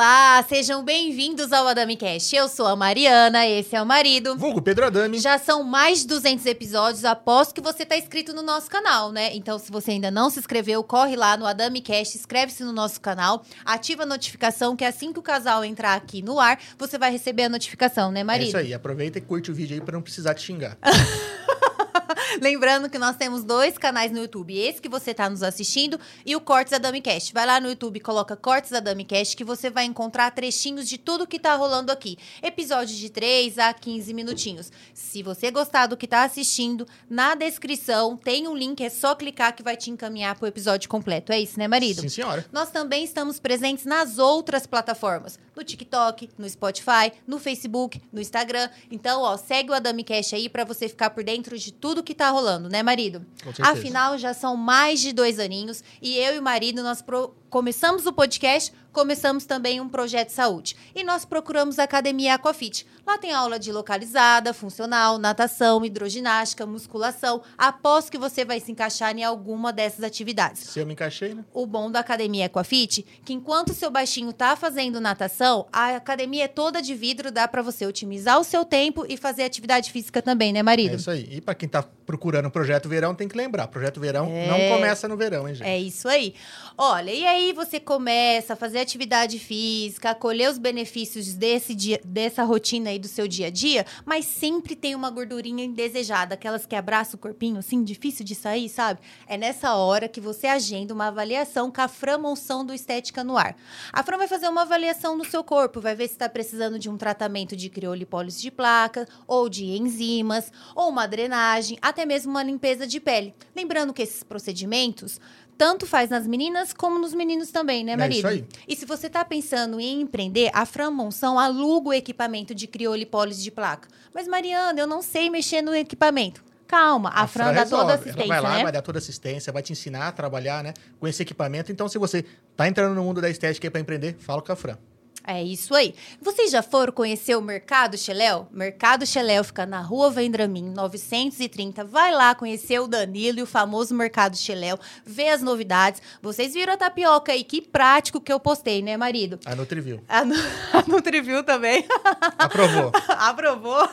Olá, sejam bem-vindos ao Adami Cast. Eu sou a Mariana, esse é o marido. Vulgo Pedro Adami. Já são mais de 200 episódios, aposto que você está inscrito no nosso canal, né? Então, se você ainda não se inscreveu, corre lá no Adami Cast, inscreve-se no nosso canal, ativa a notificação, que assim que o casal entrar aqui no ar, você vai receber a notificação, né, É marido? isso aí, aproveita e curte o vídeo aí pra não precisar te xingar. Lembrando que nós temos dois canais no YouTube, esse que você está nos assistindo e o Cortes da Damicast. Vai lá no YouTube, coloca Cortes da Damicast que você vai encontrar trechinhos de tudo que tá rolando aqui. Episódios de 3 a 15 minutinhos. Se você gostar do que tá assistindo, na descrição tem um link, é só clicar que vai te encaminhar pro episódio completo. É isso, né, marido? Sim, senhora. Nós também estamos presentes nas outras plataformas, no TikTok, no Spotify, no Facebook, no Instagram. Então, ó, segue o Adami Cash aí pra você ficar por dentro de tudo que tá rolando, né, marido? Com certeza. Afinal, já são mais de dois aninhos e eu e o marido nós pro- começamos o podcast, começamos também um projeto de saúde e nós procuramos a academia Aquafit. Lá tem aula de localizada, funcional, natação, hidroginástica, musculação. Aposto que você vai se encaixar em alguma dessas atividades. Se eu me encaixei, né? O bom da academia Aquafit, que enquanto o seu baixinho tá fazendo natação, a academia é toda de vidro, dá pra você otimizar o seu tempo e fazer atividade física também, né, É marido? isso aí. E pra quem tá procurando o Projeto Verão, tem que lembrar. Projeto Verão É. não começa no verão, hein, gente? É isso aí. Olha, e aí você começa a fazer atividade física, colher os benefícios desse dia, dessa rotina aí do seu dia a dia, mas sempre tem uma gordurinha indesejada, aquelas que abraçam o corpinho, assim, difícil de sair, sabe? É nessa hora que você agenda uma avaliação com a Fran Monção do Estética no Ar. A Fran vai fazer uma avaliação no seu corpo, vai ver se está precisando de um tratamento de criolipólise de placa, ou de enzimas, ou uma drenagem, até mesmo uma limpeza de pele. Lembrando que esses procedimentos tanto faz nas meninas como nos meninos também, né, É marido? isso aí. E se você tá pensando em empreender, a Fran Monção aluga o equipamento de criolipólise de placa. Mas, Mariana, eu não sei mexer no equipamento. Calma, a, Fran, dá toda assistência, Ela vai lá, né? vai dar toda assistência, vai te ensinar a trabalhar, né? Com esse equipamento. Então, se você tá entrando no mundo da estética aí pra empreender, fala com a Fran. É isso aí. Vocês já foram conhecer o Mercado Xeléu? Mercado Xeléu fica na Rua Vendramin, 930. Vai lá conhecer o Danilo e o famoso Mercado Xeléu, ver as novidades. Vocês viram a tapioca aí, que prático que eu postei, né, marido? A Nutriview. A, Nu- a Nutriview também. Aprovou. Aprovou.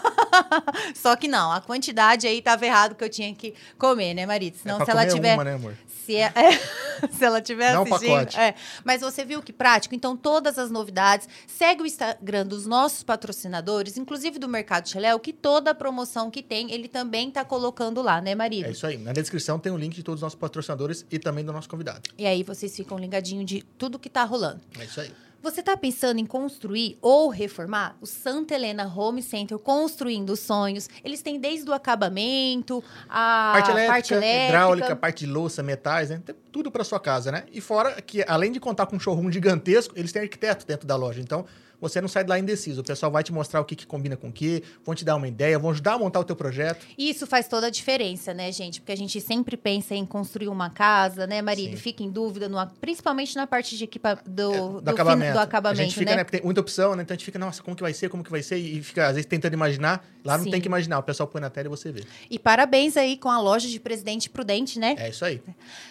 Só que não, a quantidade aí tava errado que eu tinha que comer, né, marido? Senão, é se ela tiver. uma, né, amor? Se, é- é, se ela tiver Não um assistindo. pacote. é. Mas você viu que prático? Então, todas as novidades. Segue o Instagram dos nossos patrocinadores, inclusive do Mercado Cheléu, que toda a promoção que tem, ele também tá colocando lá, né, marido? É isso aí. Na descrição tem o link de todos os nossos patrocinadores e também do nosso convidado. E aí vocês ficam ligadinhos de tudo que tá rolando. É isso aí. Você está pensando em construir ou reformar? O Santa Helena Home Center Construindo Sonhos. Eles têm desde o acabamento, a parte elétrica, parte elétrica. hidráulica, parte de louça, metais, né? Tem tudo para sua casa, né? E fora que, além de contar com um showroom gigantesco, eles têm arquiteto dentro da loja. Então, você não sai de lá indeciso. O pessoal vai te mostrar o que, que combina com o que, vão te dar uma ideia, vão ajudar a montar o teu projeto. E Isso faz toda a diferença, né, gente? Porque a gente sempre pensa em construir uma casa, né, marido? Fica em dúvida, no, principalmente na parte de equipa, do, É, do, do, acabamento. fina- do acabamento, a gente fica, né? né? Porque tem muita opção, né? Então a gente fica, nossa, como que vai ser, como que vai ser? E fica, às vezes, tentando imaginar. Lá não Sim. tem que imaginar. O pessoal põe na tela e você vê. E parabéns aí com a loja de Presidente Prudente, né? É isso aí.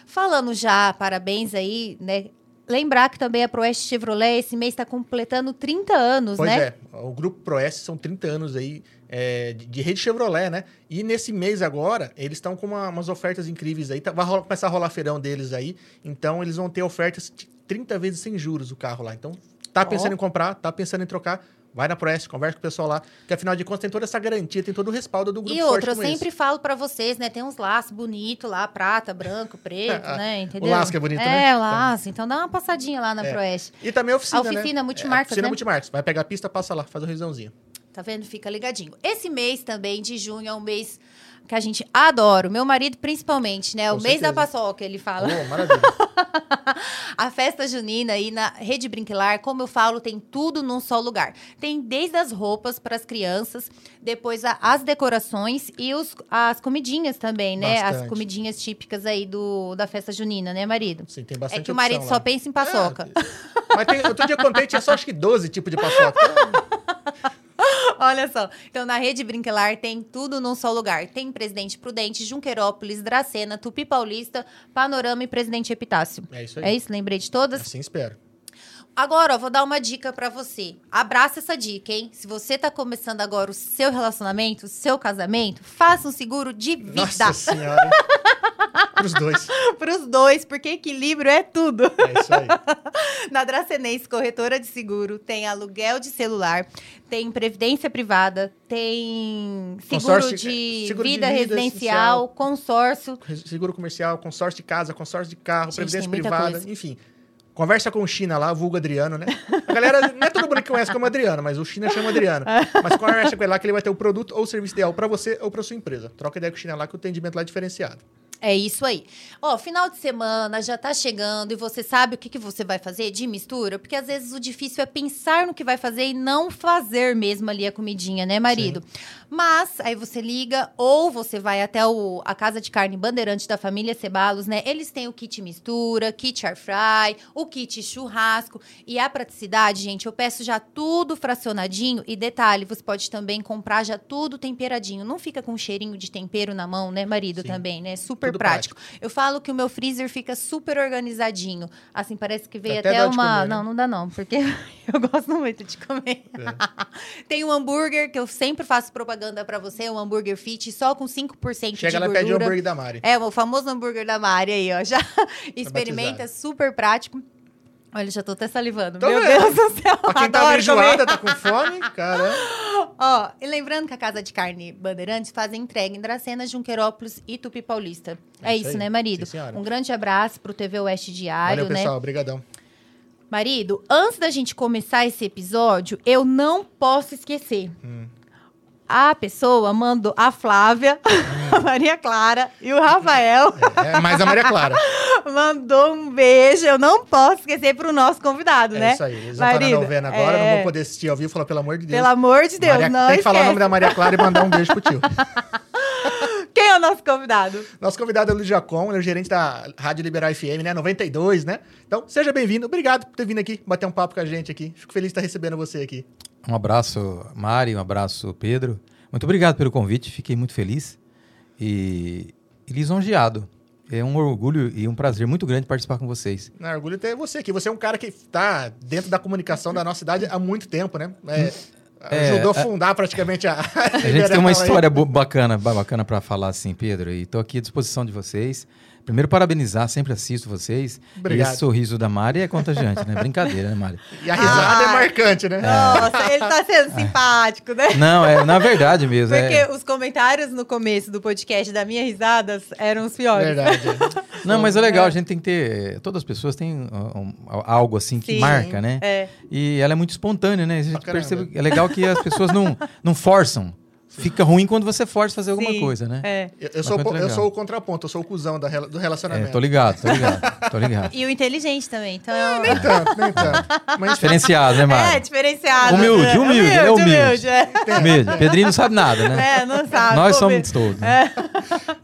Falando já, parabéns aí, né? Lembrar que também a Proeste Chevrolet esse mês está completando 30 anos, Pois né? é, o Grupo Proeste são 30 anos aí é, de, de rede Chevrolet, né? E nesse mês agora, eles estão com uma- umas ofertas incríveis aí. Tá- vai rolar- começar a rolar feirão deles aí. Então, eles vão ter ofertas de 30 vezes sem juros o carro lá. Então, tá pensando Ó. em comprar, tá pensando em trocar, vai na Proeste, conversa com o pessoal lá. Que afinal de contas tem toda essa garantia, tem todo o respaldo do Grupo E outra, eu sempre falo pra vocês, né? Tem uns laços bonitos lá, prata, branco, preto, né? Entendeu? laço que é bonito, é, né? É, o laço. Então dá uma passadinha lá na É. Proeste. E também a oficina, A oficina né? multimarcas, É, oficina né? multimarcas. Vai pegar a pista, passa lá, faz um revisãozinho. Tá vendo? Fica ligadinho. Esse mês também, de junho, é um mês que a gente adora, o meu marido principalmente, né? Com o mês da certeza. paçoca, ele fala. Oh, maravilha. A festa junina aí na Rede Brinquilar, como eu falo, tem tudo num só lugar. Tem desde as roupas para as crianças, depois a- as decorações e os, as comidinhas também, né? As Bastante. comidinhas típicas aí do, da festa junina, né, marido? Sim, tem É bastante que o marido opção só lá. pensa em paçoca. É, mas tem, outro dia eu contei, tinha só acho que 12 tipos de paçoca. Olha só. Então, na Rede Brinquelar tem tudo num só lugar. Tem Presidente Prudente, Junquerópolis, Dracena, Tupi Paulista, Panorama e Presidente Epitácio. é isso aí. É isso? Lembrei de todas? Assim espero. Agora, ó, vou dar uma dica pra você. Abraça essa dica, hein? Se você tá começando agora o seu relacionamento, o seu casamento, faça um seguro de vida Nossa senhora. Pros dois. pros dois, porque equilíbrio é tudo. É isso aí. Na Dracenense Corretora de Seguro, tem aluguel de celular, tem previdência privada, tem seguro Consórcio- de seguro de vida vida residencial, consórcio. Seguro comercial, consórcio de casa, consórcio de carro, Gente, previdência privada, enfim. Conversa com o China lá, vulgo Adriano, né? A galera, não é todo mundo que conhece como Adriano, mas o China chama Adriano. Mas conversa com ele lá que ele vai ter o produto ou o serviço ideal pra você ou pra sua empresa. Troca ideia com o China lá que o atendimento lá é diferenciado. É isso aí. Ó, final de semana já tá chegando e você sabe o que, que você vai fazer de mistura? Porque às vezes o difícil é pensar no que vai fazer e não fazer mesmo ali a comidinha, né, marido? Mas aí você liga ou você vai até o, a Casa de Carne Bandeirante da família Cebalos, né? Eles têm o kit mistura, kit air fry, o kit churrasco e a praticidade, gente, eu peço já tudo fracionadinho e detalhe, você pode também comprar já tudo temperadinho. Não fica com cheirinho de tempero na mão, né, marido, Sim. também, né? Super Tudo prático. Eu falo que o meu freezer fica super organizadinho. Assim, parece que veio Dá até até, uma. comer, né? Não, não dá não, porque eu gosto muito de comer. É. Tem um hambúrguer que eu sempre faço propaganda pra você, um hambúrguer fit, só com 5% Chega de lá e gordura. pede o hambúrguer da Mari. É, o famoso hambúrguer da Mari aí, ó. Já experimenta, é super prático. Olha, já tô até salivando. Tô Meu vendo. Deus do céu. Pra quem tá enjoada, tá com fome, caramba. Ó, e lembrando que a Casa de Carne Bandeirantes faz entrega em Dracena, Junquerópolis e Tupi Paulista. É, É isso, isso aí. né, marido? Sim, senhora. um grande abraço pro TV Oeste Diário, Valeu, né? pessoal. Obrigadão. Marido, antes da gente começar esse episódio, eu não posso esquecer. Hum. A pessoa mandou a Flávia, a Maria Clara e o Rafael É, mais a Maria Clara. mandou um beijo. Eu não posso esquecer pro nosso convidado, É né? isso aí. Eles vão estar na Marido, novena agora, não é. vou poder assistir ao vivo. Falar, pelo amor de Deus. Pelo amor de Deus, Maria- não Tem que falar o nome da Maria Clara e mandar um beijo pro tio. Quem é o nosso convidado? Nosso convidado é o Luiz Jacom, ele é o gerente da Rádio Liberal FM, né? 92, né? Então, seja bem-vindo. Obrigado por ter vindo aqui, bater um papo com a gente aqui. Fico feliz de estar recebendo você aqui. Um abraço, Mari, um abraço, Pedro. Muito obrigado pelo convite, fiquei muito feliz e, e lisonjeado. É um orgulho e um prazer muito grande participar com vocês. É um orgulho ter você aqui. Você é um cara que está dentro da comunicação da nossa cidade há muito tempo, né? É, É, ajudou a é- fundar praticamente a. A gente tem uma história bacana, ba- bacana para falar assim, Pedro, e estou aqui à disposição de vocês. Primeiro, parabenizar, sempre assisto vocês. Obrigado. E esse sorriso da Mari é contagiante, né? Brincadeira, né, Mari? E a risada é Ah. marcante, né? Nossa, ele tá sendo simpático, né? Não, é na verdade mesmo. Porque É, os comentários no começo do podcast da minha risadas eram os piores. Verdade. não, mas é legal, a gente tem que ter. Todas as pessoas têm uh, um, algo assim que Sim. marca, né? É. E ela é muito espontânea, né? A gente percebe, é legal que as pessoas não, não forçam. Fica ruim quando você força fazer alguma Sim, coisa, né? É. Eu, eu sou, o eu sou o contraponto, eu sou o cuzão da do É, relacionamento. tô ligado, tô ligado, tô ligado. E o inteligente também. Então é um- Nem tanto, nem tanto. Mas Diferenciado, né, É, Mari? diferenciado. Humilde, né? humilde, é humilde. é. Humilde. Pedrinho não sabe nada, né? É, não sabe. Nós somos todos. né?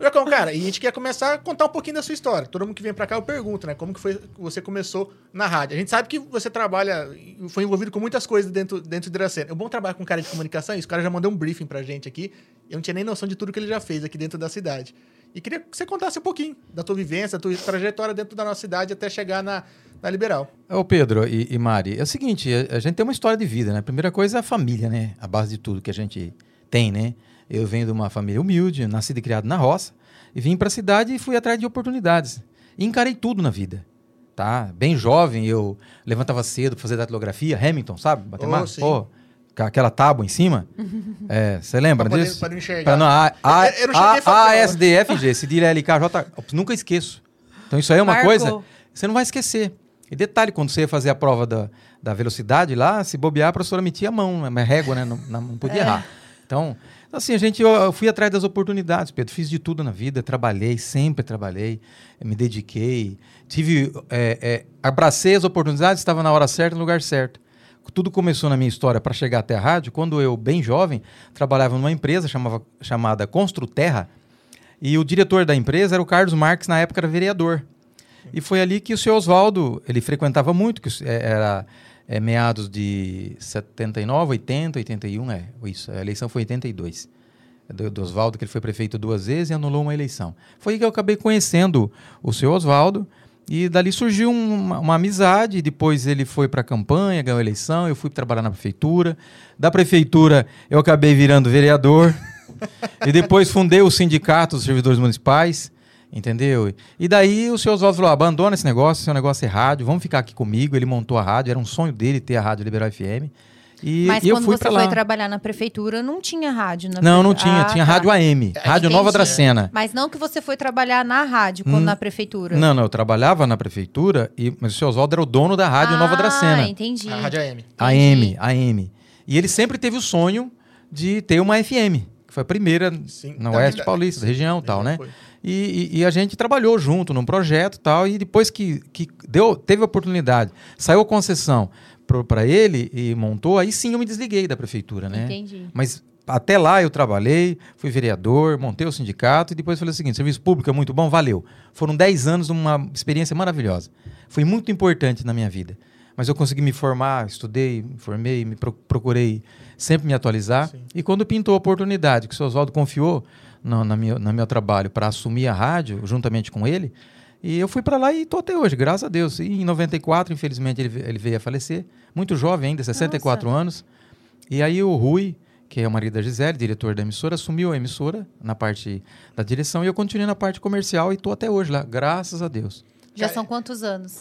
Jacão, cara, e a gente quer começar a contar um pouquinho da sua história. Todo mundo que vem pra cá eu pergunto, né? Como que foi que você começou na rádio? A gente sabe que você trabalha, foi envolvido com muitas coisas dentro, dentro de Dracena. É bom trabalhar com cara de comunicação, isso. O cara já mandou um briefing pra gente aqui. Eu não tinha nem noção de tudo que ele já fez aqui dentro da cidade. E queria que você contasse um pouquinho da tua vivência, da tua trajetória dentro da nossa cidade até chegar na, na Liberal. Ô, Pedro e, e Mari, é o seguinte, a, a gente tem uma história de vida, né? A primeira coisa é a família, né? A base de tudo que a gente tem, né? Eu venho de uma família humilde, nascido e criado na roça, e vim para a cidade e fui atrás de oportunidades. E encarei tudo na vida, tá? Bem jovem, eu levantava cedo pra fazer datilografia, Hamilton, sabe? Oh, Matemática. sim. Aquela tábua em cima. É, Você lembra Pra disso? pra não enxergar. Pra não, a, a, Eu- não a a, a. S, D, F, G, cedilha, L, K, J, Ops, nunca esqueço. Então isso aí é uma Marcou. coisa você não vai esquecer. E detalhe, quando você ia fazer a prova da, da velocidade lá, se bobear, a professora metia a mão, né? mas régua, né? Não, não- não É. podia errar. Então, Assim, a gente, eu, eu fui atrás das oportunidades, Pedro. Fiz de tudo na vida, trabalhei, sempre trabalhei, me dediquei, tive, é, é, abracei as oportunidades, estava na hora certa, no lugar certo. Tudo começou na minha história para chegar até a rádio, quando eu, bem jovem, trabalhava numa empresa chamava, chamada Construterra, e o diretor da empresa era o Carlos Marques, na época era vereador. E foi ali que o seu Oswaldo, ele frequentava muito, que é, era é, meados de 79, 80, 81, é, isso, a eleição foi em 82. Do, do Oswaldo, que ele foi prefeito duas vezes e anulou uma eleição. Foi aí que eu acabei conhecendo o seu Oswaldo, e dali surgiu uma, uma amizade. Depois ele foi para a campanha, ganhou a eleição. Eu fui trabalhar na prefeitura. Da prefeitura, eu acabei virando vereador. e depois fundei o sindicato dos servidores municipais. Entendeu? E daí o senhor Oswaldo falou: abandona esse negócio, seu negócio é rádio, vamos ficar aqui comigo. Ele montou a rádio, era um sonho dele ter a Rádio Liberal FM. E, Mas e eu quando fui você foi trabalhar na prefeitura, não tinha rádio na Não, não prefeitura. tinha, Ah, tinha tá. Rádio AM, Rádio Nova Entendi. Dracena. Mas não que você foi trabalhar na rádio, quando Hum, na prefeitura. Não, não, eu trabalhava na prefeitura, e, mas o seu Oswaldo era o dono da Rádio Nova Dracena. Ah, entendi. A Rádio AM. AM, AM. E ele sempre teve o sonho de ter uma FM, que foi a primeira Sim, na Oeste Paulista, região e tal, né? Foi. E, e- e a gente trabalhou junto num projeto e tal, e depois que, que deu, teve a oportunidade, saiu a concessão para ele e montou, aí sim eu me desliguei da prefeitura, né? Entendi. Mas até lá eu trabalhei, fui vereador, montei o sindicato e depois falei o seguinte: serviço público é muito bom, valeu. Foram 10 anos de uma experiência maravilhosa. Foi muito importante na minha vida. Mas eu consegui me formar, estudei, me formei, me pro- procurei sempre me atualizar. Sim. E quando pintou a oportunidade que o seu Oswaldo confiou no, na minha, no meu trabalho para assumir a rádio, juntamente com ele, e eu fui para lá e estou até hoje, graças a Deus. E em 94, infelizmente, ele, ele veio a falecer, muito jovem ainda, 64 anos. E aí o Rui, que é o marido da Gisele, diretor da emissora, assumiu a emissora na parte da direção e eu continuei na parte comercial e estou até hoje lá, graças a Deus. Já são quantos anos?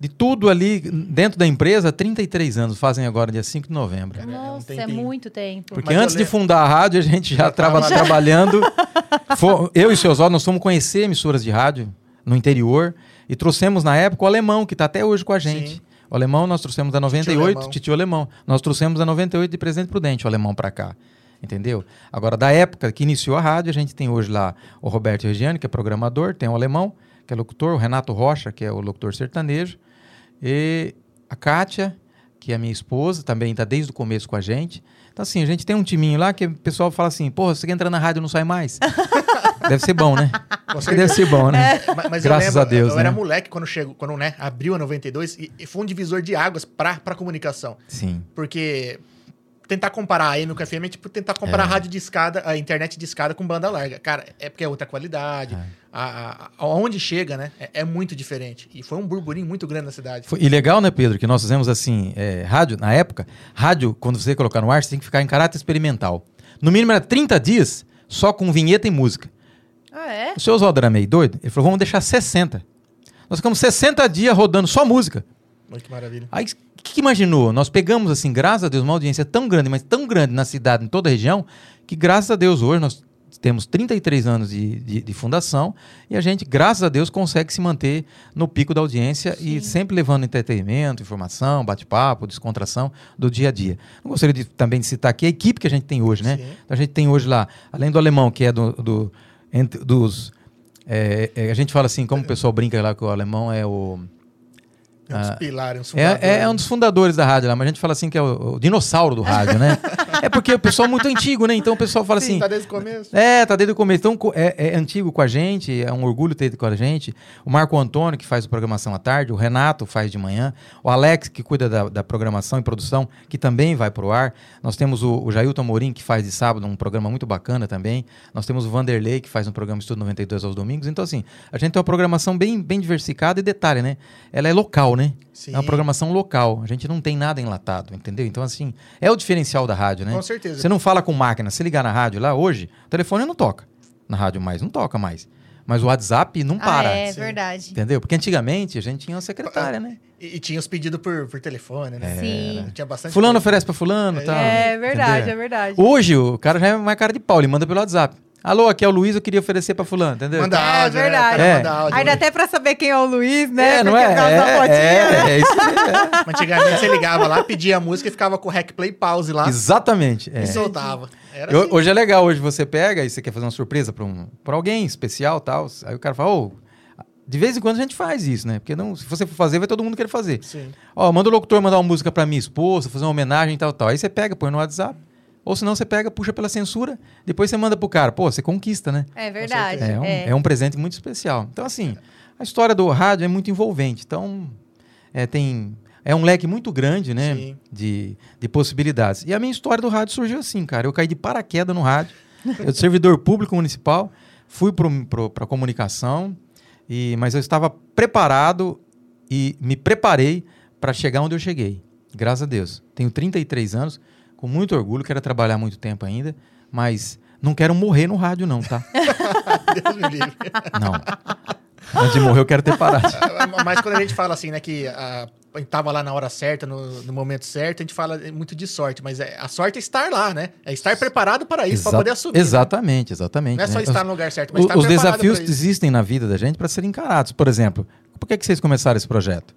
De tudo ali dentro da empresa, 33 anos, fazem agora dia 5 de novembro. É um Nossa, é tempinho. muito tempo. Porque Mas antes de fundar a rádio, a gente já estava tava- trabalhando. Eu e o seu Oswaldo, nós fomos conhecer emissoras de rádio no interior e trouxemos na época o alemão, que está até hoje com a gente. Sim. O alemão nós trouxemos da 98, Alemão. Titio Alemão. Nós trouxemos da 98 de Presidente Prudente, o alemão para cá. Entendeu? Agora, da época que iniciou a rádio, a gente tem hoje lá o Roberto Regiane, que é programador, tem o alemão, que é locutor, o Renato Rocha, que é o locutor sertanejo, e a Kátia, que é a minha esposa, também está desde o começo com a gente. Então, assim, a gente tem um timinho lá que o pessoal fala assim: porra, você quer entrar na rádio e não sai mais? Deve ser bom, né? Com Deve ser bom, né? Ma- Mas Graças eu lembro, a Deus, eu né? era moleque quando chegou, quando né, abriu a 92 e, e foi um divisor de águas pra, pra comunicação. Sim. Porque tentar comparar a AM com a FM é tipo tentar comparar É. a rádio de escada, a internet de escada com banda larga. Cara, é porque é outra qualidade. É. A, a- aonde chega, né? É, é muito diferente. E foi um burburinho muito grande na cidade. Foi- e legal, né, Pedro, que nós fizemos assim, é, rádio, na época, rádio, quando você colocar no ar, você tem que ficar em caráter experimental. No mínimo era 30 dias, só com vinheta e música. Ah, é? O seu Oswaldo era meio doido, ele falou, vamos deixar 60. Nós ficamos 60 dias rodando só música. Olha que maravilha. Aí, o que, que imaginou? Nós pegamos, assim, graças a Deus, uma audiência tão grande, mas tão grande na cidade, em toda a região, que graças a Deus hoje nós temos 33 anos de, de, de fundação e a gente, graças a Deus, consegue se manter no pico da audiência e sempre levando entretenimento, informação, bate-papo, descontração do dia a dia. Eu gostaria de, também de citar aqui a equipe que a gente tem hoje, né? Sim. Então, a gente tem hoje lá, além do alemão, que é do, do- entre- dos. é, é, a gente fala assim, como o pessoal brinca lá que o alemão é o. É uns Ah, pilares, uns fundadores. É, é um dos fundadores da rádio lá, mas a gente fala assim que é o, o dinossauro do rádio, né? é porque o pessoal é muito antigo, né? Então o pessoal fala Sim, assim. tá desde o começo. É, tá desde o começo. Então é, é antigo com a gente, é um orgulho ter com a gente. O Marco Antônio, que faz a programação à tarde, o Renato faz de manhã, o Alex, que cuida da, da programação e produção, que também vai pro ar. Nós temos o, o Jailton Morim, que faz de sábado um programa muito bacana também. Nós temos o Vanderlei, que faz um programa Estudo 92 aos domingos. Então, assim, a gente tem uma programação bem, bem diversificada e detalhe, né? Ela é local, né? Sim. É uma programação local. A gente não tem nada enlatado, entendeu? Então, assim, é o diferencial da rádio, né? Com certeza. Você não fala com máquina. Se ligar na rádio lá hoje, o telefone não toca. Na rádio mais, não toca mais. Mas o WhatsApp não para. ah, é sim. verdade. Entendeu? Porque antigamente a gente tinha uma secretária, né? E, e tinha os pedidos por, por telefone, né? Sim. Tinha bastante Fulano coisa. oferece pra fulano e tal. É verdade, entendeu? é verdade. Hoje o cara já é mais cara de pau, ele manda pelo WhatsApp. Alô, aqui é o Luiz, eu queria oferecer pra fulano, entendeu? Manda É áudio, né? Verdade. cara É. manda áudio, né? até pra saber quem é o Luiz, né? É, não Porque é? da fotinha, É, né? é, é isso aí, é. Antigamente você ligava lá, pedia a música e ficava com o rec play pause lá Exatamente. é. e soltava. Era Eu- assim. hoje é legal, hoje você pega e você quer fazer uma surpresa pra, um, pra alguém especial tal. Aí o cara fala, ô, de vez em quando a gente faz isso, né? Porque não, se você for fazer, vai todo mundo querer fazer. Sim. Ó, manda o locutor mandar uma música pra minha esposa, fazer uma homenagem e tal, tal. Aí você pega, põe no WhatsApp. Ou senão você pega, puxa pela censura, depois você manda pro cara. Pô, você conquista, né? É verdade. É um, é. é um presente muito especial. Então, assim, a história do rádio é muito envolvente. Então, é, tem, é um leque muito grande, né? Sim. De, de possibilidades. E a minha história do rádio surgiu assim, cara. Eu caí de paraquedas no rádio. Eu de servidor público municipal, fui para a comunicação, e, mas eu estava preparado e me preparei para chegar onde eu cheguei. Graças a Deus. Tenho 33 anos, com muito orgulho, quero trabalhar muito tempo ainda, mas não quero morrer no rádio, não, tá? Deus me livre. Não. Antes de morrer, eu quero ter parado. Mas quando a gente fala assim, né, que a, a gente tava lá na hora certa, no, no momento certo, a gente fala muito de sorte, mas é, a sorte é estar lá, né? É estar preparado para isso, para poder assumir. né? Exatamente, exatamente. Não é só né? estar Os- no lugar certo, mas o- estar os desafios existem na vida da gente para serem encarados. Por exemplo, por que, que vocês começaram esse projeto?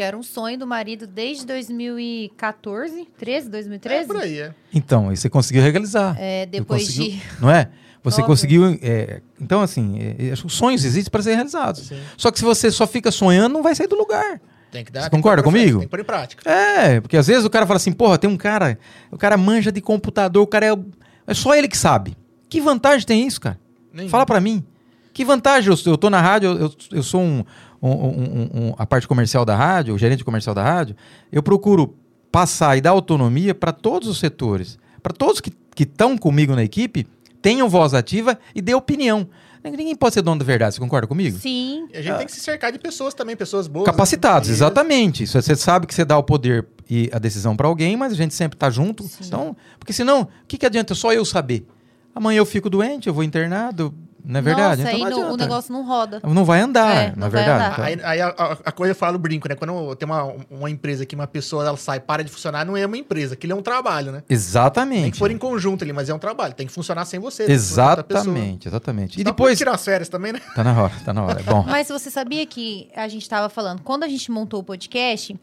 Porque era um sonho do marido desde 2014, 13, É 2013? por aí, é. Então, e você conseguiu realizar. É, depois de. Não é? Você Óbvio. conseguiu. é, então, assim, é, é, os sonhos existem para serem realizados. Sim. Só que se você só fica sonhando, não vai sair do lugar. Tem que dar. Você que concorda comigo? Tem que pôr em prática. É, porque às vezes o cara fala assim, porra, tem um cara, o cara manja de computador, o cara é. É só ele que sabe. Que vantagem tem isso, cara? Nenhuma. Fala pra mim. Que vantagem? Eu, eu tô na rádio, eu, eu sou um, um- um- um- a parte comercial da rádio, o gerente comercial da rádio. Eu procuro passar e dar autonomia para todos os setores. Para todos que estão comigo na equipe, tenham voz ativa e dê opinião. Ninguém pode ser dono da verdade, você concorda comigo? Sim. E a gente tem que se cercar de pessoas também, pessoas boas. né? Capacitados, Isso. exatamente. Isso, Você sabe que você dá o poder e a decisão para alguém, mas a gente sempre tá junto. Então, porque senão, o que, que adianta só eu saber? Amanhã eu fico doente, eu vou internado, não é verdade? Nossa, então aí não no- o negócio não roda. Não vai andar, É, vai verdade? andar. Aí, aí a, a- coisa eu falo brinco, né? Quando tem uma, uma empresa que uma pessoa ela sai, para de funcionar, não é uma empresa, aquilo é um trabalho, né? exatamente. Tem que for em conjunto ali, mas é um trabalho. Tem que funcionar sem você. Exatamente, exatamente. E Senão depois. tirar as férias também, né? Tá na hora, tá na hora. É bom. Mas você sabia que a gente estava falando, quando a gente montou o podcast,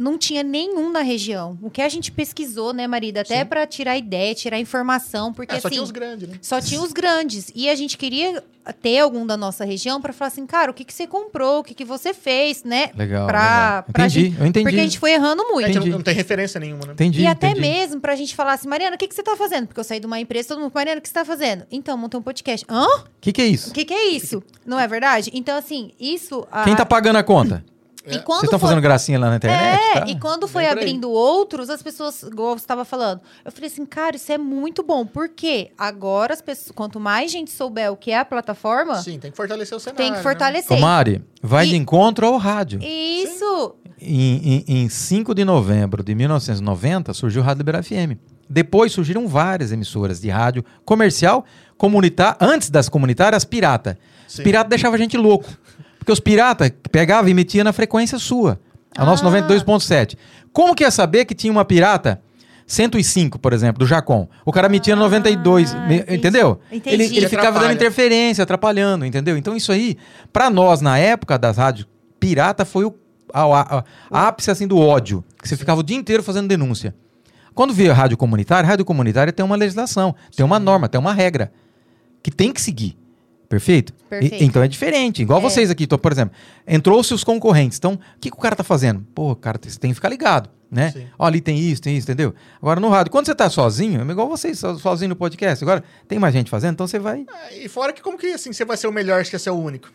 não tinha nenhum na região. O que a gente pesquisou, né, Marida? Até para tirar ideia, tirar informação, porque É, só assim. tinha os grandes, né? Só tinha os grandes. E a gente queria ter algum da nossa região para falar assim, cara, o que, que você comprou, o que, que você fez, né? Legal. Pra, legal. pra Entendi, gente- eu entendi. Porque a gente foi errando A muito. gente não, não tem referência nenhuma, né? Entendi. E até entendi. mesmo pra gente falar assim, Mariana, o que, que você tá fazendo? Porque eu saí de uma empresa, todo mundo, Mariana, o que você tá fazendo? Então, montei um podcast. Hã? O que, que é isso? O que, que é isso? Não é verdade? Então, assim, isso. a- Quem tá pagando a conta? E quando Vocês estão foi- fazendo gracinha lá na internet? É, tá? e quando foi abrindo outros, as pessoas, igual você estava falando, eu falei assim, cara, isso é muito bom. Por quê? Agora, as pessoas, quanto mais gente souber o que é a plataforma, Sim, tem que fortalecer o cenário. tem que né? fortalecer. Ô, Mari, vai E- de encontro ao rádio. Isso! Em, em, em 5 de novembro de 1990, surgiu o Rádio Liberal FM. Depois surgiram várias emissoras de rádio comercial, comunitária, antes das comunitárias, pirata. Sim. Pirata deixava a gente louco. Porque os piratas pegavam e metiam na frequência sua. A nossa Ah. 92.7. Como que ia saber que tinha uma pirata 105, por exemplo, do Jacom? O cara metia no 92, Ah, me- entendi. entendeu? Entendi. Ele, ele ficava dando interferência, atrapalhando, entendeu? Então isso aí, pra nós, na época das rádios pirata, foi o a- a- a- ápice assim, do ódio. Que você ficava o dia inteiro fazendo denúncia. Quando veio a rádio comunitária, a rádio comunitária tem uma legislação, tem uma norma, tem uma regra que tem que seguir. Perfeito? E- Perfeito. então é diferente. Igual É. vocês aqui, tô, por exemplo, entrou-se os concorrentes. Então, o que, que o cara tá fazendo? Pô, cara, você tem que ficar ligado, né? Sim. Ó, ali tem isso, tem isso, entendeu? Agora no rádio, quando você tá sozinho, é igual vocês, so- sozinho no podcast. Agora, tem mais gente fazendo, então você vai. Ah, E fora que como que assim, você vai ser o melhor, que você é o único.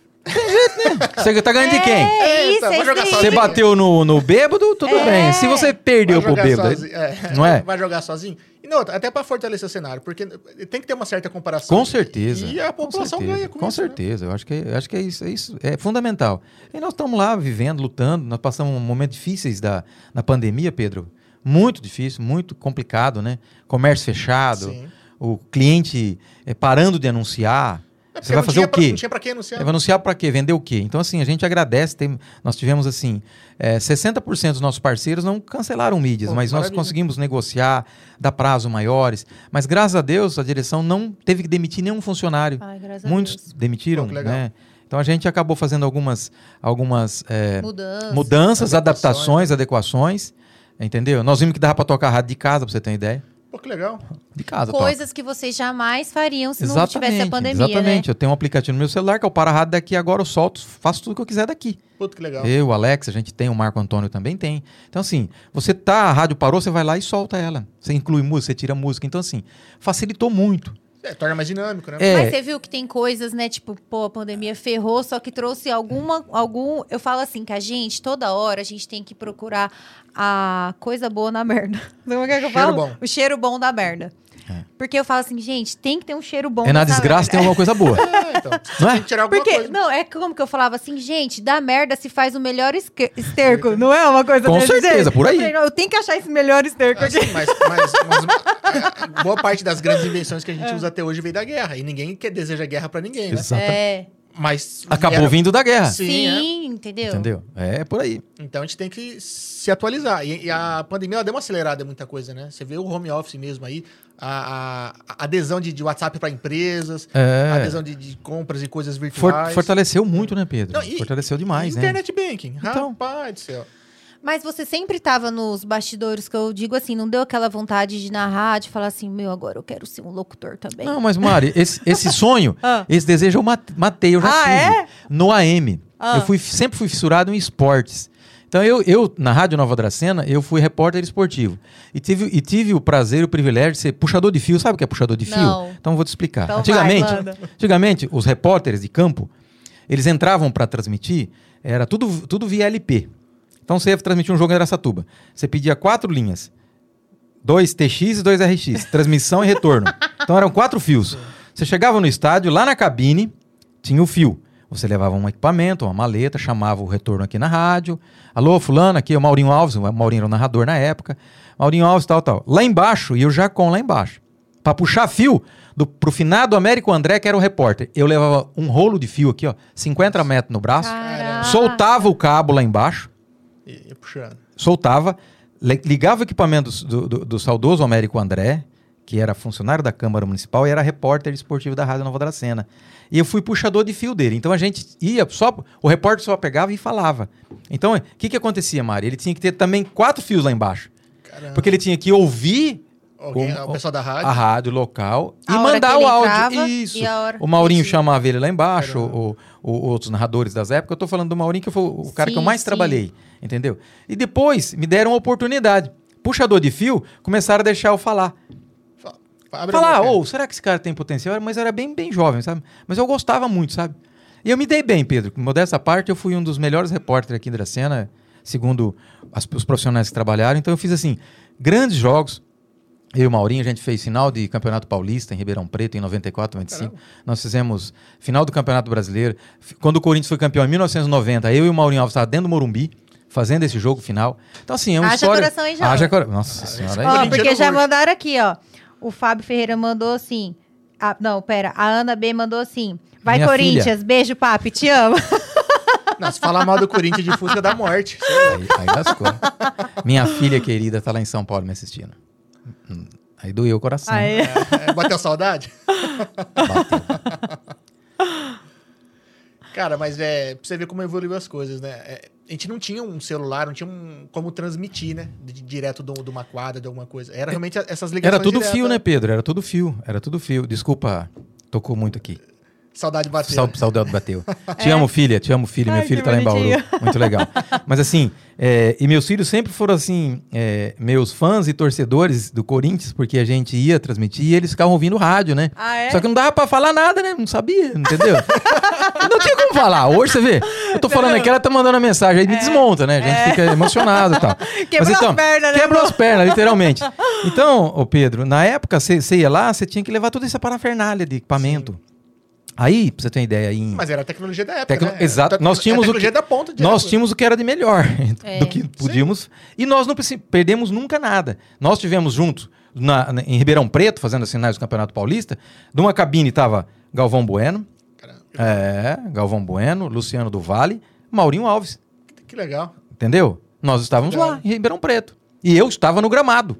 Você tá ganhando de quem? É isso, Eita, vou é jogar isso sozinho. Você bateu no, no bêbado, tudo É. bem. Se você perdeu pro bêbado, sozinho, é. não é? Vai jogar sozinho. E não, até pra fortalecer o cenário, porque tem que ter uma certa comparação. Com certeza. E a população com certeza, ganha com, Com isso, né? certeza. Eu acho que, eu acho que é isso, é isso. É fundamental. E nós estamos lá vivendo, lutando. Nós passamos momentos difíceis da, na pandemia, Pedro. Muito difícil, muito complicado, né? Comércio fechado, Sim. o cliente eh, parando de anunciar. Você vai não fazer tinha o pra- quê? Não tinha pra quem anunciar. Vai anunciar para quê? Vender o quê? Então, assim, a gente agradece. tem- nós tivemos, assim, é, 60% dos nossos parceiros não cancelaram mídias, Pô, mas nós maravilha. conseguimos negociar, dar prazo maiores. Mas, graças a Deus, a direção não teve que demitir nenhum funcionário. Ai, graças a Muitos Deus. demitiram, Pô, né? Então, a gente acabou fazendo algumas, algumas é, Mudança. mudanças, Adequações, adaptações, adequações. Entendeu? Nós vimos que dava para tocar rádio de casa, para você ter uma ideia. Pô, que legal. De casa. Coisas que vocês jamais fariam se não tivesse a pandemia, Exatamente. né? Eu tenho um aplicativo no meu celular que é o Para Rádio daqui agora eu solto, faço tudo que eu quiser daqui. Puta, que legal. Eu, o Alex, a gente tem, o Marco Antônio também tem. Então, assim, você tá, a rádio parou, você vai lá e solta ela. Você inclui música, você tira música. Então, assim, facilitou muito. É, torna mais dinâmico, né? É. Mas você viu que tem coisas, né? Tipo, pô, a pandemia ferrou, só que trouxe alguma. algum. Eu falo assim, que a gente, toda hora, a gente tem que procurar a coisa boa na merda. Como é que eu Cheiro falo? bom. O cheiro bom da merda. Porque eu falo assim, gente, tem que ter um cheiro bom é na desgraça tem alguma coisa boa. É, então. Não é? Tem que tirar alguma Porque, coisa. não, é como que eu falava assim, gente, da merda se faz o melhor esterco, não é uma coisa Com certeza, jeito? por aí. Eu, falei, não, eu tenho que achar esse melhor esterco aqui. Assim, mas, mas- mas, é, boa parte das grandes invenções que a gente usa até hoje veio da guerra. E ninguém quer, deseja guerra pra ninguém, né? Exato. É, Mas Acabou vieram- vindo da guerra. Sim, sim, é. entendeu? Entendeu? É por aí. Então a gente tem que se atualizar. E, e a pandemia ela deu uma acelerada em muita coisa, né? Você vê o home office mesmo aí, a, a- a adesão de, de WhatsApp para empresas, É. a adesão de, de compras e coisas For- virtuais. fortaleceu muito, né, Pedro? Não, e- fortaleceu demais, né? Internet banking. Então. Rapaz do céu. Mas você sempre tava nos bastidores, que eu digo assim, não deu aquela vontade de ir na rádio e falar assim, meu, agora eu quero ser um locutor também. Não, mas Mari, esse, esse sonho, Ah. esse desejo eu mat- matei, eu já Ah, tive. é? No AM. Ah. Eu fui, sempre fui fissurado em esportes. Então eu, eu, na Rádio Nova Dracena, eu fui repórter esportivo. E tive, e tive o prazer e o privilégio de ser puxador de fio. Sabe o que é puxador de fio? Não. Então eu vou te explicar. Então vai, antigamente, manda. antigamente, os repórteres de campo, eles entravam para transmitir, era tudo, tudo via LP. Então você ia transmitir um jogo em Aracatuba. Você pedia quatro linhas. Dois TX e dois RX. Transmissão e retorno. Então eram quatro fios. Você chegava no estádio, lá na cabine, tinha o fio. Você levava um equipamento, uma maleta, chamava o retorno aqui na rádio. Alô, fulano, aqui é o Maurinho Alves. O Maurinho era o narrador na época. Maurinho Alves, tal, tal. Lá embaixo, e o Jacon lá embaixo. Pra puxar fio do, pro finado Américo André, que era o repórter. Eu levava um rolo de fio aqui, ó, 50 metros no braço. Caraca. Soltava o cabo lá embaixo E puxando. soltava, ligava o equipamento do, do- do saudoso Américo André, que era funcionário da Câmara Municipal e era repórter esportivo da Rádio Nova Dracena. E eu fui puxador de fio dele. Então a gente ia só. O repórter só pegava e falava. Então, o que, que acontecia, Mari? Ele tinha que ter também quatro fios lá embaixo. Caramba. Porque ele tinha que ouvir Alguém, o- o pessoal da rádio. a rádio local e A hora mandar o áudio. entrava Isso. e a hora- O Maurinho Entendi. chamava ele lá embaixo, o, o- outros narradores das épocas. Eu tô falando do Maurinho, que foi o cara que eu Sim, mais sim. trabalhei, entendeu? E depois me deram uma oportunidade. Puxador de fio, começaram a deixar eu falar. Abre a Falar, ou será que esse cara tem potencial? Mas eu era bem, bem jovem, sabe? Mas eu gostava muito, sabe? E eu me dei bem, Pedro. Modesta parte, eu fui um dos melhores repórteres aqui da cena, segundo as- os profissionais que trabalharam. Então eu fiz, assim, grandes jogos. Eu e o Maurinho, a gente fez final de Campeonato Paulista em Ribeirão Preto, em 94, 95. Nós fizemos final do Campeonato Brasileiro. Quando o Corinthians foi campeão em 1990, eu e o Maurinho Alves estavam dentro do Morumbi, fazendo esse jogo final. Então, assim, é uma Haja história... coração aí já. Haja coração. Nossa senhora. aí- Ó, porque já mandaram aqui, ó. O Fábio Ferreira mandou assim. a- não, pera. A Ana B mandou assim. Vai, Minha Corinthians. Beijo, papi. Te amo. Não, se falar mal do Corinthians de Fusca dá morte. Aí, aí lascou. Minha filha querida tá lá em São Paulo me assistindo. Aí doeu o coração. Aí. É, bateu saudade? Bateu. Cara, mas é. Pra você ver como evoluiu as coisas, né? É, a gente não tinha um celular, não tinha um, como transmitir, né? De- direto de, de uma quadra, de alguma coisa. Era realmente essas ligações. Era tudo diretas. fio, né, Pedro? Era tudo fio. Era tudo fio. Desculpa, tocou muito aqui. Saudade bateu. Saudade bateu. Te amo, filha. Te amo, filha. Ai, Meu filho tá lá em Bauru. bonitinho. Muito legal. Mas assim, é, e meus filhos sempre foram assim, é, meus fãs e torcedores do Corinthians, porque a gente ia transmitir e eles ficavam ouvindo rádio, né? Ah, é? Só que não dava pra falar nada, né? Não sabia, entendeu? não tinha como falar. Hoje você vê, eu tô falando aqui, ela tá mandando a mensagem, aí me desmonta, né? A gente fica emocionado e tal. É. Quebrou as pernas, né, Quebrou as pernas, literalmente. Então, ô Pedro, na época você você ia lá, você tinha que levar toda essa parafernália de equipamento. Aí, pra você ter uma ideia, aí. Mas era a tecnologia da época. Tecno- né? Exato. Era- Nós tínhamos a o que- tecnologia da ponta de Nós tínhamos o que era de melhor É. do que podíamos. E nós não perdemos nunca nada. Nós tivemos juntos na- na- em Ribeirão Preto, fazendo as finais do Campeonato Paulista. De uma cabine estava Galvão Bueno, É, Galvão Bueno, Luciano do Vale, Maurinho Alves. Que legal. Entendeu? Nós estávamos lá, em Ribeirão Preto. E eu estava no gramado,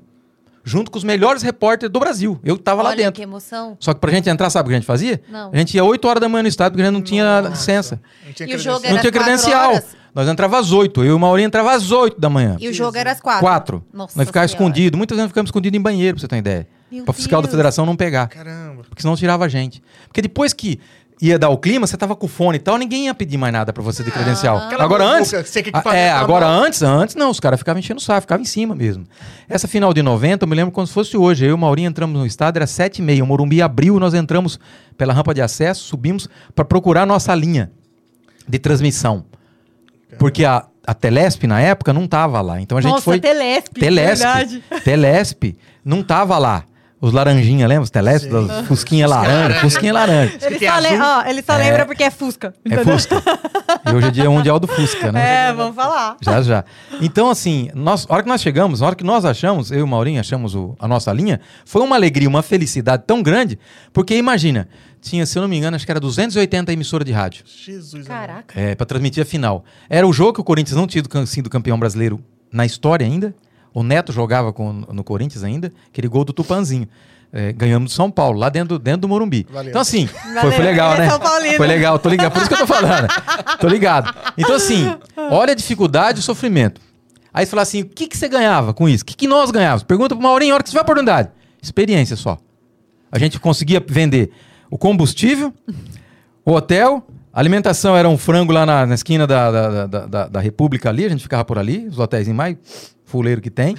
junto com os melhores repórteres do Brasil. Eu estava lá Olha dentro. que emoção. Só que pra gente entrar, sabe o que a gente fazia? Não. A gente ia 8 horas da manhã no estádio, porque a gente não tinha licença. Não tinha E o jogo credencial. Não Era tinha às quatro credencial. horas? Nós entrava às 8. Eu e o Maurinho entrava às 8 da manhã. E o jogo era às quatro. Quatro. Nossa Nós ficávamos escondidos. Muitas vezes ficamos escondidos em banheiro, pra você ter uma ideia. Meu pra fiscal da Deus. federação não pegar. Caramba. Porque senão tirava a gente. Porque depois que ia dar o clima, você tava com fone e tal, ninguém ia pedir mais nada pra você de credencial. Aquela agora antes. você que Ah, é, agora mão. antes, antes não, os caras ficavam enchendo o saco, ficavam em cima mesmo. Essa final de 90, eu me lembro como se fosse hoje. Eu e o Maurinho entramos no estádio, era 7 e meia. O Morumbi abriu, nós entramos pela rampa de acesso, subimos pra procurar a nossa linha de transmissão. Porque a, a Telesp, na época, não tava lá. Então a gente Nossa, foi. Telesp. Telesp. Verdade. Telesp não tava lá. Os laranjinha, lembra? Os Telesp, das Fusquinha laranja, Fusquinha laranja. Ele tem só, le- ó, ele só lembra porque é Fusca. É Fusca. E hoje é dia mundial do Fusca, né? É, vamos falar. Já, já. Então, assim, nós, a hora que nós chegamos, a hora que nós achamos, eu e o Maurinho achamos o- a nossa linha, foi uma alegria, uma felicidade tão grande, porque imagina, tinha, se eu não me engano, acho que era 280 emissoras de rádio. Jesus. Caraca. É, para transmitir a final. Era o jogo que o Corinthians não tinha ido- sido campeão brasileiro na história ainda. O Neto jogava com- no Corinthians ainda, aquele gol do Tupanzinho. É, ganhamos do São Paulo, lá dentro, dentro do Morumbi. Valeu. Então, assim, foi, Valeu, foi legal, ele é né? Foi legal, tô ligado. Por isso que eu tô falando. tô ligado. Então, assim, olha a dificuldade e o sofrimento. Aí você fala assim: o que, que você ganhava com isso? O que, que nós ganhávamos? Pergunta pro Maurinho, a hora que tiver oportunidade. Experiência só. A gente conseguia vender o combustível, o hotel, a alimentação era um frango lá na, na esquina da, da, da, da- da República ali, a gente ficava por ali, os hotéis mais fuleiro que tem.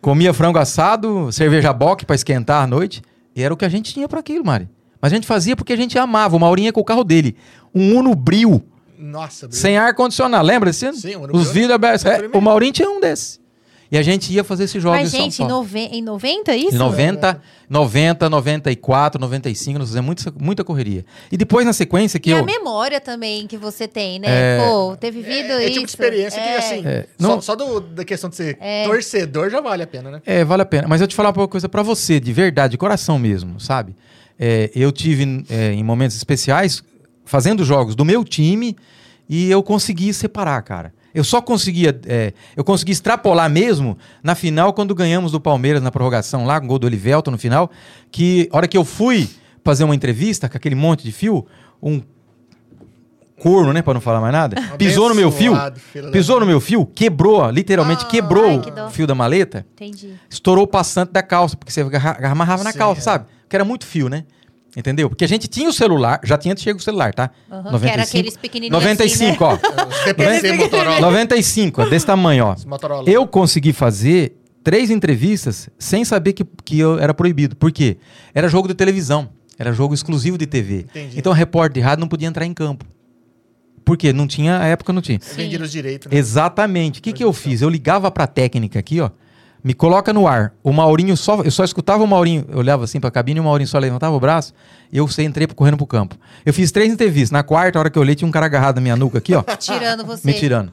Comia frango assado, cerveja bock para esquentar à noite. E era o que a gente tinha para aquilo, Mari. Mas a gente fazia porque a gente amava. O Maurinho ia com o carro dele. Um Uno Bril, Nossa, Deus. sem ar-condicionado. Lembra desse? Sim, Os vidros abertos. É, o Maurinho tinha um desse. E a gente ia fazer esses jogos Mas, em São gente, Paulo. nove- em 90 isso? Em 90, 90, 94, 95, nós fizemos muita, muita correria. E depois, na sequência, que E a eu. memória também que você tem, né? É. Pô, ter vivido É, é isso. tipo de experiência que, É. assim, É, só, não- só do- da questão de ser É. torcedor já vale a pena, né? É, vale a pena. Mas eu te falar uma coisa pra você, de verdade, de coração mesmo, sabe? É, eu tive é, em momentos especiais fazendo jogos do meu time e eu consegui separar, cara. Eu só conseguia, é, eu consegui extrapolar mesmo na final quando ganhamos do Palmeiras na prorrogação lá, com o gol do Olivelto no final, que a hora que eu fui fazer uma entrevista com aquele monte de fio, um corno, né, pra não falar mais nada, pisou no meu fio, pisou no meu fio, quebrou, literalmente Ah, quebrou ai, que o fio da maleta, Entendi. estourou o passante da calça, porque você amarrava na Sim, calça, é. sabe? Porque era muito fio, né? Entendeu? Porque a gente tinha o celular, já tinha chego o celular, tá? Aham, que era aqueles pequenininhos 95, assim, Os TPC Motorola. ó. 95, ó, desse tamanho, ó. Motorola. Eu consegui fazer três entrevistas sem saber que, que eu era proibido. Por quê? Era jogo de televisão. Era jogo exclusivo de TV. Entendi. Então, repórter de rádio não podia entrar em campo. Por quê? Não tinha, a época não tinha. Vendido os direitos, né? Exatamente. O que, que eu fiz? Eu ligava pra técnica aqui, ó. Me coloca no ar. O Maurinho só. Eu só escutava o Maurinho. Eu olhava assim pra cabine e o Maurinho só levantava o braço. E eu sei, entrei correndo pro campo. Eu fiz três entrevistas. Na quarta, a hora que eu olhei, tinha um cara agarrado na minha nuca aqui, ó. Tirando você. me tirando.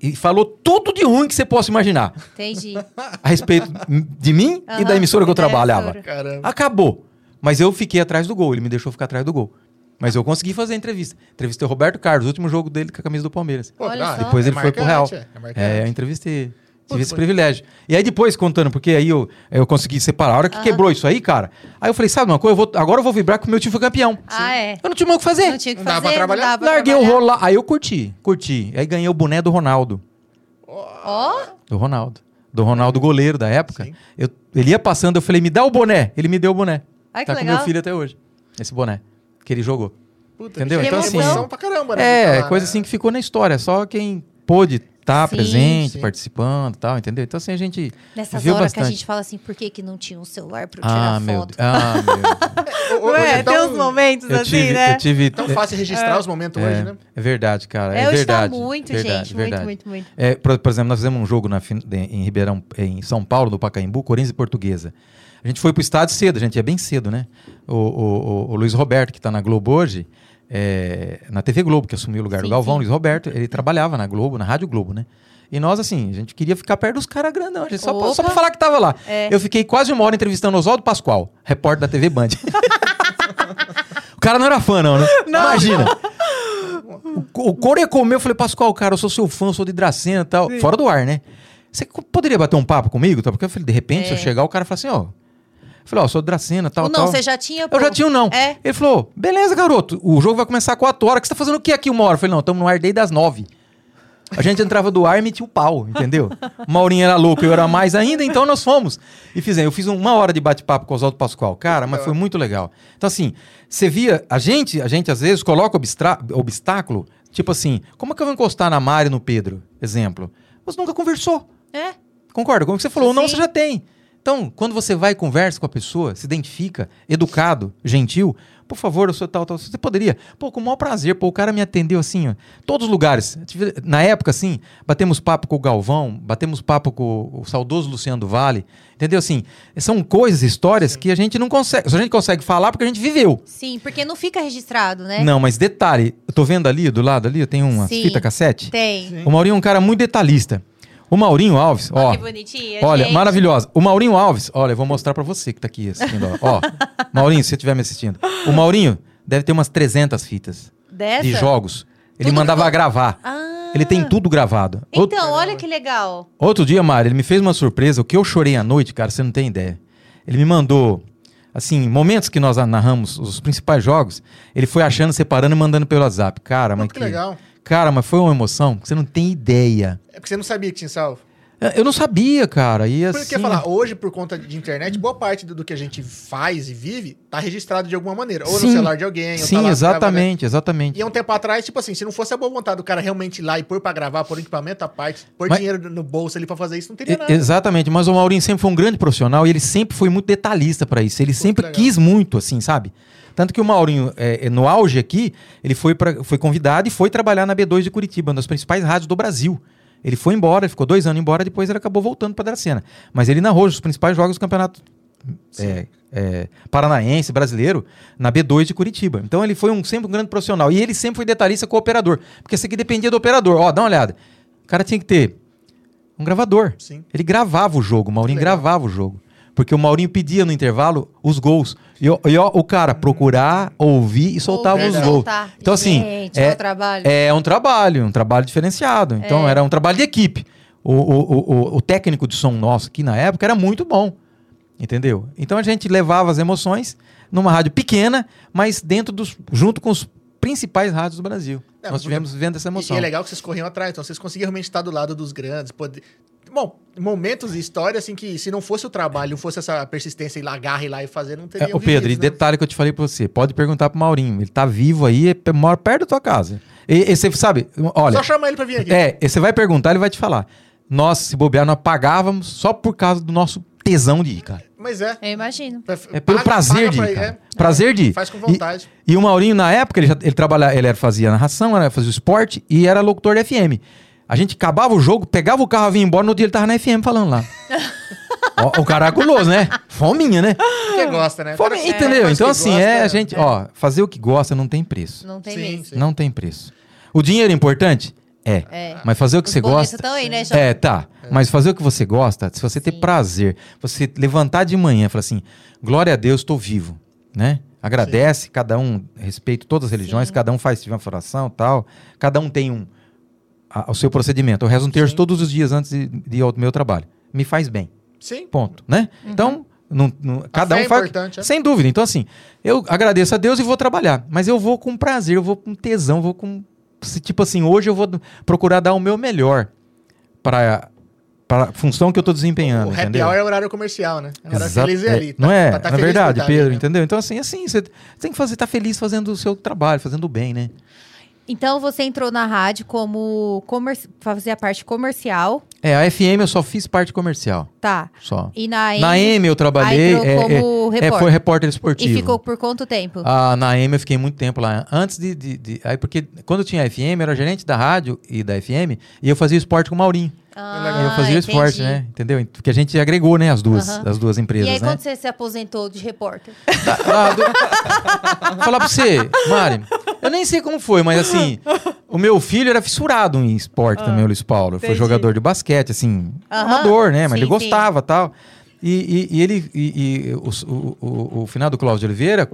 E falou tudo de ruim que você possa imaginar. Entendi. A respeito de mim e da emissora que eu trabalhava. Caramba. Acabou. Mas eu fiquei atrás do gol. Ele me deixou ficar atrás do gol. Mas eu consegui fazer a entrevista. Entrevistei o Roberto Carlos, o último jogo dele com a camisa do Palmeiras. Pô, Olha ah, só. Depois é ele foi pro Real. É, é. É, eu entrevistei. Tive esse foi- privilégio. E aí depois, contando, porque aí eu, eu consegui separar. A hora que Aham. quebrou isso aí, cara, aí eu falei, sabe uma coisa? Eu vou, agora eu vou vibrar porque o meu time foi campeão. Ah, é. Eu não tinha mais o que fazer. Não tinha o que Não dava fazer, pra trabalhar? não dava pra Larguei o trabalhar. rolo lá. Aí eu curti, curti. Aí ganhei o boné do Ronaldo. Ó, Do Ronaldo. Do Ronaldo goleiro da época. Sim. Eu, ele ia passando, eu falei, me dá o boné. Ele me deu o boné. Ai, que tá com legal. meu filho até hoje. Esse boné. Que ele jogou. Puta, Entendeu? Então, é assim, emoção pra caramba, né? É, lá, coisa né? assim que ficou na história. Só quem pôde estar Sim, presente, sim. participando e tal, entendeu? Então assim, a gente nessas viu horas que a bastante. gente fala assim, por que, que não tinha um celular pra eu tirar Ah, meu foto? Deus. Ah, meu Deus. Ho- hoje é tão, momentos Eu tive, eu tive. tão fácil registrar os momentos é, hoje, né? é verdade, cara. É, É, hoje tá verdade. muito, verdade, gente. verdade. Muito, muito, muito. É, por, por exemplo, nós fizemos um jogo na em Ribeirão, em São Paulo, no Pacaembu, Corinthians e Portuguesa. A gente foi pro estádio cedo, a gente ia bem cedo, né? O, o- o- o Luiz Roberto, que tá na Globo hoje, é, na TV Globo, que assumiu o lugar do Sim, Galvão, sim. Luiz Roberto, ele trabalhava na Globo, na Rádio Globo, né? E nós, assim, a gente queria ficar perto dos caras grandão, a gente só, pra, só pra falar que tava lá. É. Eu fiquei quase uma hora entrevistando o Oswaldo Pascoal, repórter da TV Band. o cara não era fã, não, né? Imagina. O, o Core comeu, eu falei, Pascoal, cara, eu sou seu fã, eu sou de Dracena e tal. Fora do ar, né? Você poderia bater um papo comigo? Tá? Porque eu falei, de repente, se eu É. chegar, o cara fala assim, ó. Eu falei, ó, eu sou Dracena, tal, Ou não, tal. você já tinha. Eu já tinha um não. É. Ele falou, beleza, garoto, o jogo vai começar às 4 horas. O que você tá fazendo o que aqui uma hora? Eu falei, não, estamos no ar desde as 9. A gente entrava do ar e metia o pau, entendeu? O Maurinho era louco, eu era mais ainda, então nós fomos. E fizemos. Eu fiz uma hora de bate-papo com o Oswaldo Pascoal. Cara, mas foi muito legal. Então, assim, você via, a gente, a gente às vezes coloca obstáculo, tipo assim, como é que eu vou encostar na Mari e no Pedro? Exemplo. Você nunca conversou. É. Concorda? Como que você falou, não, Sim. você já tem. Então, quando você vai e conversa com a pessoa, se identifica, educado, gentil, por favor, eu sou tal, tal, você poderia. Pô, com o maior prazer, pô, o cara me atendeu assim, ó, todos os lugares. Na época, assim, batemos papo com o Galvão, batemos papo com o saudoso Luciano do Vale, entendeu? Assim, são coisas, histórias que a gente não consegue, só a gente consegue falar porque a gente viveu. Sim, porque não fica registrado, né? Não, mas detalhe, eu tô vendo ali, do lado ali, tem uma Sim. fita cassete. Tem. O Maurinho é um cara muito detalhista. O Maurinho Alves, ó, Que bonitinha. Olha, gente. maravilhosa. O Maurinho Alves, olha, eu vou mostrar pra você que tá aqui assistindo. Ó, Ó, Maurinho, se você estiver me assistindo. O Maurinho deve ter umas 300 fitas Dessa? de jogos. Ele Tudo mandava gra- gravar. Ah. Ele tem tudo gravado. Outro, Então, olha que legal. outro dia, Mário, ele me fez uma surpresa. O que eu chorei à noite, cara, você não tem ideia. Ele me mandou, assim, momentos que nós narramos os principais jogos. Ele foi achando, separando e mandando pelo WhatsApp. Cara, mas Muito que legal. Cara, mas foi uma emoção que você não tem ideia. É porque você não sabia que tinha salvo. Eu- Eu não sabia, cara. E assim... Porque falar, hoje, por conta de internet, boa parte do, do que a gente faz e vive tá registrado de alguma maneira. Ou Sim. no celular de alguém, ou Sim, tá exatamente, exatamente. E um tempo atrás, tipo assim, se não fosse a boa vontade do cara realmente ir lá e pôr pra gravar, pôr equipamento à parte, pôr Mas- dinheiro no bolso ali pra fazer isso, não teria nada. Exatamente, mas o Maurinho sempre foi um grande profissional e ele sempre foi muito detalhista pra isso. Ele sempre quis muito, assim, sabe? Tanto que o Maurinho, é, é, no auge aqui, ele foi, pra, foi convidado e foi trabalhar na B2 de Curitiba, uma das principais rádios do Brasil. Ele foi embora, ele ficou dois anos embora, depois ele acabou voltando para Dracena. Mas ele narrou os principais jogos do campeonato é, é, paranaense, brasileiro, na B2 de Curitiba. Então ele foi um, sempre um grande profissional. E ele sempre foi detalhista com o operador. Porque isso aqui dependia do operador. Ó, dá uma olhada. O cara tinha que ter um gravador. Sim. Ele gravava o jogo, o Maurinho gravava o jogo. Porque o Maurinho pedia no intervalo os gols. E, e ó, o cara procurar, ouvir e soltava Ouvir, os gols. soltar. Então, assim, Gente, é- é um trabalho. É um trabalho, um trabalho diferenciado. Então, É. era um trabalho de equipe. O, o, o, o- técnico de som nosso aqui na época era muito bom. Entendeu? Então a gente levava as emoções numa rádio pequena, mas dentro dos. junto com os principais rádios do Brasil. É, Nós tivemos vivendo essa E, emoção. e é legal que vocês corriam atrás, então vocês conseguiam realmente estar do lado dos grandes. Poder... Bom, momentos e histórias assim que se não fosse o trabalho, não fosse essa persistência e lá, garra e lá e fazer, não teria. É, ô Pedro, e detalhe que eu te falei pra você, pode perguntar pro Maurinho, ele tá vivo aí, é- mora perto da tua casa. E, e você sabe, olha, Só chamar ele pra vir aqui. é, e você vai perguntar, ele vai te falar. Nós, se bobear, nós pagávamos só por causa do nosso tesão de ir, cara. Mas é. Eu imagino. É pelo prazer de ir, cara. Prazer de ir. Faz com E- vontade. E, o Maurinho, na época, ele, já, ele trabalhava, ele era, fazia narração, era, fazia o esporte e era locutor de FM. A gente acabava o jogo, pegava o carro, vinha embora, no dia ele tava na FM falando lá. Ó, o cara é guloso, né? Fominha, né? Porque gosta, né? Fome, Cara, entendeu? Então, assim, gosta, é a gente, ó, fazer o que gosta não tem preço. Não tem Sim, sim. Não tem preço. O dinheiro é importante? É. É. Mas fazer o que Os você gosta. também, né, João? É, tá. Mas fazer o que você gosta, se você ter Sim. prazer, você levantar de manhã e falar assim: glória a Deus, estou vivo, né? Agradece, cada um respeita todas as religiões, Sim. cada um faz uma oração tal, cada um tem um a- o seu procedimento. Eu rezo um terço Sim. todos os dias antes de, de ir ao meu trabalho. Me faz bem, Sim. ponto, né? Uhum. Então, não- não- cada um é faz. importante, é. Sem dúvida. Então, assim, eu agradeço a Deus e vou trabalhar. Mas eu vou com prazer, eu vou com tesão, vou com. Tipo assim, hoje eu vou procurar dar o meu melhor para a função que eu estou desempenhando. O happy entendeu? hour é horário comercial, né? É Exato. feliz é ali. não é? Tá- tá Na verdade, tá Pedro, ali, né? entendeu? Então, assim, assim, você tem que fazer, tá feliz fazendo o seu trabalho, fazendo o bem, né? Então você entrou na rádio como comer... fazer a parte comercial, É, a FM eu só fiz parte comercial, tá? só. E na AM, Na M eu trabalhei, entrou é, como é, é, repórter. foi repórter e esportivo. ficou por quanto tempo? Ah, na M eu fiquei muito tempo lá. Antes de, de- de- Aí, porque quando eu tinha FM, eu era gerente da rádio e da FM, e eu fazia esporte com o Maurinho. Ah, eu fazia o esporte, entendi. né? Entendeu? Porque a gente agregou, né, as duas, as duas empresas, E aí, né? quando você se aposentou de repórter? Ah, do- Vou falar pra você, Mari, eu nem sei como foi, mas assim, o meu filho era fissurado em esporte também, o Luiz Paulo. Foi entendi. jogador de basquete, assim, Aham. amador, né? Mas Sim, ele gostava tal. E, e- e ele, e, e o, o, o, o finado Cláudio Oliveira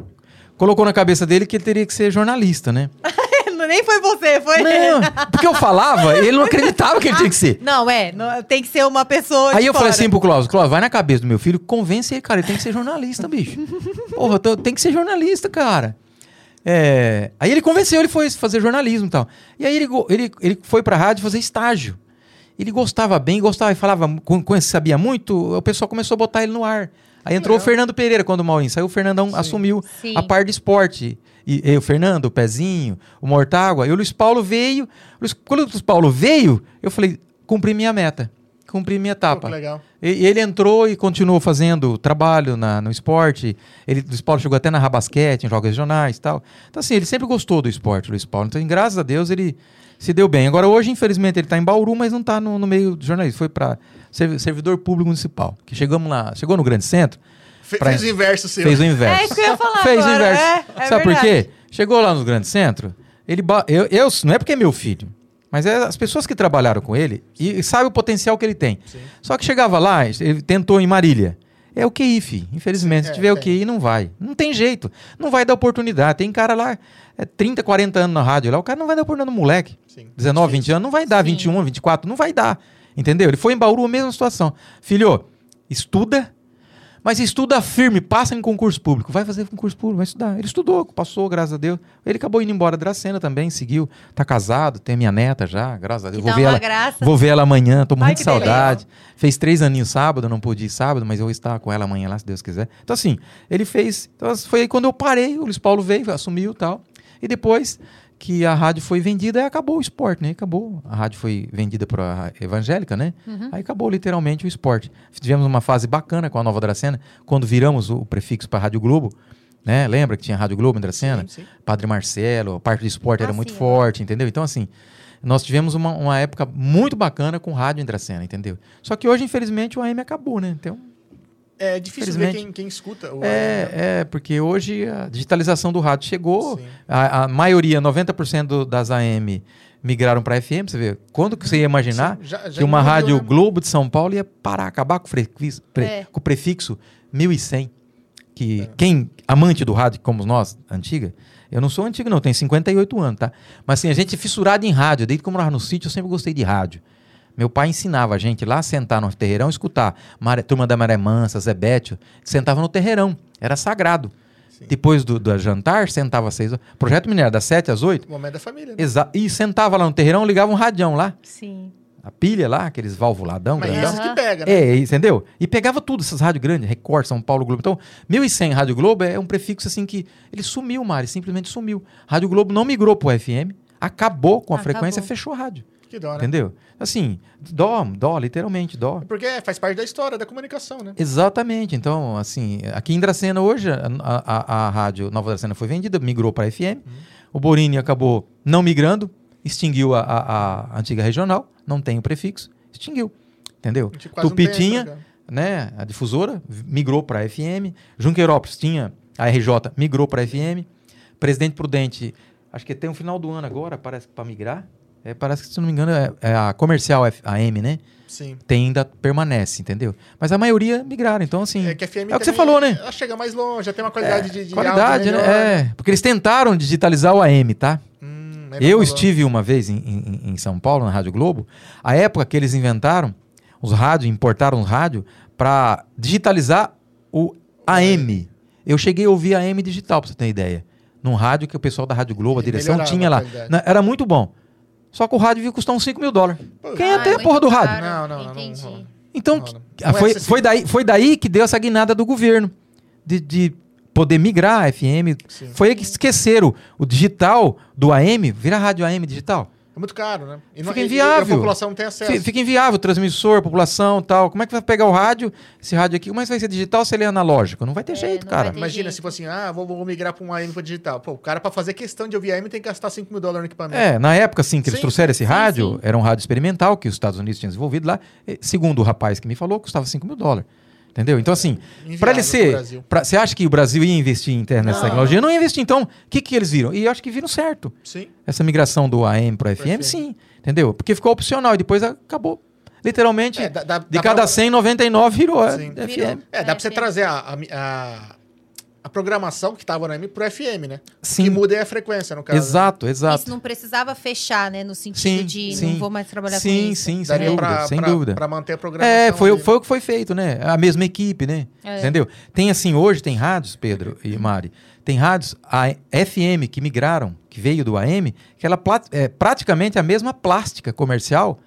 colocou na cabeça dele que ele teria que ser jornalista, né? Nem foi você, foi Não, porque eu falava, ele não acreditava que ele tinha que ser. Não, é, não- tem que ser uma pessoa Aí eu falei fora. assim pro Cláudio, Cláudio, vai na cabeça do meu filho, convence ele, cara, ele tem que ser jornalista, bicho. Porra, tô- tem que ser jornalista, cara. É, Aí ele convenceu, ele foi fazer jornalismo e tal. E aí ele, ele, ele foi pra rádio fazer estágio. Ele gostava bem, gostava e falava, sabia muito, o pessoal começou a botar ele no ar. Aí entrou o Fernando Pereira quando o Maurinho saiu, o Fernandão assumiu Sim. a parte de esporte. E, e o Fernando, o Pezinho, o Mortágua, e o Luiz Paulo veio. Luiz- quando o Luiz Paulo veio, eu falei, cumpri minha meta, cumpri minha Pô, etapa. que legal. E, e ele entrou e continuou fazendo trabalho na- no esporte. Ele, o Luiz Paulo chegou até a narrar basquete em jogos regionais e tal. Então, assim, ele sempre gostou do esporte, o Luiz Paulo. Então, graças a Deus, ele se deu bem. Agora, hoje, infelizmente, ele está em Bauru, mas não está no, no meio do jornalismo. Foi para servidor público municipal. Que chegamos lá, chegou no grande centro, Fe- Pra- Fez o inverso seu. fez o inverso. É isso que eu ia falar Fez o agora, inverso. é, é Sabe por verdade. quê? Chegou lá no grande centro, ele ba- eu, eu- não é porque é meu filho, mas é as pessoas que trabalharam com ele e, e sabe o potencial que ele tem. Só que chegava lá, ele tentou em Marília. É o QI, fi. Infelizmente, Sim, se é, tiver o tem. QI, não vai. Não tem jeito. Não vai dar oportunidade. Tem cara lá, é 30, 40 anos na rádio lá, o cara não vai dar oportunidade no moleque. Sim. 19, 20 Difícil. anos, não vai dar. Sim. 21, 24, não vai dar. Entendeu? Ele foi em Bauru, a mesma situação. Filho, estuda, mas estuda firme, passa em concurso público. Vai fazer concurso público, vai estudar. Ele estudou, passou, graças a Deus. Ele acabou indo embora da Dracena também, seguiu. Tá casado, tem minha neta já, graças a Deus. Que dá ver ela, graça. vou ver ela amanhã, tô muito saudade. Fez três aninhos sábado, não pude ir sábado, mas eu vou estar com ela amanhã lá, se Deus quiser. Então, assim, ele fez. Então, foi aí quando eu parei, o Luiz Paulo veio, assumiu e tal. E depois que a rádio foi vendida, aí acabou o esporte, né? Acabou. A rádio foi vendida para evangélica, né? Aí acabou literalmente o esporte. Tivemos uma fase bacana com a Nova Dracena, quando viramos o prefixo para a Rádio Globo. Né? Lembra que tinha Rádio Globo em Dracena? Sim, sim. Padre Marcelo, a parte do esporte Ah, era muito sim, forte, entendeu? Então, assim, nós tivemos uma, uma época muito bacana com rádio em Dracena, entendeu? Só que hoje, infelizmente, o AM acabou, né? Então, É difícil ver quem, quem escuta. O é, é, porque hoje a digitalização do rádio chegou, a, a maioria, 90% do- das AM migraram para FM, você vê, quando que você ia imaginar Sim, já- já que uma rádio né? Globo de São Paulo ia parar, acabar com o, prefixo, pre- É. com o prefixo 1100, que quem, amante do rádio como nós, antiga, eu não sou antigo não, tenho 58 anos, tá? Mas assim, a gente é fissurado em rádio, desde que eu morava no sítio, eu sempre gostei de rádio. Meu pai ensinava a gente lá a sentar no terreirão escutar. Maré, Turma da Maré Mansa, Zé Bétio. Sentava no terreirão. Era sagrado. Sim. Depois do, do jantar, sentava às seis horas. Projeto Mineiro, das sete às oito. O momento da família, né? Exa e sentava lá no terreirão, ligava um radião lá. Sim. A pilha lá, aqueles valvuladão. Mas grandão. isso que pega, né? É, entendeu? E pegava tudo, essas rádios grandes, Record, São Paulo, Globo. Então, 1100 Rádio Globo é um prefixo assim que ele sumiu, Mari, simplesmente sumiu. Rádio Globo não migrou pro FM, acabou com a Acabou. frequência, fechou a rádio. Que dó, né? Entendeu? Assim, dó, dó, literalmente, dó. Porque faz parte da história da comunicação, né? Exatamente. Então, assim, aqui em Dracena hoje, a, a- a rádio Nova Dracena foi vendida, migrou para FM. O Borini acabou não migrando, extinguiu a, a- antiga regional, não tem o prefixo, extinguiu. Entendeu? Tem Tupitinha, cara. né, a difusora, migrou para FM. Junqueirópolis tinha a RJ, migrou para FM. Presidente Prudente, acho que tem um final do ano agora, parece que para migrar. É, parece que, se não me engano, é, é a comercial F- AM, né? Sim. Tem, ainda permanece, entendeu? Mas a maioria migraram, então assim. É que É o que você falou, né? Ela chega mais longe, já tem uma qualidade de, de Qualidade, né? melhor, É, porque eles tentaram digitalizar o AM, tá? Hum, Eu estive uma vez em, em- em São Paulo, na Rádio Globo, a época que eles inventaram os rádios, importaram os rádios para digitalizar o AM. Eu cheguei a ouvir AM digital, pra você ter ideia. Num rádio que o pessoal da Rádio Globo, a direção, tinha lá. qualidade. Era muito bom. Só que o rádio ia custar uns 5 mil dólares. Pô, Quem ia Ah, ter a muito porra do rádio? caro. Não, não, não, não Entendi. rola. Então, Não ah, Não é foi, foi, daí, foi daí que deu essa guinada do governo. De, de poder migrar a FM. Sim. Foi aí que esqueceram o digital do AM, vira rádio AM digital. É muito caro, né? E, não- Fica e- e inviável. a população não tem acesso. Fi- Fica inviável, transmissor, população tal. Como é que vai pegar o rádio, esse rádio aqui? Como é que vai ser digital se ele é analógico? Não vai ter É, jeito, não cara. ter Imagina jeito. se fosse assim, ah, vou, vou migrar para um AM para digital. Pô, o cara para fazer questão de ouvir AM tem que gastar 5 mil dólares no equipamento. É, na época, assim, que eles Sim, trouxeram esse sim, rádio, sim. era um rádio experimental que os Estados Unidos tinham desenvolvido lá. E, segundo o rapaz que me falou, custava 5 mil dólares. Entendeu? Então, assim, para ele ser. Pra- Você acha que o Brasil ia investir em internet Não. tecnologia? Não ia investir. Então, o que, que eles viram? E eu acho que viram certo. Sim. Essa migração do AM para FM, FM. sim. Entendeu? Porque ficou opcional e depois acabou. Literalmente, É, dá- dá- de dá cada pra- 100, 99 virou Sim. FM. É, dá pra você trazer a, a, a- a programação que tava no AM pro FM, né? Sim. Que muda é a frequência, no caso. Exato, exato. Isso não precisava fechar, né? No sentido Sim, de sim. não vou mais trabalhar sim, com isso. sim, sem Daria dúvida, pra, sem pra- dúvida. pra manter a programação. É, foi, ali. foi o que foi feito, né? A mesma equipe, né? É. Entendeu? Tem assim, hoje tem rádios, Pedro e Mari, tem rádios a FM que migraram, que veio do AM, que ela é praticamente a mesma plástica comercial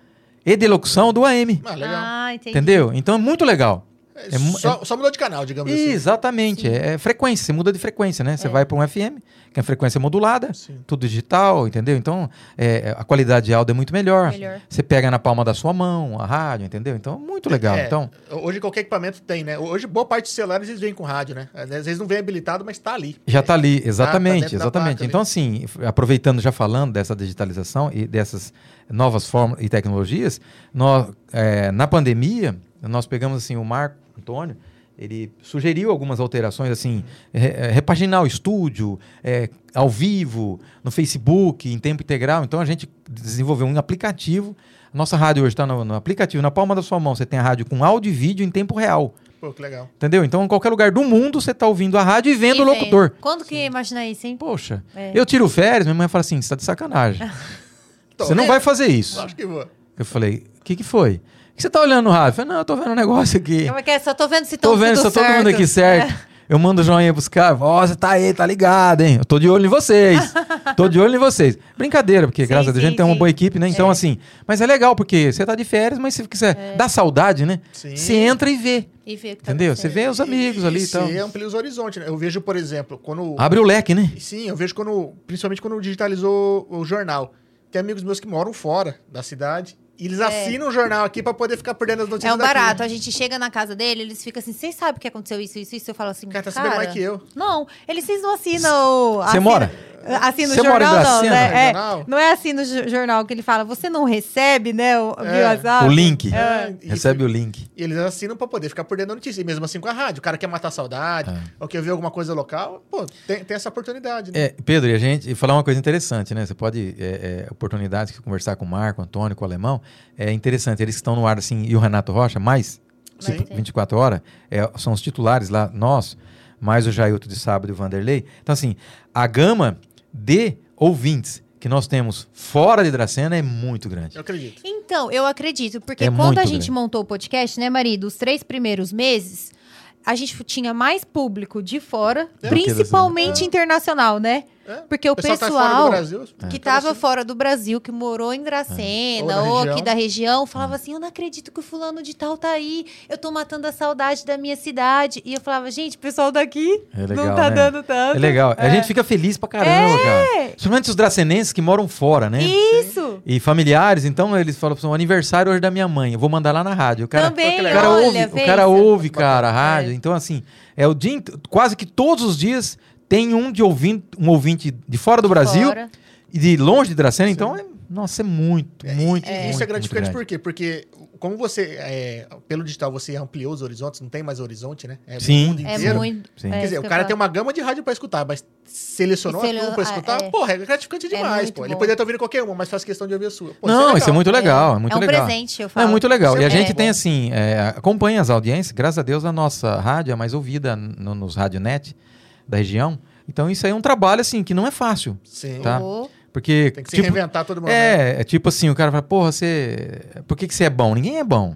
e de locução do AM. Ah, legal. Ah, entendi. Entendeu? Então é muito legal. É, é só, só mudou de canal, digamos assim. Exatamente, é, é frequência, você muda de frequência, né? Você vai para um FM, que é frequência modulada, Sim. tudo digital, entendeu? Então é, a qualidade de áudio é muito melhor. Melhor. Você pega na palma da sua mão a rádio, entendeu? Então muito legal. É, Então Hoje qualquer equipamento tem, né? Hoje boa parte dos celulares eles vêm com rádio, né? Às vezes não vem habilitado, mas tá ali. Já está ali, tá exatamente, dentro da exatamente. Então, assim, aproveitando já falando dessa digitalização e dessas novas formas e tecnologias, nós, é, na pandemia, nós pegamos assim o Marco Antônio, ele sugeriu algumas alterações, assim, re- é, repaginar o estúdio, é, ao vivo, no Facebook, em tempo integral. Então, a gente desenvolveu um aplicativo. A nossa rádio hoje está no, no aplicativo, na palma da sua mão. Você tem a rádio com áudio e vídeo em tempo real. Pô, que legal. Entendeu? Então, em qualquer lugar do mundo, você está ouvindo a rádio e vendo E o locutor. Quando que ia imaginar isso, hein? Poxa, É. eu tiro férias, minha mãe fala assim, você tá de sacanagem. Você não vendo. vai fazer isso. Acho que vou. Eu falei, o que que foi? O que você tá olhando no rádio? Eu falei, não, eu tô vendo um negócio aqui. Como é que é? Só tô vendo se tão Tô vendo se tudo tá todo mundo certo. aqui certo. Eu mando o joinha buscar. Ó, você tá aí, tá ligado, hein? Eu tô de olho em vocês. tô de olho em vocês. Brincadeira, porque Sim, graças a Deus a sim, gente tem uma sim. boa equipe, né? Então, É. assim, mas é legal, porque você tá de férias, mas se quiser dá saudade, né? Sim. Você entra e vê. E que tá Entendeu? Você vê os amigos ali e tal. Você amplia os horizontes, né? Eu vejo, por exemplo, quando... Abre o leque, né? Sim, eu vejo quando... Principalmente quando digitalizou o jornal. Tem amigos meus que moram fora da cidade. E eles assinam o jornal aqui pra poder ficar por dentro das notícias É um daqui. barato. A gente chega na casa dele, eles ficam assim, vocês sabem que aconteceu isso, isso, isso? Eu falo assim, Cara, tá sabendo mais que eu. Não, eles vocês não assinam... o- Você assina- mora? Assina o Você mora em jornal, não, Dracena? né? É, Jornal? não é assim no jo- jornal que ele fala, você não recebe, né, o, É. O link. É, e- Recebe o link. E eles assinam pra poder ficar por dentro da notícia. E mesmo assim com a rádio. O cara quer matar a saudade, É. ou quer ver alguma coisa local. Pô, tem, tem essa oportunidade, né? É, Pedro, e a gente e falar uma coisa interessante, né? Você pode, é, é, oportunidades que conversar com o Marco, Antônio, com o Alemão, é interessante. Eles que estão no ar, assim, e o Renato Rocha, mais Sim. 24 horas, é, são os titulares lá, nós, mais o Jailton de sábado e o Vanderlei. Então, assim, a gama de ouvintes que nós temos fora de Dracena é muito grande. Eu acredito. Então, eu acredito, porque É quando a gente grande. montou o podcast, né, marido, os três primeiros meses, a gente tinha mais público de fora, É. principalmente internacional, né? É. Porque o pessoal pessoal, tá fora do Brasil. que estava sendo- fora do Brasil, que morou em Dracena, Ou da ou, região. aqui da região, falava assim: Eu não acredito que o fulano de tal tá aí, eu tô matando a saudade da minha cidade. E eu falava, gente, o pessoal daqui É legal, não tá né? dando tanto. É legal. A gente fica feliz pra caramba, cara. Principalmente os dracenenses que moram fora, né? Isso! E familiares, então eles falam assim, o aniversário hoje da minha mãe, eu vou mandar lá na rádio. O cara, Também, o cara olha, ouve, o cara ouve, cara, a É. rádio. Então, assim, é o dia, quase que todos os dias tem um de ouvinte, um ouvinte de fora do Brasil Fora. e de longe de Dracena. Então, é, nossa, é muito, muito, E muito, isso é gratificante por quê? Porque como você, é, pelo digital, você ampliou os horizontes, não tem mais horizonte, né? É Sim. o mundo É inteiro. muito. Sim. é Quer isso dizer, o cara tem uma gama de rádio pra escutar, mas selecionou sele- a tua pra ah, escutar, é. porra, é gratificante demais, muito pô. Ele bom. poderia estar ouvindo qualquer uma, mas faz questão de ouvir a sua. Pô, Não, isso é legal. muito legal, é muito é um legal. presente, eu É falo. muito legal. Isso E a é gente bom. tem assim, é, acompanha as audiências, graças a Deus a nossa rádio é mais ouvida no- nos radionet da região. Então isso aí é um trabalho assim que não é fácil, Sim. Tá. Ô, porque Tem que se tipo, reinventar todo mundo. é, é tipo assim, o cara fala, porra, você, por que que você é bom? Ninguém é bom.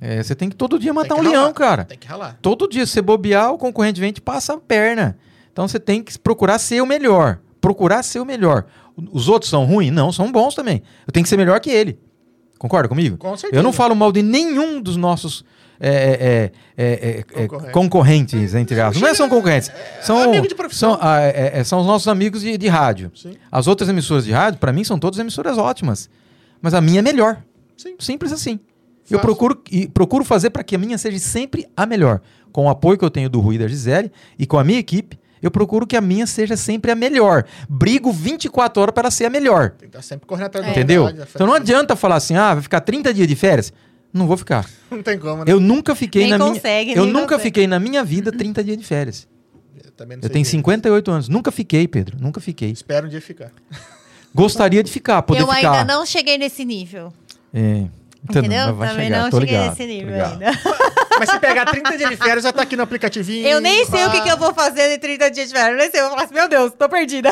É, você tem que todo dia matar um leão, ralar. cara. Tem que ralar. Todo dia, se você bobear, o concorrente vem e te passa a perna. Então você tem que procurar ser o melhor. Procurar ser o melhor. Os outros são ruins? Não, são bons também. Eu tenho que ser melhor que ele. Concorda comigo? Com certeza. Eu não falo mal de nenhum dos nossos é, é, é, é, é, Concorrente. concorrentes, entre aspas. Não é são concorrentes. São, são, ah, é, é, são os nossos amigos de, de rádio. Sim. As outras emissoras de rádio, para mim, são todas emissoras ótimas. Mas a minha é melhor. Sim. Simples assim. Eu Fácil. procuro, e procuro fazer para que a minha seja sempre a melhor. Com o apoio que eu tenho do Rui e da Gisele e com a minha equipe, eu procuro que a minha seja sempre a melhor. Brigo 24 horas para ser a melhor. Tem que estar sempre correndo atrás da Entendeu? Então não adianta falar assim, ah, vai ficar 30 dias de férias. Não vou ficar. Não tem como, né? Eu nunca fiquei Nem na consegue, minha. Eu nunca consegue. fiquei na minha vida 30 dias de férias. Eu, também não Eu sei tenho dizer. 58 anos. Nunca fiquei, Pedro. Nunca fiquei. Espero um dia ficar. Gostaria de ficar, poder eu ficar. ainda não cheguei nesse nível. É. Então, Entendeu? vai Também chegar, não tô cheguei ligado, nesse nível ainda. Mas se pegar 30 dias de férias, já tá aqui no aplicativinho. Eu nem sei o que, Ah. que eu vou fazer em 30 dias de férias. Eu nem sei. Eu vou falar assim, meu Deus, tô perdida.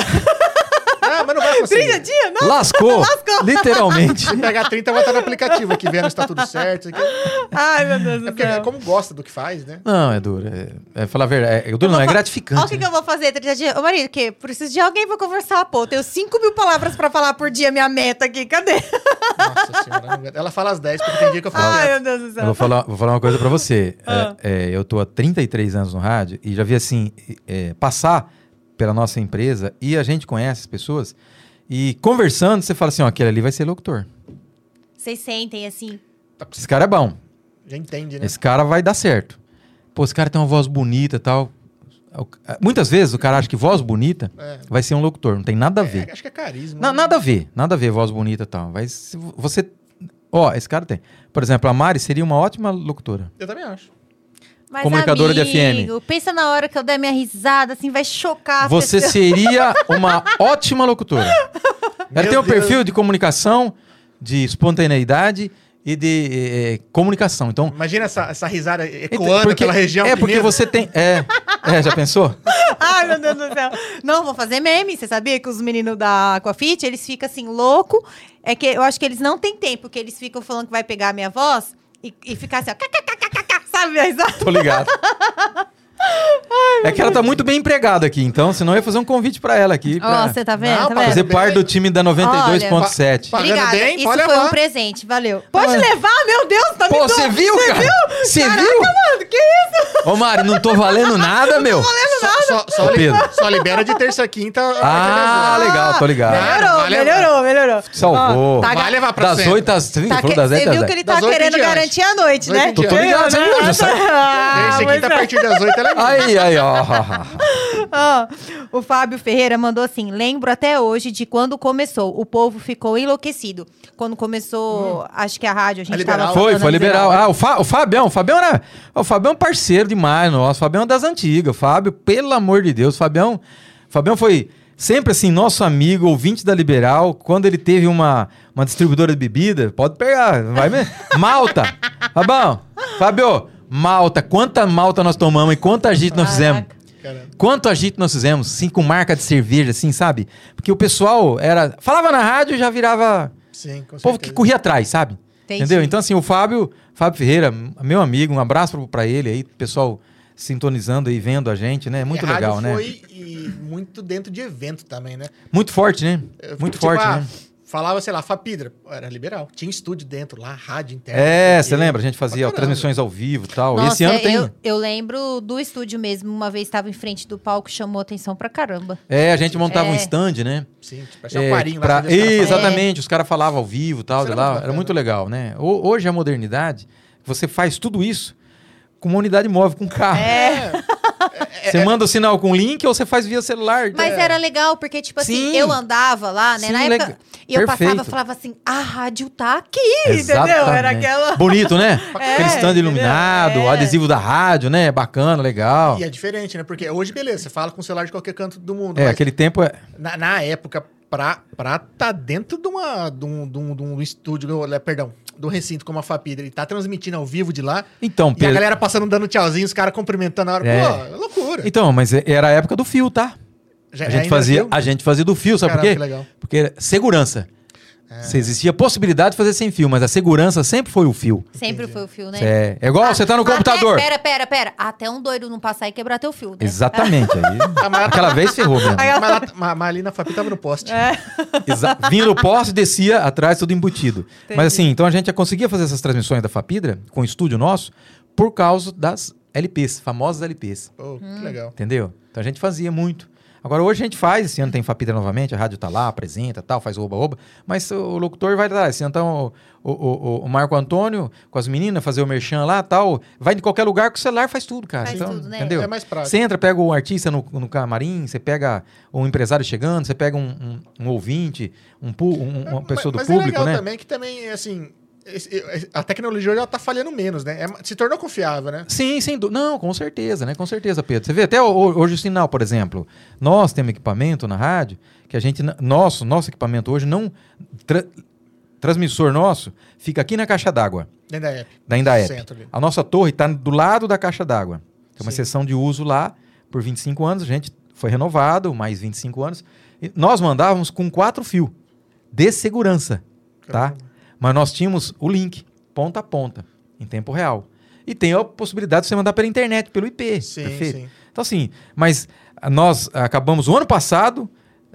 Ah, mas não vai conseguir. 30 dias? Não. Lascou, Lascou. literalmente. Se pegar 30, vai estar no aplicativo aqui, vendo se tá tudo certo. aqui. Ai, meu Deus É do porque céu. como gosta do que faz, né? Não, é duro. É, é falar a verdade. É, duro não, é gratificante. Olha o que, que eu vou fazer 30 dias. Ô, marido, que preciso de alguém pra conversar, pô. Eu tenho 5 mil palavras pra falar por dia, minha meta aqui. Cadê? Nossa senhora. não. Ela fala às 10, porque tem dia que eu falo. Ai, meu Deus do Eu céu. vou falar, vou falar uma coisa pra você. Ah. É, é, eu tô há 33 anos no rádio e já vi assim, é, passar pela nossa empresa e a gente conhece as pessoas e conversando, você fala assim, ó, aquele ali vai ser locutor. Vocês sentem assim. Esse cara é bom. Já entende, né? Esse cara vai dar certo. Pô, esse cara tem uma voz bonita e tal. Muitas vezes o cara acha que voz bonita É. vai ser um locutor. Não tem nada a ver. É, acho que é carisma. Na- né? nada a ver, nada a ver, voz bonita e tal. Vai, se você. Ó, esse cara tem. Por exemplo, a Mari seria uma ótima locutora. Eu também acho. Mas, Comunicadora de amigo, Pensa na hora que eu der minha risada, assim, vai chocar. a Você pessoa. seria uma ótima locutora. Ela tem um perfil de comunicação, de espontaneidade e de eh, comunicação. Então, Imagina essa, essa risada ecoando porque, pela região. é porque você tem. É, é, já pensou? Ai, meu Deus do céu. Não, vou fazer meme. Você sabia que os meninos da Aquafit, eles ficam assim, louco. É que eu acho que eles não têm tempo, porque eles ficam falando que vai pegar a minha voz e, e ficar assim, ó, sabe? a risada? Tô ligado. É que ela tá muito bem empregada aqui, então, senão eu ia fazer um convite pra ela aqui. Ó, Pra você tá vendo? Não, tá pra vendo? fazer parte do time da 92.7. Pagando Obrigada. bem, Isso pode foi levar. um presente, valeu. Pode levar, meu Deus, tá me Pô, dando- você viu, cara? Você Caraca, viu? mano, que isso? Ô, Mari, não tô valendo nada, meu. Só, só, só, Ô, li- Pedro. só libera de terça a quinta. Ah, legal, tô ligado. Melhorou, Vai levar. melhorou, melhorou. Salvou. Ó, tá Vai levar pra Das sempre. 8 às 30, Tá falou das 10 Você viu 10. que ele tá querendo garantir a noite, né? Tô- tô ligado, você viu. Ah, Terça e quinta, a partir das 8 ela é minha. Aí, aí, ó. Ó, o Fábio Ferreira mandou assim: lembro até hoje de quando começou. O povo ficou enlouquecido. Quando começou, acho que a rádio, a gente A Liberal. tava Foi, falando foi liberal. Ah, o, Fa- o Fabião, o Fabião era. O Fabião é um parceiro demais, nosso. O Fabião é das antigas. O Fábio, pelo amor de Deus, o Fabião. o Fabião foi sempre assim, nosso amigo, ouvinte da Liberal. Quando ele teve uma, uma distribuidora de bebida, pode pegar, vai mesmo. Malta. Fabião, Fábio, Malta, quanta malta nós tomamos e quanta agito nós fizemos. Caraca. Caramba. Quanto agito nós fizemos, assim, com marca de cerveja, assim, sabe? Porque o pessoal era. Falava na rádio já virava. Sim, com O povo que corria atrás, sabe? Entendi. Entendeu? Então, assim, o Fábio, Fábio Ferreira, meu amigo, um abraço pra- pra ele aí, pessoal sintonizando aí, vendo a gente, né? Muito E a legal, rádio né? foi e muito dentro de evento também, né? Muito forte, né? Eu, Muito tipo, forte, ah, né? Falava, sei lá, Fapidra, era liberal. Tinha estúdio dentro lá, rádio interna. É, você lembra? A gente fazia ó, transmissões ao vivo e tal. Nossa, Esse ano tem. eu, eu lembro do estúdio mesmo. Uma vez estava em frente do palco, chamou atenção pra caramba. É, a gente montava um É. stand, né? Sim, tipo, achar É, um pra- lá. pra ver os caras falando. Exatamente, os caras falavam ao vivo e tal, era lá, muito era muito legal, né? Ho- Hoje a modernidade, você faz tudo isso com uma unidade móvel, com um carro. É, Você manda o sinal com link ou você faz via celular. Mas É. era legal, porque, tipo assim, Sim. eu andava lá, né? Sim, na época. legal. E eu Perfeito. passava e falava assim: a rádio tá aqui, entendeu? Era Exatamente. aquela. Bonito, né? É, Aquele stand iluminado, É. adesivo da rádio, né? Bacana, legal. E é diferente, né? Porque hoje, beleza, você fala com o celular de qualquer canto do mundo. É, mas aquele tempo é. na, na época, pra, pra tá dentro de, uma, de, um, de, um, de um estúdio, né, perdão, do recinto como a Fapidra, e tá transmitindo ao vivo de lá, Então, e a galera passando dando tchauzinho, os caras cumprimentando na hora. É. Pô, é loucura. Então, mas é- era a época do fio, tá? Já- A gente ainda fazia, a gente fazia do fio, sabe Caramba, por que quê? legal. Porque era segurança. Se existia possibilidade de fazer sem fio, mas a segurança sempre foi o fio. Sempre foi o fio, né? É, é igual você tá no Até- computador. Pera, pera, pera. Até um doido não passar e quebrar teu fio, né? Exatamente. Aí, Ah, aquela vez ferrou mesmo. Mas, lá- mas- mas ali na Fapi tava no poste. É. Exa vinha no poste e descia atrás, tudo embutido. Mas assim, então a gente já conseguia fazer essas transmissões da Fapidra com o estúdio nosso por causa das LPs, famosas LPs. Hum. que legal. Entendeu? Então a gente fazia muito. Agora hoje a gente faz, esse ano tem Fapidra novamente, a rádio tá lá, apresenta tal, faz oba-oba, mas o locutor vai lá, esse ano tá o, o, o- o Marco Antônio com as meninas, fazer o merchan lá tal, vai em qualquer lugar com o celular, faz tudo, cara. Faz então, tudo, né? Entendeu? É mais prático. Você entra, pega o artista no, no camarim, você pega um empresário chegando, você pega um, um- um ouvinte, um, um- uma Mas- pessoa do mas é público, legal né? também que também, assim, a tecnologia hoje ela tá falhando menos, né? É- se tornou confiável, né? Sim, sem dúvida. Não, com certeza, né? Com certeza, Pedro. Você vê até hoje o sinal, por exemplo. Nós temos equipamento na rádio que a gente. Nosso, nosso equipamento hoje não tra- transmissor nosso fica aqui na caixa d'água, da app. da Indaep. A nossa torre está do lado da caixa d'água. Tem uma Sim. sessão de uso lá por 25 anos, a gente foi renovado, mais 25 anos. E nós mandávamos com quatro fios de segurança, tá? Mas nós tínhamos o link, ponta a ponta, em tempo real. E tem a possibilidade de você mandar pela internet, pelo IP. Sim, perfeito? sim. Então, assim, mas ah, nós acabamos o ano passado,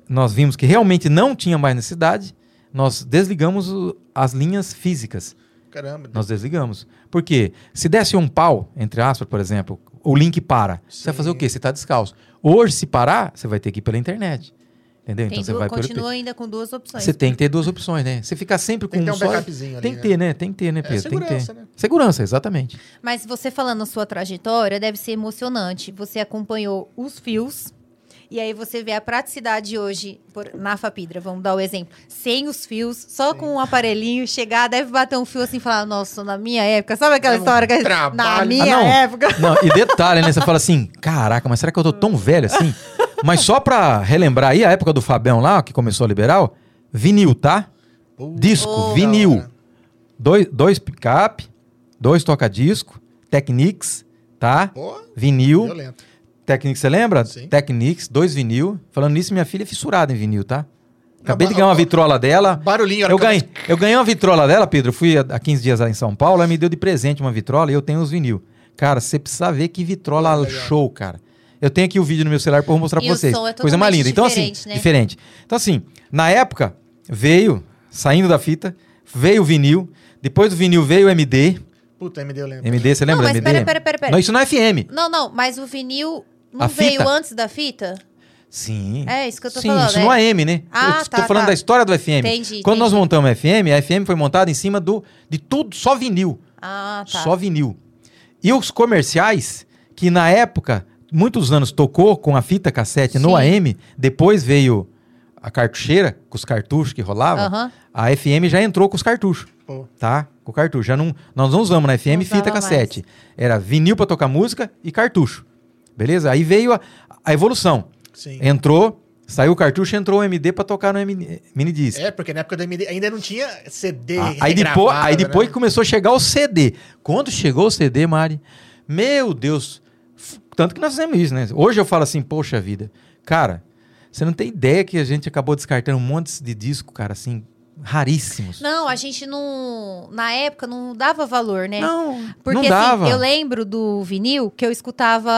nós vimos que realmente não tinha mais necessidade, nós desligamos o- as linhas físicas. Caramba. Nós desligamos. Por quê? Se desse um pau, entre aspas, por exemplo, o link para. Você vai fazer o Sim. quê? Você está descalço. Hoje, se parar, você vai ter que ir pela internet. Entendeu? Tem então você vai continua ainda com duas opções. Você tem que ter duas opções, né? Você ficar sempre com Tem que ter um um só. ali, Tem que né? ter, né? Tem que ter, né, É Pedro? tem que ter. segurança, né? Segurança, exatamente. Mas você falando a sua trajetória, deve ser emocionante. Você acompanhou os fios. E aí você vê a praticidade hoje por- na Fapidra, vamos dar o exemplo. Sem os fios, só com um aparelhinho, chegar, deve bater um fio assim e falar, nossa, na minha época, sabe aquela É um história que na trabalho. minha Ah, não. época? Não, e detalhe, né? Você fala assim, caraca, mas será que eu tô tão velho assim? Mas só pra relembrar aí, a época do Fabião lá, que começou a liberal, vinil, tá? Pô, Disco, Oh. vinil. Dois, dois picape, dois toca-disco, Technics, tá? Pô, Vinil. violento. Technics, você lembra? Sim. Technics, dois vinil. Falando nisso, minha filha é fissurada em vinil, tá? Acabei Não, de ganhar uma vitrola dela. Barulhinho. Eu ganhei, eu ganhei uma vitrola dela, Pedro. Fui há há 15 dias lá em São Paulo, ela me deu de presente uma vitrola e eu tenho os vinil. Cara, você precisa ver que vitrola Legal. show, cara. Eu tenho aqui o vídeo no meu celular pra eu mostrar E pra o vocês. som é Coisa mais linda. Então, assim, diferente, né? diferente. Então, assim, na época, veio, saindo da fita, veio o vinil. Depois do vinil veio o MD. Puta, MD eu lembro. MD, você lembra não, do mas MD? pera, pera, pera, pera. Não, isso não é FM. Não, não, mas o vinil não A veio fita? antes da fita? Sim. É, isso que eu tô Sim, falando. isso é. no AM, né? Ah, eu tô tá, falando tá. da história do FM. Entendi, Quando nós entendi. montamos a FM, a FM foi montada em cima do, de tudo, só vinil. Ah, tá. Só vinil. E os comerciais, que na época, muitos anos tocou com a fita cassete no Sim. AM, depois veio a cartucheira, com os cartuchos que rolava, Aham. a FM já entrou com os cartuchos, Pô, tá? Com o cartucho. Já não, nós não usamos na FM Não fita cassete. Era vinil pra tocar música e cartucho. Beleza? Aí veio a, a evolução. sim. Entrou, saiu o cartucho, entrou o MD pra tocar no mini, mini disc. É, porque na época do MD ainda não tinha CD Ah, aí depois, regravado, aí depois né? começou a chegar o CD. Quando chegou o CD, Mari, meu Deus, tanto que nós fizemos isso, né? Hoje eu falo assim, poxa vida, cara, você não tem ideia que a gente acabou descartando um monte de disco, cara, assim, raríssimos. Não, a gente não. Na época não dava valor, né? Não, Porque não assim, dava. eu lembro do vinil que eu escutava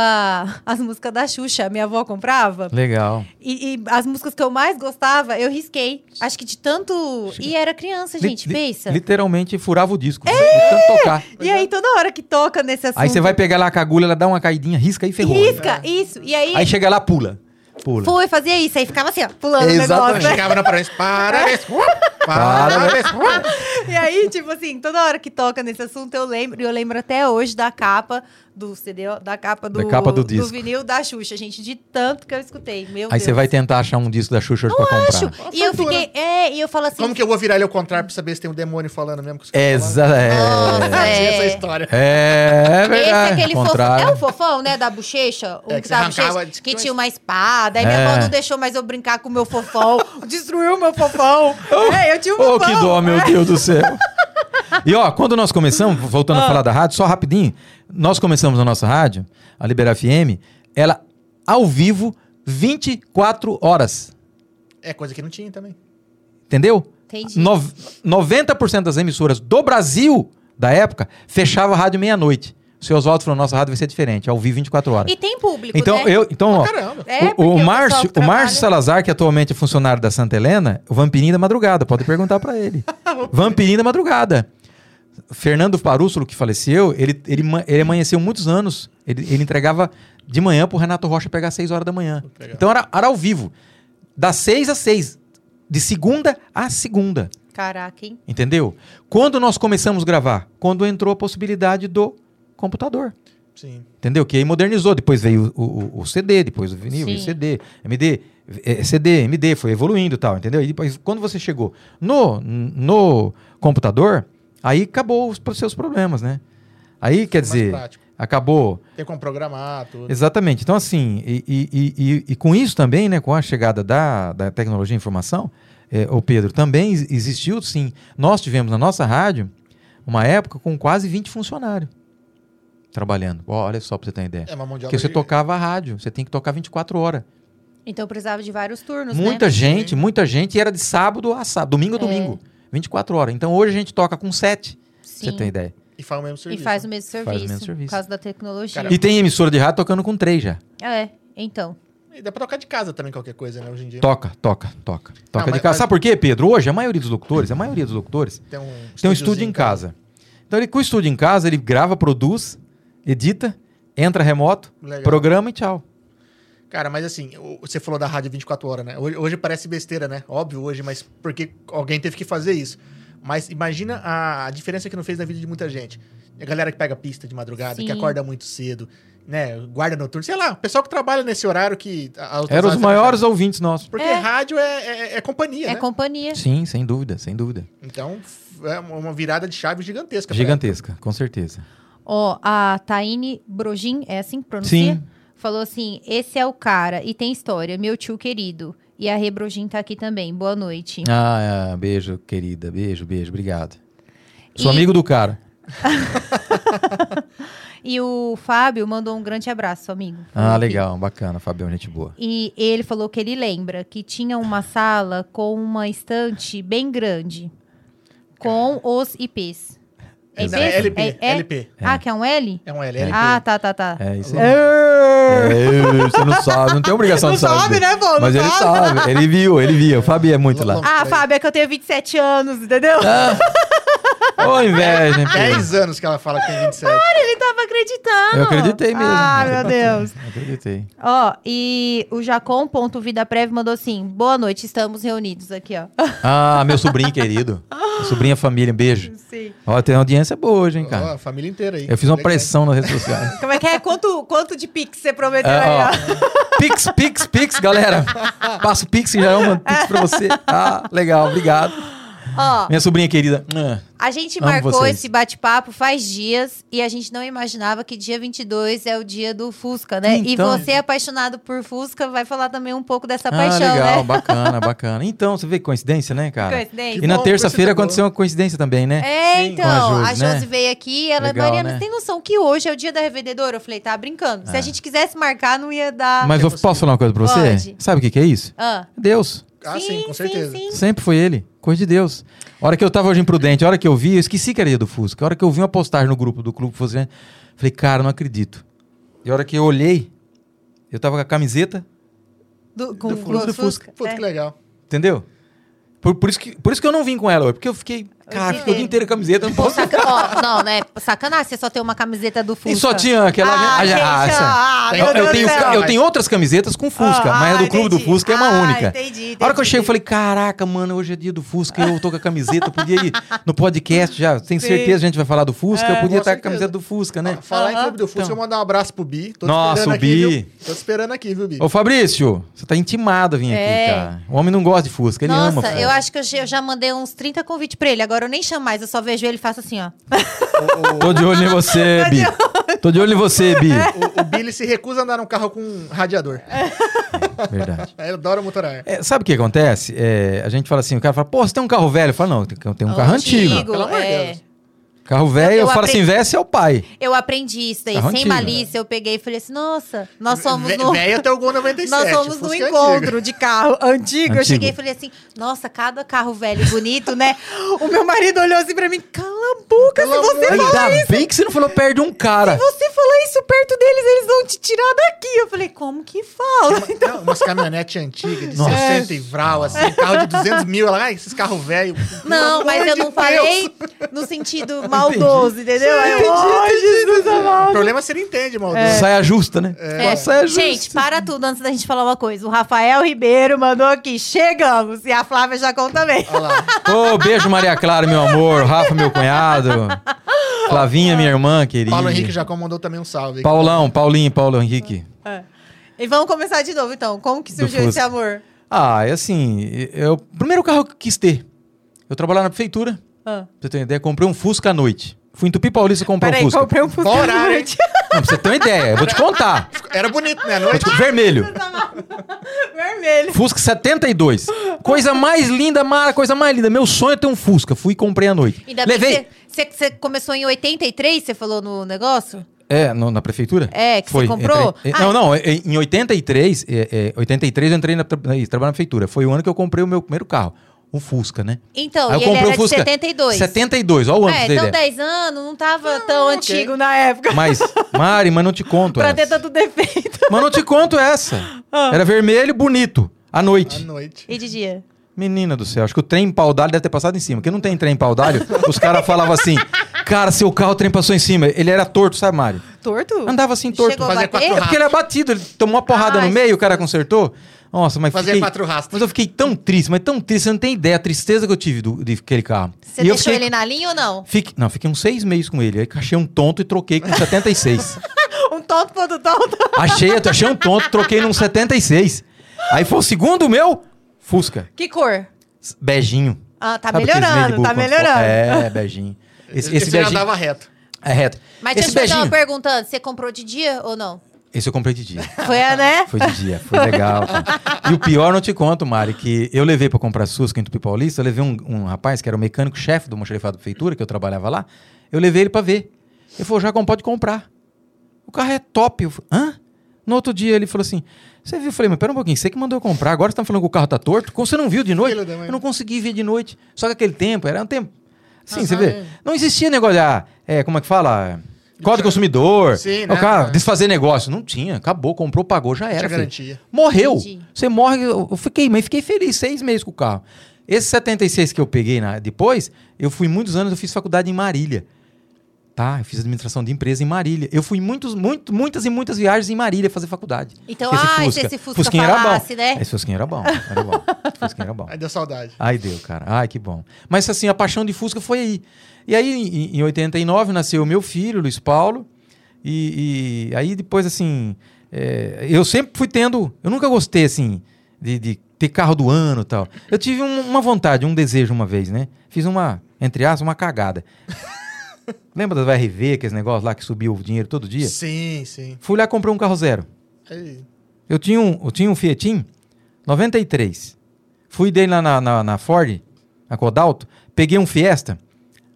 as músicas da Xuxa, minha avó comprava. Legal. E, e as músicas que eu mais gostava, eu risquei. Acho que de tanto. E era criança, gente, Li- li- pensa. Literalmente furava o disco, de tanto tocar. E aí, toda hora que toca nesse assunto. Aí você vai pegar lá a agulha, ela dá uma caidinha, risca e ferrou. Risca, isso. E aí, Aí chega lá, pula. Pula. foi, fazia isso. Aí ficava assim, ó, pulando o Exatamente. negócio. né? Chegava na parede, parabéns, uh, parabéns. E aí, tipo assim, toda hora que toca nesse assunto, eu lembro, e eu lembro até hoje da capa do CD, da capa do, Da capa do disco. vinil da Xuxa, gente, de tanto que eu escutei. Meu Aí Deus. você vai tentar achar um disco da Xuxa hoje pra comprar. Acho. E eu fiquei. É, e eu falo assim. Como que eu vou virar ele ao contrário pra saber se tem um demônio falando mesmo? Que os É, caras exa- é, Nossa, é. Essa história. é, é Esse verdade. é aquele fofão. É o fofão, né? Da bochecha? Um É, que, que da você arrancava, bochecha, que que tinha uma espada. Aí minha É. avó não deixou mais eu brincar com o meu fofão. Destruiu o meu fofão. é, eu tinha um Oh, fofão. que dó, meu Deus do céu. E ó, quando nós começamos, voltando Ah. a falar da rádio, só rapidinho, nós começamos a nossa rádio, a Libera FM, ela ao vivo 24 horas. É, coisa que não tinha também. Entendeu? Entendi. Nov- 90% das emissoras do Brasil da época fechava a rádio meia-noite. O seu Oswaldo falou: nossa rádio vai ser diferente, ao vivo 24 horas. E tem público, Então, né? eu, então ó, Caramba. É, o, o Márcio, o Márcio Salazar, que atualmente é funcionário da Santa Helena, o Vampirinho da Madrugada, pode perguntar pra ele. Vampirinho da Madrugada. Fernando Parússolo, que faleceu, ele, ele, ele amanheceu muitos anos. Ele, ele entregava de manhã pro Renato Rocha pegar às 6 horas da manhã. Legal. Então era, era ao vivo. Das 6 às 6. De segunda a segunda. Caraca, hein? Entendeu? Quando nós começamos a gravar? Quando entrou a possibilidade do computador. Sim. Entendeu? Que aí modernizou. Depois veio o, o- o CD, depois o vinil, veio o. CD, MD, eh, CD, MD, foi evoluindo e tal, entendeu? E depois, quando você chegou no, no computador, aí acabou os seus problemas, né? Aí, quer dizer, prático. acabou. Tem como programar, tudo. Exatamente. Então, assim, e, e- e- e- e com isso também, né, com a chegada da, da tecnologia e informação, é, ô Pedro, também ex- existiu sim. Nós tivemos na nossa rádio uma época com quase 20 funcionários trabalhando. Ó, Olha só pra você ter uma ideia. É uma mão de Porque você de- tocava a rádio, você tem que tocar 24 horas. Então precisava de vários turnos, Muita né? gente, muita gente, e era de sábado a sábado, domingo a É. domingo, 24 horas. Então hoje a gente toca com 7, pra você uma ideia. E faz o mesmo E serviço. faz o mesmo Faz o serviço. mesmo serviço. Por causa da tecnologia. Cara, E tem emissora de rádio tocando com 3 já. É, então. E dá pra tocar de casa também, qualquer coisa, né, hoje em dia. Toca, toca, toca. Toca mas- de casa. mas- Sabe por quê, Pedro? Hoje a maioria dos locutores, a maioria dos locutores, Tem um, tem um estúdio em casa. Então ele com o estúdio em casa, ele grava, produz, edita, entra remoto, Legal. programa e tchau. Cara, mas assim, você falou da rádio 24 horas, né? Hoje, hoje parece besteira, né? Óbvio hoje, mas porque alguém teve que fazer isso. Mas imagina a, a diferença que não fez na vida de muita gente. A galera que pega pista de madrugada, Sim. que acorda muito cedo, né? Guarda noturno, sei lá, o pessoal que trabalha nesse horário que. Eram os maiores ouvintes nossos. Porque É. rádio é, é- é companhia, É né? companhia. Sim, sem dúvida, sem dúvida. Então, é uma virada de chave gigantesca. Gigantesca, com certeza. Ó, a Taine Brogin, é assim que pronuncia? Sim. Falou assim: esse é o cara e tem história, meu tio querido. E a Rê Brogin tá aqui também. Boa noite. Ah, é, beijo, querida. Beijo, beijo, obrigado. Sou E- amigo do cara. E o Fábio mandou um grande abraço, amigo. Ah, legal, bacana, Fabião, gente boa. E ele falou que ele lembra que tinha uma sala com uma estante bem grande com os IPs. É Não, é LP, É- é? LP. Ah, que é um L? É um L, LP. Ah, tá, tá, tá. É isso aí. É. É, você não sabe, não tem obrigação Não de saber. sabe, né, pô? Não Mas ele sabe. sabe, ele viu, ele viu. O Fábio é muito lá. Ah, Fábio, é que eu tenho 27 anos, entendeu? Ô, inveja, hein, Pedro? 10 anos que ela fala que tem 27. Ele tava acreditando. Eu acreditei mesmo. Ah, meu Deus. Eu acreditei. Ó, e o Jacom.vidaprev mandou assim: boa noite, estamos reunidos aqui, ó. Ah, meu sobrinho querido. Meu sobrinho, família, um beijo. Sim. Ó, tem audiência boa hoje, hein, Ó, cara. a família inteira aí. Eu fiz uma Legal. pressão nas redes sociais. Como é que é? Quanto, quanto de pix você prometeu É, aí, ó. ó? Pix, Pix, Pix, galera. Passa o Pix que já é uma Pix pra você. Ah, legal, obrigado. Ó, Minha sobrinha querida. A gente Amo marcou vocês. esse bate-papo faz dias e a gente não imaginava que dia 22 é o dia do Fusca, né? Então. E você, apaixonado por Fusca, vai falar também um pouco dessa Ah, paixão, legal, né? bacana, bacana. Então, você vê que coincidência, né, cara? Coincidência. E na terça-feira aconteceu uma coincidência também, né? É, Sim, então, a a Josi, né? veio aqui e ela, Legal, Mariana, né? você tem noção que hoje é o dia da revendedora? Eu falei, tá brincando. Se É. a gente quisesse marcar, não ia dar. Mas eu posso falar uma coisa pra você? Pode. Sabe o que, que é isso? Ah, Deus. Ah, sim, com certeza. Sim, sim. Sempre foi ele. Coisa de Deus. A hora que eu tava hoje imprudente, a hora que eu vi, eu esqueci que era do Fusca. A hora que eu vi uma postagem no grupo do Clube Fusca, falei, cara, não acredito. E a hora que eu olhei, eu tava com a camiseta, Do, com Do com Fusca. Fusca. Puta, né? que legal. entendeu? Por, por isso que, por isso que eu não vim com ela porque eu fiquei, cara, ficou o dia inteiro a camiseta, não posso. saca... ó, não, né? Sacanagem, você só tem uma camiseta do Fusca. E só tinha aquela. Ah, Ah, gente, ah, Tem- meu eu, eu tenho, eu tenho outras camisetas com Fusca, Ah, mas a do clube do entendi. Fusca é uma Ah, única. entendi, A hora que eu entendi. cheguei, eu falei: caraca, mano, hoje é dia do Fusca, eu tô com a camiseta, podia ir no podcast já. Tenho Sim. certeza que a gente vai falar do Fusca, eu podia estar com a camiseta do Fusca, né? Ó, Falar em. Clube do Fusca, Então. eu vou mandar um abraço pro Bi. Tô Nossa, esperando o aqui, Bi. viu? Tô te esperando aqui, viu, Bi? Ô Fabrício, você tá intimado a vir É. aqui, cara. O homem não gosta de Fusca, ele ama Nossa, eu acho que eu já- eu já mandei uns 30 convites pra ele. Agora eu nem chamo mais, eu só vejo ele e faço assim, ó. O, o- Tô de olho em você, Bi. Tô de olho em você, Bi. o- o Billy se recusa a andar num carro com radiador. Verdade. Eu adoro motorar. É, sabe o que acontece? É, a gente fala assim, o cara fala, pô, você tem um carro velho? Eu falo, não, eu tenho- eu tenho um carro antigo. Antigo, Pelo amor de é. Deus. Carro velho, eu, Eu falo aprendi- assim, velho, é o pai. Eu aprendi isso daí, Carro sem antigo, malícia. Eu peguei e falei assim, nossa, nós somos no... Véia até o Gol 97. Nós somos no é encontro antigo. de carro antigo. Eu Antigo. cheguei e falei assim: nossa, cada carro velho e bonito, né? O meu marido olhou assim pra mim: cala a boca, Pelo se você de falar Ainda isso. bem que você não falou perto de um cara. Se você falar isso perto deles, eles vão te tirar daqui. Eu falei, como que fala? Uma- não, umas caminhonetes antigas de Nossa. 60 e vral, assim, carro de 200 mil. Ela, ai, esses carros velhos. Não, mas eu não falei no sentido maldoso, entendeu? Eu, Entendi, ai, Jesus O amado. problema seria entende, mano. Saia justa, né? É. Saia justa. Gente, para tudo antes da gente falar uma coisa. O Rafael Ribeiro mandou aqui, chegamos. E a Flávia Jacon também. Olha lá. Ô, beijo, Maria Clara, meu amor. Rafa, meu cunhado. Flavinha, minha irmã, querida. Paulo Henrique Jacom mandou também um salve. Paulão, Paulinho, Paulo Henrique. E vamos começar de novo, então. Como que surgiu esse amor? Ah, é assim, eu, o primeiro carro que eu quis ter. Eu trabalhava na prefeitura, Ah. pra você ter uma ideia, comprei um Fusca à noite. Fui em Tupi Paulista comprar um Peraí, Fusca. comprei um Fusca à horário, noite. Não, pra você ter uma ideia, eu vou te contar. Era bonito, né? Noite. Vermelho. Vermelho. Fusca 72. Coisa mais linda, Mara, coisa mais linda. Meu sonho é ter um Fusca. Fui e comprei à noite. Ainda Levei. você, começou em 83, você falou no negócio? É, no- na prefeitura? É, que você comprou? entrei- Ah. Não, não, é- em 83, é, é, 83 eu entrei na, trabalhar na prefeitura. Foi o ano que eu comprei o meu primeiro carro, um Fusca, né? Então, Aí e ele era de 72. 72, olha o ano É, então ideia. 10 anos, não tava tão ok. antigo na época. Mas, Mari, mas não te conto pra ter essa. tanto defeito. Mas não te conto essa. Era vermelho, bonito, à À noite. noite. E de dia? Menina do céu, acho que o trem pau d'alho deve ter passado em cima. Porque não tem trem pau d'alho, os caras falavam assim, cara, seu carro o trem passou em cima. Ele era torto, sabe, Mari? Torto? Andava assim torto. Chegou Fazia quatro É porque ele é batido, ele tomou uma porrada Ai, no meio, o cara consertou. Nossa, mas Fazer fiquei... quatro rastros. Mas eu fiquei tão triste, mas tão triste, você não tem ideia a tristeza que eu tive do, de aquele carro. Você e deixou fiquei... ele na linha ou não? Fique... Não, fiquei uns seis meses com ele. Aí achei um tonto e troquei com 76. Um tonto outro tonto. achei, achei um tonto, troquei num 76. Aí foi o segundo meu, Fusca. Que cor? Beijinho. Ah, tá Sabe melhorando, tá melhorando. É, beijinho. Esse, esse Esse já beijinho andava reto. é reto. Mas esse deixa eu te fazer beijinho, uma pergunta antes. Você comprou de dia ou não? Esse eu comprei de dia. Foi, né? Foi de dia, foi legal. E o pior, não te conto, Mari, que eu levei pra comprar Susca em Tupi Paulista, eu levei um, um rapaz que era o mecânico-chefe do almoxarifado da prefeitura, que eu trabalhava lá, eu levei ele pra ver. Ele falou, Jacão, pode comprar. O carro é top. Eu falei, hã? No outro dia ele falou assim, você viu? Eu falei, mas pera um pouquinho, você que mandou eu comprar, agora você tá falando que o carro tá torto? Como você não viu de noite? Eu não consegui ver de noite. Só que aquele tempo, era um tempo... Sim, Aham, você vê, é. não existia negócio de, ah, é, como é que fala? Código consumidor. Sim, o né? cara, É. desfazer negócio. Não tinha, acabou, comprou, pagou, já era. Tinha garantia. Morreu. Entendi. Você morre. Eu fiquei, mas fiquei feliz seis meses com o carro. Esse 76 que eu peguei na- depois, eu fui muitos anos, eu fiz faculdade em Marília. Tá? Eu fiz administração de empresa em Marília. Eu fui muitos, muito, muitas e muitas viagens em Marília fazer faculdade. Então, Esse ah, Fusca. se esse Fusca Fusquinha era falasse, bom. né? Esse Fusquinha era bom. Era bom. Fusquinha era bom. Aí deu saudade. Ai, deu, cara. Ai, que bom. Mas assim, a paixão de Fusca foi aí. E aí, em, em 89, nasceu meu filho, Luiz Paulo. E, e aí depois, assim, é, eu sempre fui tendo. Eu nunca gostei, assim, de, de ter carro do ano e tal. Eu tive um- uma vontade, um desejo uma vez, né? Fiz uma, entre aspas, uma cagada. Lembra das VRV, aqueles negócios lá que subiu o dinheiro todo dia? Sim, sim. Fui lá e comprei um carro zero. Aí, Eu tinha um, eu tinha um Fietinho 93. Fui dele lá na, na, na Ford, na Codalto, peguei um Fiesta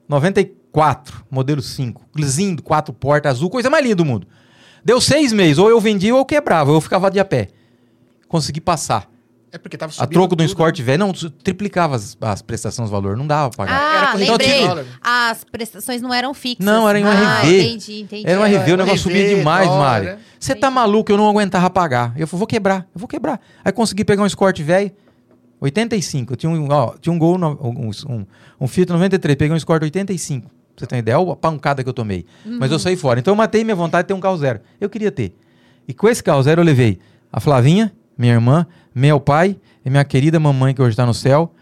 94, modelo 5, lindo, quatro portas, azul, coisa mais linda do mundo. Deu seis meses, ou eu vendia ou eu quebrava, ou eu ficava de a pé. Consegui passar. É porque tava A subindo troco do tudo, Escort velho, não, triplicava as, as prestações de valor, não dava pra pagar. Era Ah, de lembrei. dólar. As prestações não eram fixas. Não, era em um ah, RV. entendi, entendi. Era um RV, o um negócio subia demais, dólar, Mari. né? Você tá maluco, eu não aguentava pagar. Eu falei, vou quebrar, eu vou quebrar. Aí consegui pegar um Escort velho, 85. Eu tinha um, ó, tinha um Gol, no- um, um, um Fiat 93, peguei um Escort 85. Pra você ter uma ideia, olha a pancada que eu tomei. Mas eu saí fora. Então eu matei minha vontade de ter um carro zero. Eu queria ter. E com esse carro zero eu levei a Flavinha, minha irmã, meu pai e minha querida mamãe que hoje está no céu.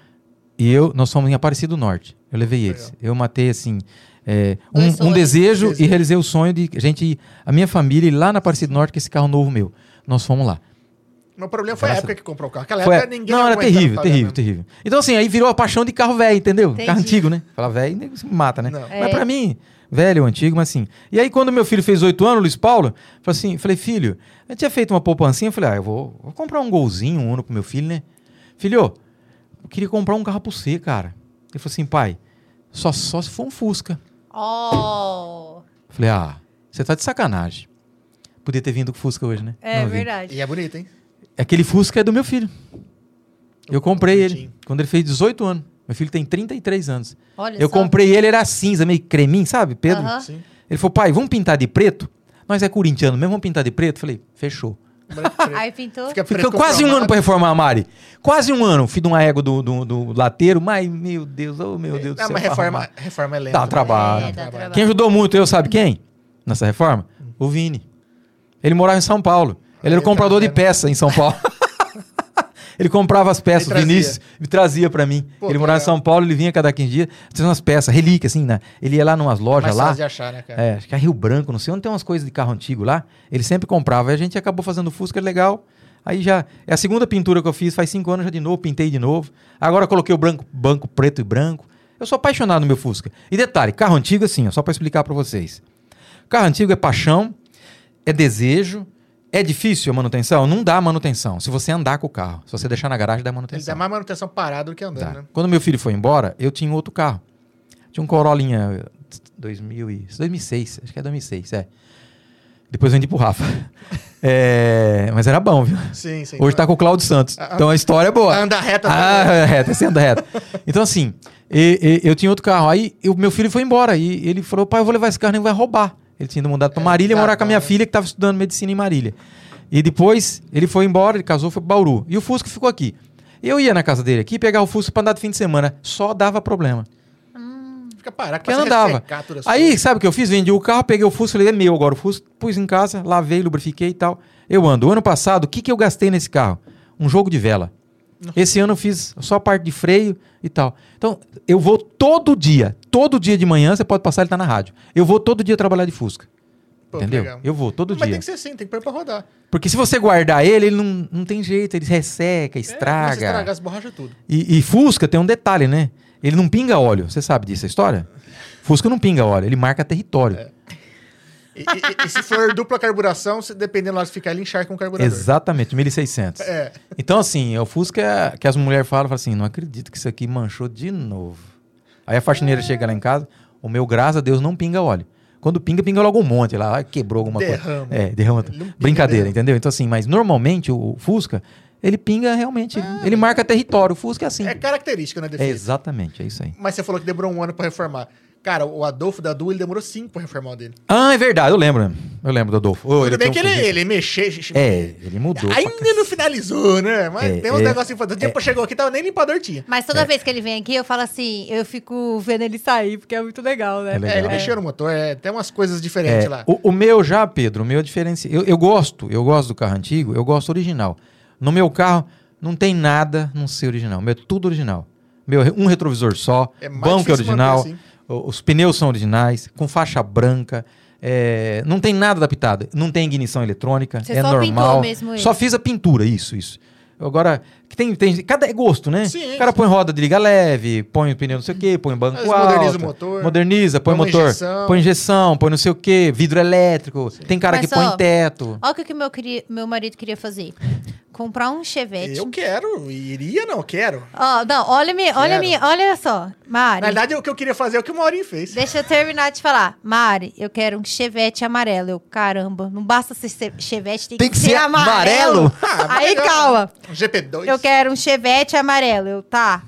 E eu, nós somos em Aparecido Norte. Eu levei eles. Eu matei, assim, é, um, um desejo e realizei o sonho de gente a minha família ir lá na Aparecido Norte com esse carro novo meu. Nós fomos lá. Meu problema foi a Graças época que comprou o carro. Aquela Foi- época ninguém não, era terrível, terrível, terrível. Então, assim, aí virou a paixão de carro velho, entendeu? Entendi. Carro antigo, né? Fala velho, nego se mata, né? Não. Mas É. pra mim, velho antigo, mas assim. E aí, quando meu filho fez oito anos, Luiz Paulo, falei assim, falei, filho, a gente tinha feito uma poupancinha, eu falei, ah, eu vou, vou comprar um golzinho, um Uno pro meu filho, né? Filho, eu queria comprar um carro pra você, cara. Ele falou assim, pai, só, só se for um Fusca. Oh, Eu falei, ah, você tá de sacanagem. Podia ter vindo com o Fusca hoje, né? é Não verdade. E é bonito, hein? Aquele Fusca é do meu filho. Eu comprei ele quando ele fez 18 anos. Meu filho tem 33 anos. Olha Eu só. comprei ele, era cinza, meio creminho, sabe, Pedro? Ele falou, pai, vamos pintar de preto? Nós é corintiano mesmo, vamos pintar de preto? Falei, fechou. Preto. Aí pintou. Fica Ficou quase um ano pra reformar a Mari. Quase um ano. Fiz de uma égua do, do, do lateiro, mas, meu Deus, oh meu Deus do Não, céu. mas pra reforma, reforma é lenta. Dá né? trabalho. É, dá trabalho. Quem ajudou muito eu, sabe quem? Nessa reforma? O Vini. Ele morava em São Paulo. Ele era o comprador de vendo? peça em São Paulo. ele comprava as peças, Ele o trazia. Vinícius, e trazia pra mim. Pô, ele morava em legal. São Paulo, ele vinha cada 15 dias, trazia umas peças, relíquia, assim, né? Ele ia lá numas lojas Mais lá. fácil de achar, né, cara? É, acho que é Rio Branco, não sei onde tem umas coisas de carro antigo lá. Ele sempre comprava. Aí a gente acabou fazendo Fusca legal. Aí já. É a segunda pintura que eu fiz, faz cinco anos já de novo, pintei de novo. Agora coloquei o branco, banco preto e branco. Eu sou apaixonado no meu Fusca. E detalhe, carro antigo, assim, ó, só pra explicar pra vocês. Carro antigo é paixão, é desejo, É difícil a manutenção? Não dá manutenção. Se você andar com o carro. Se você deixar na garagem, dá Ele dá manutenção. mais manutenção parado do que andando, Dá. né? Quando meu filho foi embora, eu tinha outro carro. Tinha um Corolinha 2000 e, 2006, acho que é 2006, é. Depois vendi pro Rafa. É, mas era bom, viu? Sim, sim. Hoje tá com o Cláudio Santos. Ah, Então a história é boa. Anda reta. Ah, é reta, você anda reta. Então, assim, e- e- eu tinha outro carro. Aí o meu filho foi embora. E ele falou: pai, eu vou levar esse carro, nem vai roubar. Ele tinha ido mudado pra É, Marília morar com a minha filha, que tava estudando medicina em Marília. E depois ele foi embora, ele casou, foi pro Bauru. E o Fusca ficou aqui. Eu ia na casa dele aqui pegar o Fusca pra andar de fim de semana. Só dava problema. Fica parado, Porque começa não dava. Aí, coisas. sabe o que eu fiz? Vendi o carro, peguei o Fusca, falei, é meu agora o Fusca, pus em casa, lavei, lubrifiquei e tal. Eu ando. O ano passado, o que, que eu gastei nesse carro? Um jogo de vela. Esse ano eu fiz só a parte de freio e tal. Então, eu vou todo dia, todo dia de manhã, você pode passar, ele tá na rádio. Eu vou todo dia trabalhar de Fusca. Pô, entendeu? legal. Eu vou todo Mas dia. tem que ser assim, tem que pôr pra rodar. Porque se você guardar ele, ele não, não tem jeito, ele resseca, É, começa a estraga. as borrachas tudo. E, e Fusca tem um detalhe, né? Ele não pinga óleo. Você sabe disso, a história? Fusca não pinga óleo, ele marca território. É. E, e- e se for dupla carburação, dependendo lá se ficar, ele encharca um carburador. Exatamente, 1600. É. Então, assim, é o Fusca que as mulheres falam, falam assim, não acredito que isso aqui manchou de novo. Aí a faxineira É. chega lá em casa, o meu, graças a Deus, não pinga óleo. Quando pinga, pinga logo um monte lá, quebrou alguma Derrama. coisa. É, derrama. Brincadeira, mesmo. entendeu? Então, assim, mas normalmente o Fusca, ele pinga realmente, ele marca território. O Fusca é assim. Ah. É característica, né, É, exatamente, é isso aí. Mas você falou que demorou um ano pra reformar. Cara, o Adolfo da Du, ele demorou cinco pra reformar o dele. Ah, é verdade, eu lembro. Eu lembro do Adolfo. Ô, Tudo bem que um ele, ele mexeu. É, ele mudou. Ainda não finalizou, né? Mas É, tem uns é, negocinhos. O tempo chegou aqui, tava nem limpador tinha. Mas toda vez que ele vem aqui, eu falo assim, eu fico vendo ele sair, porque é muito legal, né? É legal. É, ele mexeu no motor, é, tem umas coisas diferentes É, lá. o, o meu já, Pedro, o meu é diferente. Eu, eu gosto, eu gosto do carro antigo, eu gosto original. No meu carro não tem nada não ser original. O meu é tudo original. Meu, um retrovisor só, É mais banco é original, assim. Os pneus são originais, com faixa branca. é, não tem nada adaptado. Não tem ignição eletrônica. Você é só normal. mesmo. Só fiz a pintura, isso, isso. Agora, que tem, tem. Cada é gosto, né? Sim, o cara sim. põe roda de liga leve, põe o pneu não sei o quê, põe banco vezes alto. moderniza o motor. Moderniza, põe, Põe motor, injeção. põe injeção, põe não sei o quê, vidro elétrico. Tem cara Mas que põe teto. Olha o que que meu, queria, meu marido queria fazer. Comprar um Chevette. Eu quero, iria não, quero. Ó, não, olha me, olha me, olha só, Mari. Na verdade, o que eu queria fazer é o que o Maurinho fez. Deixa eu terminar de falar. Mari, eu quero um Chevette amarelo. Eu, caramba, não basta ser che- Chevette, tem, Tem que ser amarelo? Ah, mas Aí, calma. Um GP2. Eu quero um Chevette amarelo. Eu, tá.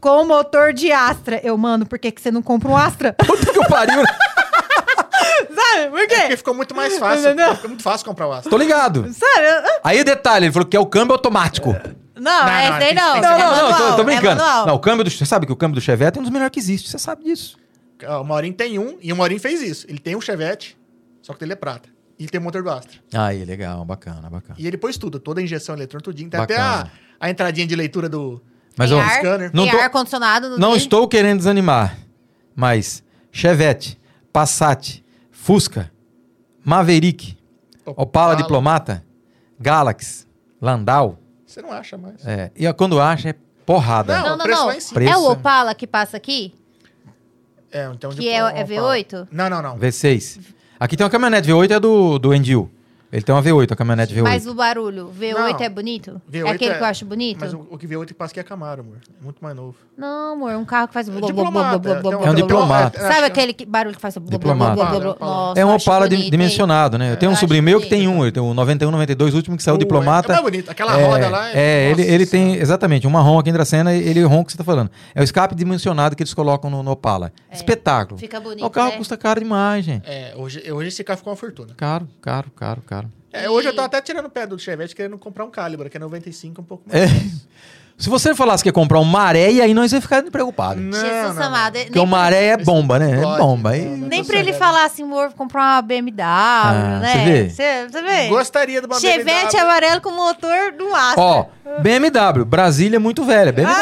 Com motor de Astra. Eu, mano, por que, que você não compra um Astra? Puta que pariu. Sabe? Por É porque quê? ficou muito mais fácil. Entendeu? Fica muito fácil comprar o Astra. Tô ligado. Sabe? Aí o detalhe, ele falou que é o câmbio automático. Não, Não, esse não, daí tem- não. tem que Não, ser é não, não, tô, manual, tô é brincando. manual. não, o câmbio do, você sabe que o câmbio do Chevette é um dos melhores que existe. Você sabe disso. O Maurinho tem um, e o Maurinho fez isso. Ele tem um Chevette, só que ele é prata. E tem motor do Astra. Aí, legal, bacana, bacana. E ele pôs tudo, toda a injeção eletrônica, tudinho. Tem até a, a entradinha de leitura do... Mas Tem ó, ar, scanner. Não tem tô- ar-condicionado no não dele. estou querendo desanimar, mas Chevette, Passat, Fusca, Maverick, Opala Diplomata, Galaxy, Landau, Você não acha mais. é, e quando acha é porrada. Não, Não, não, preço não. cima. Preço. É o Opala que passa aqui? É, então Que é- é V8? Não, não, não. V6. Aqui tem uma caminhonete V8, é do, do Endil. Ele tem uma V8, a caminhonete V8. Mas o barulho, V8 Não. é bonito? V8 é aquele é- que eu acho bonito? Mas o, o que V8 que passa aqui é Camaro, amor. Muito mais novo. Não, amor, um carro que faz... blá, blá, blá, diplomata, blá, blá, tem blá, um- É um diplomata. é, Sabe que- aquele que- barulho que faz... blá, blá, blá, Diplomata. Nossa, É um Opala bonito, dimensionado, né? Eu tenho um Eu sobrinho acho meu que tem um, ele tem o 91, 92, o último que saiu Uh, diplomata. É, é bonito. Aquela É, roda lá É, ele, ele tem, exatamente, um marrom aqui em Dracena, ele é o rom que você tá falando. É o escape dimensionado que eles colocam no, no Opala. Espetáculo. Fica bonito, o carro né? custa caro demais, gente. É, hoje, hoje esse carro ficou uma fortuna. Caro, caro, caro, caro. É, hoje eu tô até tirando o pé do Chevette querendo comprar um Calibra, que é 95, um pouco mais. É. Se você falasse que ia comprar um maré, aí nós ia ficar preocupados. Não, Jesus não, amado. não. nem Porque o maré é bomba, né? É Pode, bomba. não, Aí- não. Nem pra ele falar assim, amor, vou comprar uma BMW, Ah, né? você vê? Você vê? Gostaria de uma Chevette BMW. amarelo com motor do Astra. Ó, BMW, Brasília é muito velha. BMW.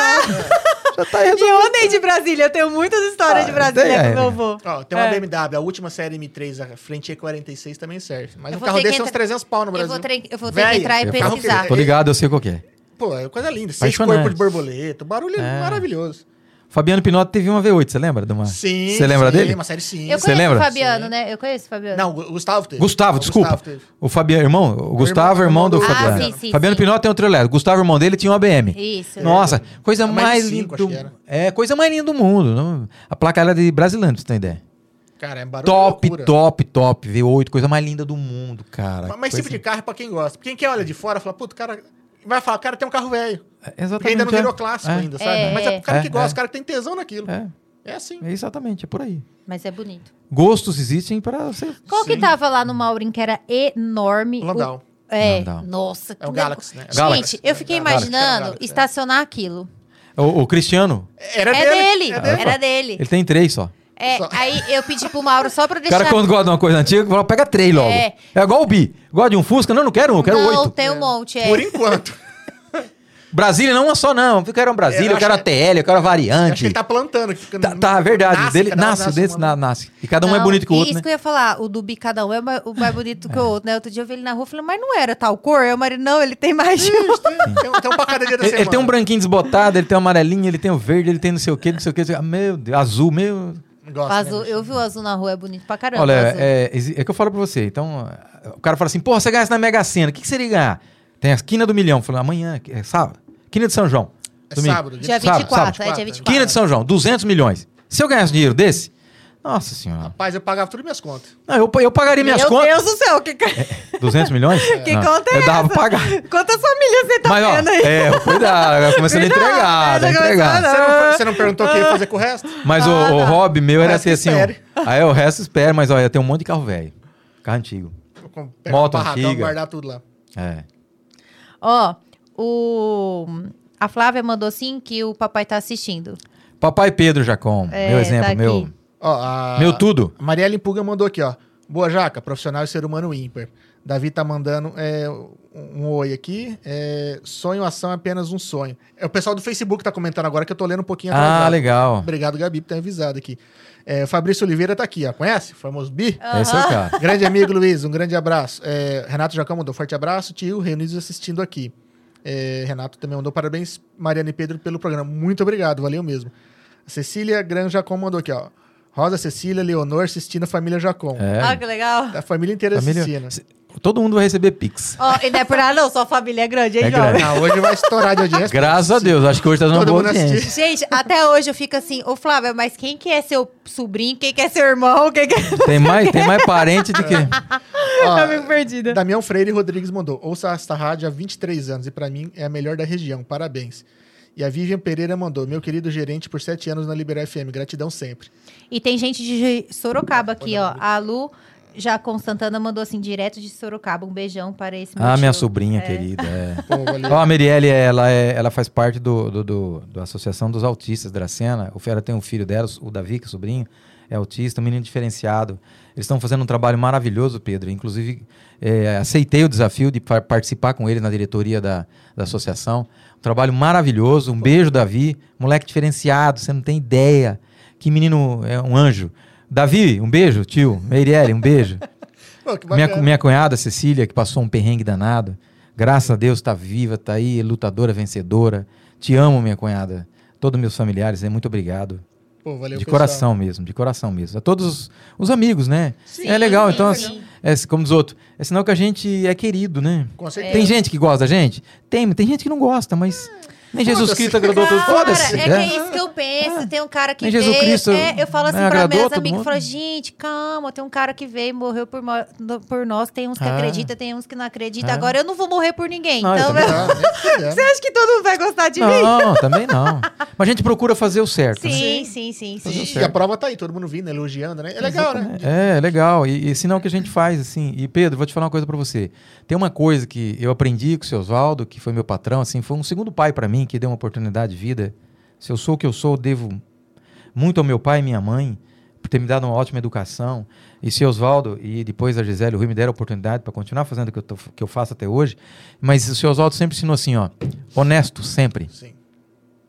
Já tá E eu andei de Brasília, eu tenho muitas histórias Ah, de Brasília com é. meu avô. Ó, tem uma É. BMW, a última série M3, a frente E46 também serve. Mas Eu um vou carro desse é uns entrar- 300 pau no Eu Brasil. vou, ter, eu vou ter Véia, que entrar e eu pesquisar. Tô ligado, eu sei qual que é. Pô, é coisa linda. Seis corpos de borboleta, o barulho é É. maravilhoso. Fabiano Pinotto teve uma V8, você lembra? De uma... Sim. Você lembra sim, dele? Uma série sim. Eu Você conheço lembra? o Fabiano, Sim. né? Eu conheço o Fabiano. Não, o Gustavo teve. Gustavo, O desculpa. Gustavo teve. O Fabiano, irmão, o Gustavo, irmão- irmão do irmão do- Fabiano. Ah, sim, sim, Fabiano sim. Pinotto tem um elétrico. Gustavo, irmão dele, tinha uma BM. Isso. Nossa, coisa É mais mais linda cinco, do acho que era. É, coisa mais linda do mundo. não? A placa era de brasileiro, pra você ter ideia. Cara, é barulho Top, loucura. top, top. V8, coisa mais linda do mundo, cara. Mas, mas Coisa- tipo de carro é pra quem gosta. Quem quer olha de fora, fala, puto, cara... Vai falar, cara, tem um carro velho. É, Porque Exatamente. ainda não é. virou clássico É, ainda, sabe? É, Mas é pro cara é, que gosta, é. o cara que tem tesão naquilo. É, É assim. é exatamente, é por aí. Mas é bonito. Gostos existem para você. Qual que Sim. tava lá no Maurin que era enorme? O Landau. O- É, Landau. nossa. É o que Galaxy, né? Gente, Galaxy. eu fiquei Galaxy, imaginando Galaxy, é. estacionar aquilo. O, o Cristiano, Era é dele, É dele. era dele. ele tem três só. É, Só- aí eu pedi pro Mauro só pra O deixar... cara, quando gosta de uma coisa antiga, fala, pega três logo. É. É, igual o Bi. Gosta de um Fusca? Não, não quero um, eu quero não, oito. tem um monte, é. Por enquanto. Brasília não é uma só, não. Eu quero um Brasília, É, eu quero a TL, eu quero a Acho que variante. ele tá plantando. que fica- Tá, tá, verdade. Nasce, dele, um nasce, nasce desse, uma- na- nasce. E cada um é Não, bonito que o outro, Isso né? que eu ia falar, o do bi cada um é ma- o mais bonito que o outro, né? Outro dia eu vi ele na rua e falei, mas não era tal cor? O marido, não, ele tem mais de um. Tem, tem um- um pra cada dia da Ele, semana. ele tem um branquinho desbotado, ele tem um amarelinho, ele tem o verde, ele tem não sei o que, não sei o que. Meu Deus, azul, meu. Gosta, O né, azul, bicho? eu vi o azul na rua, é bonito pra caramba. Olha, é, exi- é que eu falo pra você. Então, o cara fala assim, porra, você ganhasse na Mega Sena, o que, que seria ganhar? Tem a esquina do milhão. Eu falo, amanhã, é sábado. Quina de São João. É domingo. sábado. Dia Sábado, 24, sábado. é dia 24. Quina de São João, 200 milhões. Se eu ganhasse dinheiro desse, nossa senhora. Rapaz, eu pagava tudo minhas contas. Não, eu, eu pagaria minhas Meu contas. Deus do céu, que, que 200 milhões? Não, conta é Eu dava essa? pra pagar. Quantas famílias você tá Mas, ó, vendo aí? é, cuidado, começando a entregar, tá né? Entregar. começou, Você não, você não perguntou o que ia fazer com o resto? Mas o, Ah, o tá. hobby meu O era ter assim. ó, aí o resto espera, mas olha, tem um monte de carro velho. Carro antigo. Moto um antiga. guardar tudo lá. É. Ó, o... A Flávia mandou sim que o papai tá assistindo. Papai Pedro Jacom, É, meu exemplo, tá aqui. meu, Ó, a... meu tudo. A Marielle Impuga mandou aqui, ó. Boa, Jaca, profissional e ser humano ímpar. Davi tá mandando é, um um oi aqui. É, sonho, ação é apenas um sonho. É o pessoal do Facebook tá comentando agora que eu tô lendo um pouquinho Ah, atrasado. legal. Obrigado, Gabi, por ter avisado aqui. É, Fabrício Oliveira tá aqui, ó. Conhece? Famoso Bi? Esse é o cara. Grande amigo, Luiz, um grande abraço. É, Renato Jacão mandou forte abraço, tio, reunidos assistindo aqui. É, Renato também mandou parabéns, Mariana e Pedro, pelo programa. Muito obrigado, valeu mesmo. A Cecília Gran Jacom mandou aqui, ó. Rosa, Cecília, Leonor assistindo a família Jacom. É. Ah, que legal. A família inteira Família- assistindo. Se- Todo mundo vai receber Pix. Ó, e não é por nada não, sua família é grande, hein, É jovem? grande. Ah, hoje vai estourar de audiência. Graças a Deus, acho que hoje tá dando boa audiência. assistir. Gente, até hoje eu fico assim, ô Flávia, mas quem que é seu sobrinho? Quem que é seu irmão? Quem que é... Tem mais, tem mais parente do que. Ó, Eu fico perdida. Damião Freire Rodrigues mandou. Ouça esta rádio há 23 anos e pra mim é a melhor da região. Parabéns. E a Vivian Pereira mandou. Meu querido gerente por 7 anos na Liberar FM. Gratidão sempre. E tem gente de Sorocaba aqui, ó. A Lu Jacom Santana mandou assim, direto de Sorocaba. Um beijão para esse meu Ah, minha tio. sobrinha É. querida. É. Pô. Ó, a Merielle, ela, é, ela faz parte do, do, do- da Associação dos Autistas da Dracena. O Fera tem um filho dela, o Davi, que é sobrinho, é autista, um menino diferenciado. Eles estão fazendo um trabalho maravilhoso, Pedro. Inclusive, é, aceitei o desafio de par- participar com ele na diretoria da, da associação. Um trabalho maravilhoso. Um beijo, Davi. Moleque diferenciado, você não tem ideia. Que menino, é um anjo. Davi, um beijo, tio. Meirelle, um beijo. Minha, minha cunhada, Cecília, que passou um perrengue danado. Graças a Deus tá viva, tá aí, lutadora, vencedora. Te amo, minha cunhada. Todos meus familiares, né? muito obrigado. Pô, valeu, de pessoal. coração mesmo, de coração mesmo. A todos os, os amigos, né? Sim, é legal, sim, então, sim. é, como diz outro, é sinal que a gente é querido, né? Com certeza. Tem gente que gosta da gente? Tem, tem gente que não gosta, mas nem Jesus. Cristo agradou todos. Foda-se. é que né? é isso que eu penso. Tem um cara que Nem veio. Jesus Cristo, é, eu falo assim né, amigas, eu mundo. falo, gente, calma, tem um cara que veio e morreu por, por nós. Tem uns que acreditam, tem uns que não acreditam. É. Agora eu não vou morrer por ninguém. Não, então, eu- você acha que todo mundo vai gostar de mim? Não, também não. Mas a gente procura fazer o certo. né? Sim, sim, sim, sim. E a prova tá aí, todo mundo vindo, elogiando, né? É legal, né? É, é legal. E, e sinal que a gente faz, assim. E, Pedro, vou te falar uma coisa pra você. Tem uma coisa que eu aprendi com o seu Oswaldo, que foi meu patrão, assim, foi um segundo pai pra mim, que deu uma oportunidade de vida. Se eu sou o que eu sou, eu devo muito ao meu pai e minha mãe, por ter me dado uma ótima educação. E seu Oswaldo, e depois a Gisele e o Rui me deram a oportunidade para continuar fazendo o que eu, tô- que eu faço até hoje. Mas o seu Oswaldo sempre ensinou assim, ó. Honesto, sempre. Sim.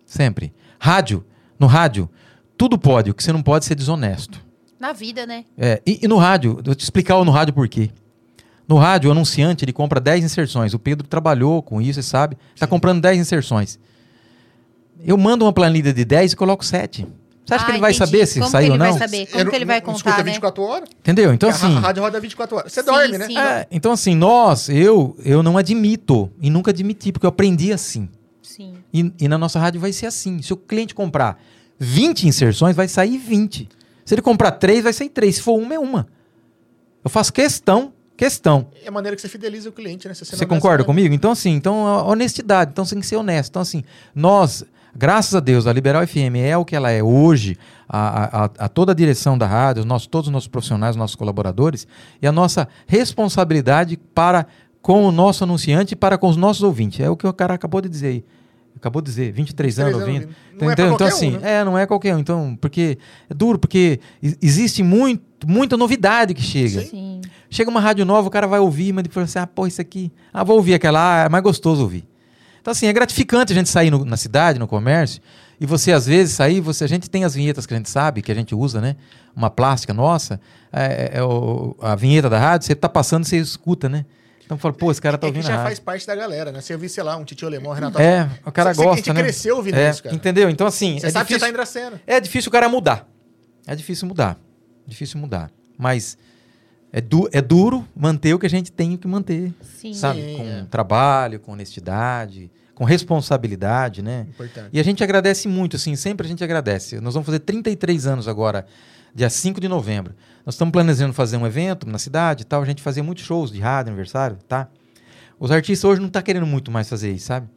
Sempre. Rádio. No rádio, tudo pode. O que você não pode é ser desonesto. Na vida, né? É, e, e no rádio, eu vou te explicar no rádio por quê. No rádio, o anunciante ele compra 10 inserções. O Pedro trabalhou com isso, você sabe. Está comprando 10 inserções. Eu mando uma planilha de 10 e coloco 7. Você acha que Ah, ele vai entendi. saber se Como saiu que ou ele não? vai saber? Como Eu que ele vai não escuta contar, né? 24 horas. Entendeu? Então a assim, ra- rádio roda 24 horas. Você Sim, dorme, né? sim. é, então assim, nós, eu, eu não admito e nunca admiti porque eu aprendi assim. Sim. E, e na nossa rádio vai ser assim. Se o cliente comprar 20 inserções, vai sair 20. Se ele comprar 3, vai sair 3. Se for uma, é uma. Eu faço questão, questão. É a maneira que você fideliza o cliente, né? Você é concorda comigo? Então, assim, então, honestidade. Então, você tem que ser honesto. Então, assim, nós, graças a Deus, a Liberal FM é o que ela é hoje, a, a, a- toda a direção da rádio, nossos, todos os nossos profissionais, os nossos colaboradores, e a nossa responsabilidade para com o nosso anunciante e para com os nossos ouvintes. É o que o cara acabou de dizer aí. Acabou de dizer, 23, anos 23 anos ouvindo. Não é então, qualquer assim, um, né? é, não é qualquer um. Então, porque é duro, porque existe muito, muita novidade que chega. Sim. Sim. Chega uma rádio nova, o cara vai ouvir, mas depois assim, ah, pô, isso aqui. Ah, vou ouvir aquela, ah, é mais gostoso ouvir. Então, assim, é gratificante a gente sair no- na cidade, no comércio, e você, às vezes, sair, você, a gente tem as vinhetas que a gente sabe, que a gente usa, né? Uma plástica nossa, é, é o- a vinheta da rádio, você tá passando, você escuta, né? Então, fala, pô, esse cara tá é que ouvindo a já faz parte da galera, né? Você ouvir, sei lá, um Titio Alemão, Renato É, o cara Você- você- gosta, a gente né? cresceu ouvindo é, isso, cara. Entendeu? Então, assim, Você é sabe que você difícil, tá cena. é difícil o cara mudar. É difícil mudar. Difícil mudar. Mas é, du é duro manter o que a gente tem que manter. Sim. sabe? Sim, com é. trabalho, com honestidade, com responsabilidade, né? Importante. E a gente agradece muito, assim, sempre a gente agradece. Nós vamos fazer 33 anos agora, dia 5 de novembro. Nós estamos planejando fazer um evento na cidade e tal, a gente fazia muitos shows de rádio, aniversário, tá? Os artistas hoje não tá querendo muito mais fazer isso, sabe?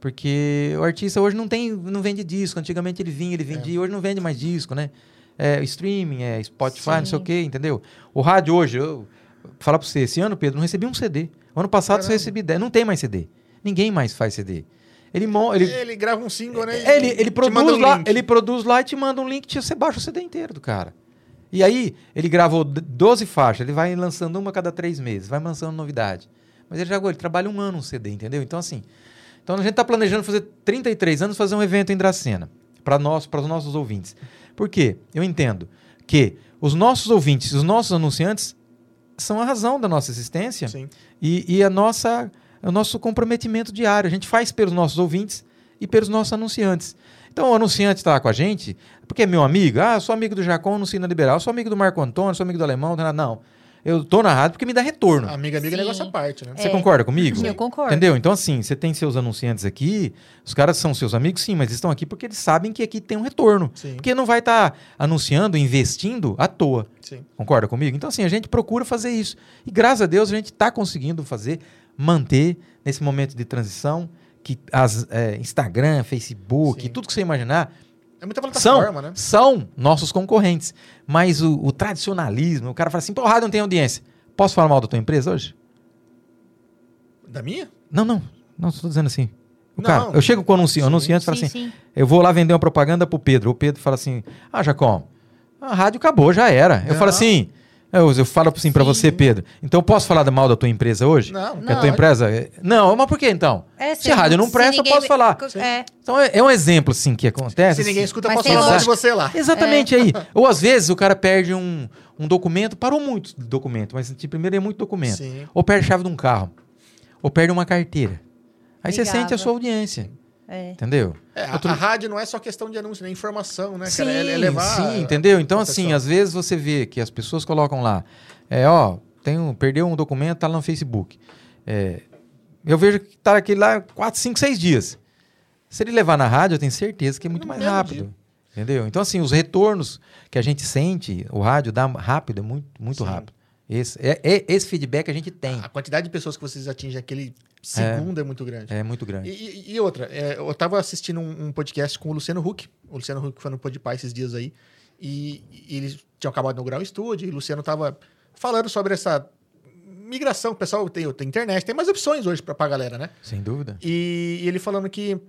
Porque o artista hoje não tem, não vende disco. Antigamente ele vinha, ele vendia, hoje não vende mais disco, né? É streaming, é Spotify, não sei o Sim. quê, entendeu? O rádio hoje, eu falar pra você, esse ano, Pedro, não recebi um CD. O ano passado você Caramba. recebi 10. Não tem mais CD. Ninguém mais faz CD. Ele, ele, Ele grava um single, né? é, ele, ele produz um lá, link. ele produz lá e te manda um link, te- você baixa o CD inteiro do cara. E aí, ele gravou d- 12 faixas, ele vai lançando uma a cada três meses, vai lançando novidade. Mas ele já ele trabalha um ano um CD, entendeu? Então, assim. Então a gente está planejando fazer 33 anos, fazer um evento em Dracena. Para nós, para os nossos ouvintes. Por quê? Eu entendo que os nossos ouvintes, os nossos anunciantes, são a razão da nossa existência Sim. e, e a nossa, o nosso comprometimento diário. A gente faz pelos nossos ouvintes e pelos nossos anunciantes. Então, o anunciante está lá com a gente, porque é meu amigo. Ah, sou amigo do Jacon, anuncio na Liberal. Sou amigo do Marco Antônio, sou amigo do Alemão. Não. Eu tô na rádio porque me dá retorno. Amiga, amiga é Sim. negócio à parte, né? Você É. concorda comigo? Eu concordo. Entendeu? Então, assim, você tem seus anunciantes aqui, os caras são seus amigos, sim, mas eles estão aqui porque eles sabem que aqui tem um retorno. Sim. Porque não vai estar anunciando, investindo à toa. Sim. Concorda comigo? Então, assim, a gente procura fazer isso. E graças a Deus a gente está conseguindo fazer, manter nesse momento de transição, que as é, Instagram, Facebook, Sim. tudo que você imaginar, É muita são, plataforma, né? são nossos concorrentes. Mas o, o tradicionalismo, o cara fala assim, pô, rádio não tem audiência. Posso falar mal da tua empresa hoje? Da minha? Não, não. Não, estou dizendo assim. O Não. cara, eu chego com o anunci, o Sim. anunciante e falo sim, assim, sim. eu vou lá vender uma propaganda pro Pedro. O Pedro fala assim, ah, Jacom, a rádio acabou, já era. Eu Não. falo assim, eu, eu falo assim pra Sim. você, Pedro, então eu posso falar mal da tua empresa hoje? Não. Que a Não. tua empresa... é- Não, mas por que então? É, Se a rádio não presta, eu posso falar. É. Então é, é um exemplo, assim, que acontece. Se ninguém assim. escuta, Mas posso falar mal de você lá. Exatamente aí. Ou às vezes o cara perde um, um documento, parou muito documento, mas de primeiro é muito documento. Sim. Ou perde a chave de um carro. Ou perde uma carteira. Aí você Ligava. sente a sua audiência. É. Entendeu? É, a, Outro- a rádio não é só questão de anúncio, né? Informação, né, Sim, cara? É, é levar. sim, entendeu? Então, assim, às vezes você vê que as pessoas colocam lá, é, ó, tem um, perdeu um documento, tá lá no Facebook. É, eu vejo que tá aquele lá 4, 5, 6 dias. Se ele levar na rádio, eu tenho certeza que é muito No mais rápido. dia. Entendeu? Então, assim, os retornos que a gente sente, o rádio dá rápido, é muito, muito Sim. rápido. Esse, é, é- esse feedback a gente tem. A quantidade de pessoas que vocês atingem aquele segundo é, muito grande. É muito grande. E, e- outra, é, eu tava assistindo um, um podcast com o Luciano Huck. O Luciano Huck foi no Podpah esses dias aí. E, e eles tinham acabado de inaugurar o estúdio. E o Luciano tava falando sobre essa migração. O pessoal tem, tem internet, tem mais opções hoje pra, pra galera, né? Sem dúvida. E, e ele falando que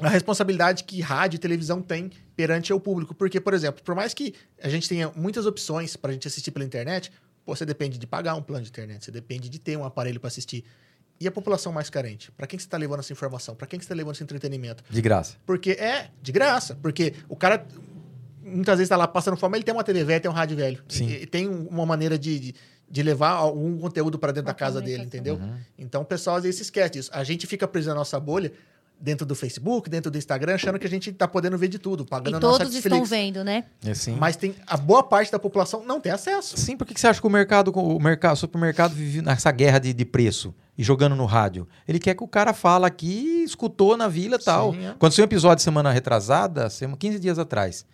a responsabilidade que rádio e televisão tem perante o público. Porque, por exemplo, por mais que a gente tenha muitas opções pra gente assistir pela internet, pô, você depende de pagar um plano de internet, você depende de ter um aparelho pra assistir. E a população mais carente? Pra quem que você tá levando essa informação? Pra quem que você tá levando esse entretenimento? De graça. Porque é de graça. Porque o cara muitas vezes tá lá passando fome, ele tem uma TV velha, tem um rádio velho. Sim. E, e tem um- uma maneira de, de, de levar algum conteúdo pra dentro da casa dele, entendeu? Uhum. Então o pessoal às vezes se esquece disso. A gente fica preso na nossa bolha dentro do Facebook, dentro do Instagram, achando que a gente tá podendo ver de tudo, E pagando a nossa todos estão Netflix. vendo, né? É. Mas tem a boa parte da população não tem acesso. Sim, por que você acha que o mercado, o mercado, o supermercado vive nessa guerra de, de preço e jogando no rádio? Ele quer que o cara fala aqui, escutou na vila e tal. Sim, é. Aconteceu um episódio semana retrasada, sema- 15 dias atrás.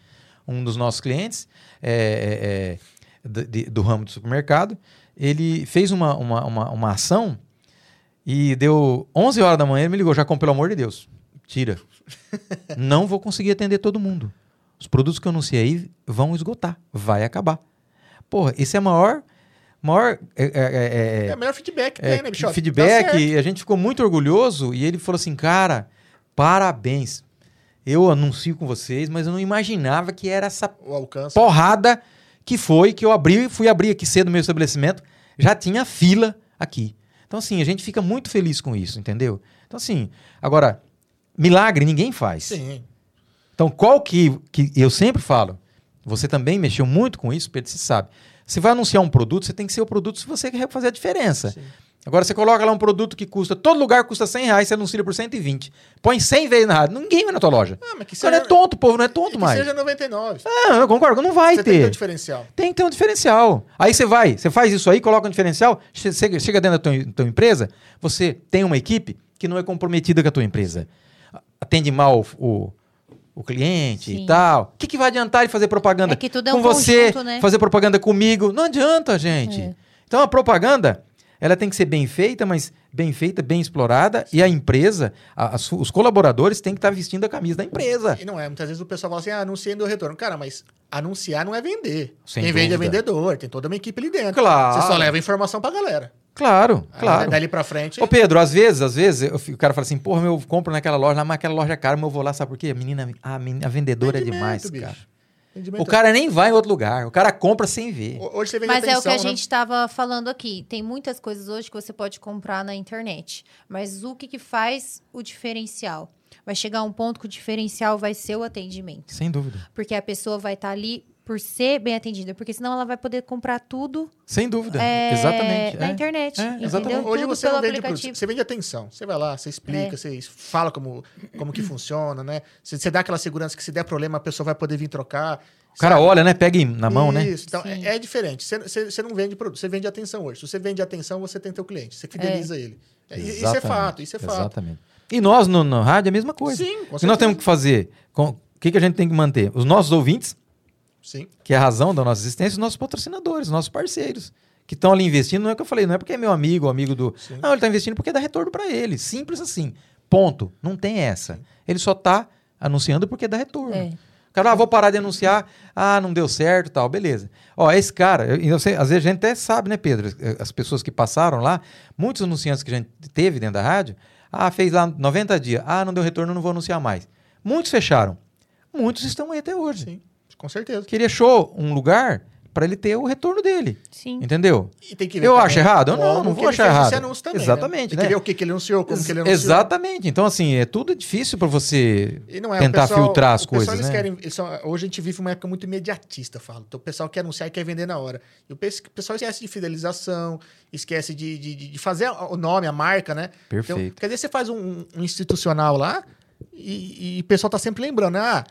Um dos nossos clientes é, é, é, de- de- do ramo do supermercado, ele fez uma, uma, uma, uma ação e deu 11 horas da manhã, ele me ligou, já pelo amor de Deus, tira. Não vou conseguir atender todo mundo. Os produtos que eu anunciei vão esgotar, vai acabar. Porra, esse é a maior, maior é, é, é, É, o melhor feedback que é, tem, né, bicho? Feedback. E a gente ficou muito orgulhoso e ele falou assim, cara, parabéns. Eu anuncio com vocês, mas eu não imaginava que era essa porrada que foi que eu abri, fui abrir aqui cedo no meu estabelecimento, já tinha fila aqui. Então, assim, a gente fica muito feliz com isso, entendeu? Então, assim, agora, milagre ninguém faz. Sim. Então, qual que, que eu sempre falo, você também mexeu muito com isso, Pedro, você sabe. Você vai anunciar um produto, você tem que ser o produto se você quer fazer a diferença. Sim. Agora, você coloca lá um produto que custa, todo lugar custa 100 reais, você anuncia por 120. Põe 100 vezes na rádio, ninguém vai na tua loja. Ah, mas que O cara é seja- tonto, o povo não é tonto que mais. seja 99. Ah, eu concordo, não vai Você tem que ter ter. o diferencial. Tem que ter um diferencial. Aí você vai, você faz isso aí, coloca um diferencial, che- chega, chega dentro da tua, tua empresa, você tem uma equipe que não é comprometida com a tua empresa. Atende mal o, o, cliente Sim. e tal. O que, que vai adiantar ele fazer propaganda É que tudo é com um você, conjunto, né? fazer propaganda comigo? Não adianta, gente. É. Então a propaganda, ela tem que ser bem feita, mas bem feita, bem explorada, e a empresa, a- as- os colaboradores têm que estar vestindo a camisa da empresa. E não é. Muitas vezes o pessoal fala assim, ah, anunciei deu retorno. Cara, mas anunciar não é vender. Sem Quem vende é dúvida. vendedor. Tem toda uma equipe ali dentro. Claro. Você só leva informação pra galera. Claro, Aí, claro. Dali pra frente... Ô Pedro, às vezes, às vezes, fico- o cara fala assim, porra, eu compro naquela loja, lá, mas aquela loja é cara, mas eu vou lá, sabe por quê? A menina, a, menina, a vendedora é demais, bicho. cara. O cara nem vai em outro lugar, o cara compra sem ver. Hoje você vende Mas é o que a atenção, né? gente estava falando aqui. Tem muitas coisas hoje que você pode comprar na internet. Mas o que, que faz o diferencial? Vai chegar um ponto que o diferencial vai ser o atendimento. Sem dúvida. Porque a pessoa vai estar ali por ser bem atendida. Porque senão ela vai poder comprar tudo Sem dúvida. é, Exatamente. na é. internet. É, exatamente. Hoje tudo você pelo não vende aplicativo. produto, você vende atenção. Você vai lá, você explica, É. você fala como, como que funciona, né? Você, você dá aquela segurança que se der problema a pessoa vai poder vir trocar. O cara sabe? olha, né? Pega em- na mão, né? Isso, então é, é diferente. Você, você, você não vende produto, você vende atenção hoje. Se você vende atenção, você tem teu cliente, você fideliza ele. É, Isso é Exatamente, fato, isso é fato. Exatamente. E nós no, no rádio é a mesma coisa. Sim, com O que nós temos que fazer? Com- O que, que a gente tem que manter? Os nossos ouvintes, Sim. que é a razão da nossa existência, os nossos patrocinadores, os nossos parceiros, que estão ali investindo. Não é o que eu falei, não é porque é meu amigo, amigo do. Sim. Não, ele está investindo porque dá retorno para ele. Simples assim. Ponto. Não tem essa. Ele só está anunciando porque dá retorno. É. O cara, ah, vou parar de anunciar, ah, não deu certo tal, beleza. Ó, esse cara, eu, eu sei, às vezes a gente até sabe, né, Pedro? As pessoas que passaram lá, muitos anunciantes que a gente teve dentro da rádio, ah, fez lá 90 dias, ah, não deu retorno, não vou anunciar mais. Muitos fecharam. Muitos estão aí até hoje. Sim, com certeza. Que ele achou um lugar para ele ter o retorno dele. Sim. Entendeu? E tem que ver Eu acho errado? Eu não, não vou achar errado. anúncio também, Exatamente, Né? Tem né? que ver o que, que ele anunciou, como que ele anunciou. Exatamente. Então, assim, é tudo difícil para você E não é, tentar pessoal, filtrar as o pessoal, coisas, eles né? querem, eles são- hoje a gente vive uma época muito imediatista, falo. Então o pessoal quer anunciar e quer vender na hora. E o pe- o pessoal esquece de fidelização, esquece de, de, de- de fazer o nome, a marca, né? Perfeito. Então, quer dizer, você faz um, um institucional lá e, e o pessoal tá sempre lembrando, né? Ah,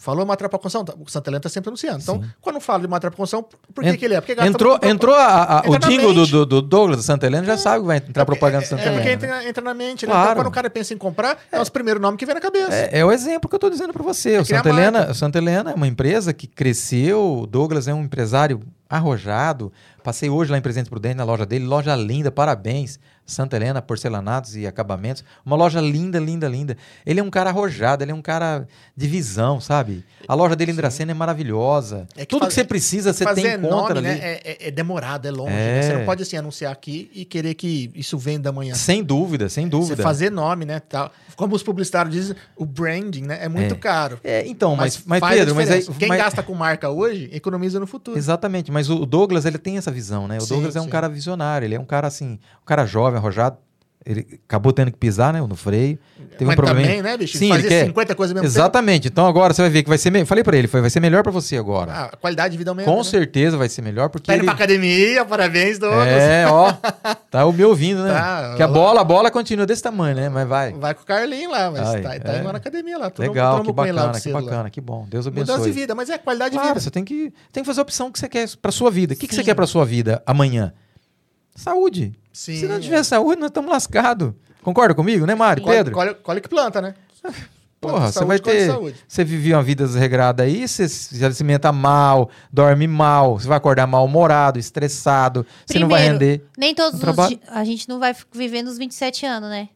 falou matéria para construção, o Santa Helena tá sempre anunciando. Então, quando fala de matéria para construção, por que, Ent- que ele é? Porque entrou entrou a- a- o jingle do, do, do Douglas do Santa Helena, já sabe que vai entrar propaganda do Santa É, é porque Helena. entra, entra na mente, né? Claro. Então, quando o cara pensa em comprar, é, os primeiros nomes que vem na cabeça. É, é o exemplo que eu estou dizendo para você. o criar Santa Helena, o Santa Helena é uma empresa que cresceu. O Douglas é um empresário arrojado. Passei hoje lá em Presidente Prudente, na loja dele. Loja linda, parabéns. Santa Helena, porcelanatos e acabamentos. Uma loja linda, linda, linda. Ele é um cara arrojado, ele é um cara de visão, sabe? A loja dele em Dracena é maravilhosa. É que Tudo faz- que você precisa, você tem encontra nome, ali. né, é, é- é demorado, é longe. É. né? Você não pode assim anunciar aqui e querer que isso venda amanhã. Sem dúvida, sem dúvida. Você fazer nome, né? Tal. Como os publicitários dizem, o branding, né? É muito É. caro. É, então, mas, mas, a Pedro, mas aí. Quem mas- gasta com marca hoje, economiza no futuro. Exatamente, mas o Douglas ele tem essa visão, né? O Sim, Douglas é um sim. cara visionário, ele é um cara assim, um cara jovem, arrojado. ele acabou tendo que pisar, né, no freio. Teve Mas um problema. também, né, bicho? Sim, Fazer ele quer- 50 coisas mesmo Exatamente. Então agora você vai ver que vai ser. me- Falei pra ele, foi- vai ser melhor pra você agora. tempo. Ah, a qualidade de vida aumenta. Com né? certeza vai ser melhor porque Tá indo ele... pra academia, parabéns, Douglas. É, ó. Tá me ouvindo, né? Tá, que a bola, a bola continua desse tamanho, né? Mas vai. Vai com o Carlinho lá, mas Ai, tá, tá é. indo lá na academia lá. Legal, mundo que bacana, que cedo lá. bacana, que bom. Deus Mudança de abençoe. vida, mas é qualidade de Claro, vida. você tem que, tem que fazer a opção que você quer pra sua vida. O que, que você quer pra sua vida amanhã? Saúde. Sim. Se não tiver saúde, nós estamos lascados. Concorda comigo, né, Mário? Pedro? colhe, colhe que planta, né? Porra, Planta você vai ter. saúde. Você vivia uma vida desregrada aí, você se alimenta mal, dorme mal, você vai acordar mal-humorado, estressado, você não vai render. Nem todos os A gente não vai viver nos 27 anos, né?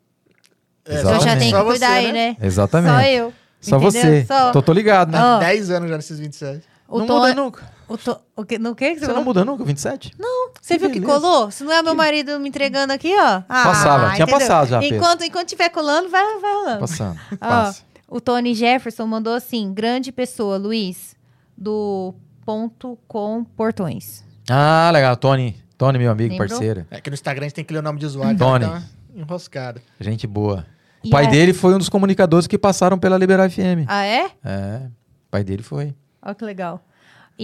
É, Então já Exatamente. tem que Só cuidar você, aí, né? Exatamente. Só eu. Só entendeu? você. Só. Tô, tô ligado, né? Ó, 10 anos já nesses 27. o não Tom- muda nunca. O, to... o que? No que que você Você não muda nunca, 27? Você viu que beleza. colou? Se não é meu marido me entregando aqui, ó. Ah, Passava, tinha entendeu? passado já, Pedro. Enquanto, enquanto tiver colando, vai, vai rolando. Passando. Ó, Passa. o Tony Jefferson mandou assim: grande pessoa, Luiz, do ponto com portões. Ah, legal. Tony. Tony, meu amigo, Lembrou? parceiro. É que no Instagram a gente tem que ler o nome de usuário. Tony. Tá uma enroscada. Gente boa. O E pai é- dele foi um dos comunicadores que passaram pela Liberal FM. Ah, é? É. O pai dele foi. Olha que legal.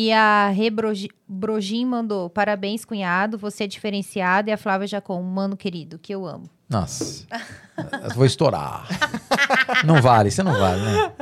E a Rebrogin mandou: parabéns, cunhado, você é diferenciado. E a Flávia Jacom, mano querido, que eu amo. Nossa. Vou estourar. não vale, você não vale, né?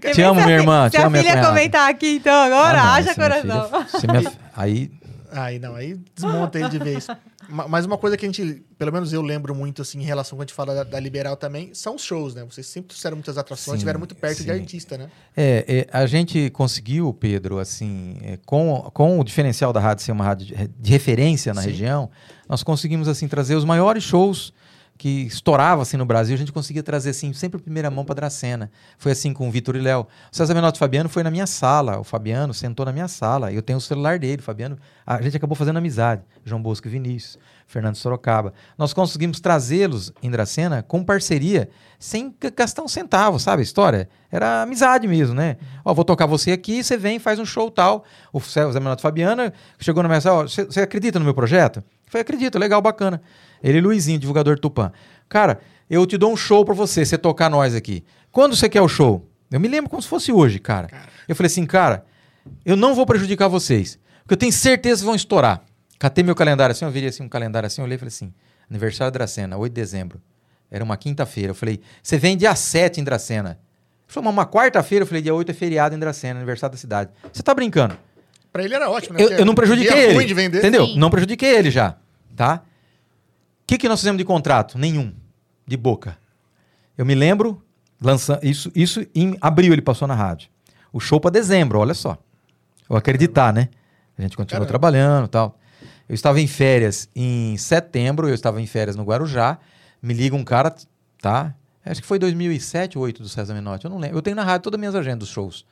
Quer Te amo, minha irmã, Se te a amo, minha filha cunhada. comentar aqui, então, agora, Ah, não, haja minha coração. filha- minha aí, Aí não, aí desmonta ele de vez. Ma- Mas uma coisa que a gente, pelo menos eu lembro muito, assim, em relação quando a gente fala da, da Liberal também, são os shows, né? Vocês sempre trouxeram muitas atrações, Sim, estiveram muito perto sim. de artista, né? É, é, a gente conseguiu, Pedro, assim, é, com, com o diferencial da rádio ser uma rádio de, de referência na Sim. região, nós conseguimos, assim, trazer os maiores shows que estouravam, assim, no Brasil, a gente conseguia trazer, assim, sempre em primeira mão para Dracena. Foi assim com o Vitor e Léo. O César Menotti Fabiano foi na minha sala, o Fabiano sentou na minha sala, eu tenho o celular dele, o Fabiano, a gente acabou fazendo amizade, João Bosco e Vinícius, Fernando Sorocaba. Nós conseguimos trazê-los em Dracena com parceria, sem gastar um centavo, sabe a história? Era amizade mesmo, né? Ó, vou tocar você aqui, você vem, faz um show tal. O César Menotti Fabiano chegou na minha sala, você acredita no meu projeto? Eu acredito, legal, bacana. Ele e Luizinho, divulgador do Tupã. Cara, eu te dou um show pra você, você tocar nós aqui. Quando você quer o show? Eu me lembro como se fosse hoje, cara. Eu falei assim, cara, eu não vou prejudicar vocês, porque eu tenho certeza que vão estourar. Catei meu calendário assim, eu virei assim um calendário assim, eu olhei e falei assim, aniversário de Dracena, 8 de dezembro. Era uma quinta-feira. Eu falei, você vem dia 7 em Dracena. Ele falou, mas uma quarta-feira, eu falei, dia 8 é feriado em Dracena, aniversário da cidade. Você tá brincando? Pra ele era ótimo, né? Eu, eu não prejudiquei ele. ruim de vender. Entendeu? Sim. Não prejudiquei ele já, tá? O que, que nós fizemos de contrato? Nenhum. De boca. Eu me lembro, lançando isso, isso em abril ele passou na rádio. O show para dezembro, olha só. Eu acreditar, né? A gente continuou Caramba. trabalhando e tal. Eu estava em férias em setembro, eu estava em férias no Guarujá. Me liga um cara, tá? Acho que foi 2007 ou 2008 do César Menotti, eu não lembro. Eu tenho na rádio todas as minhas agendas dos shows.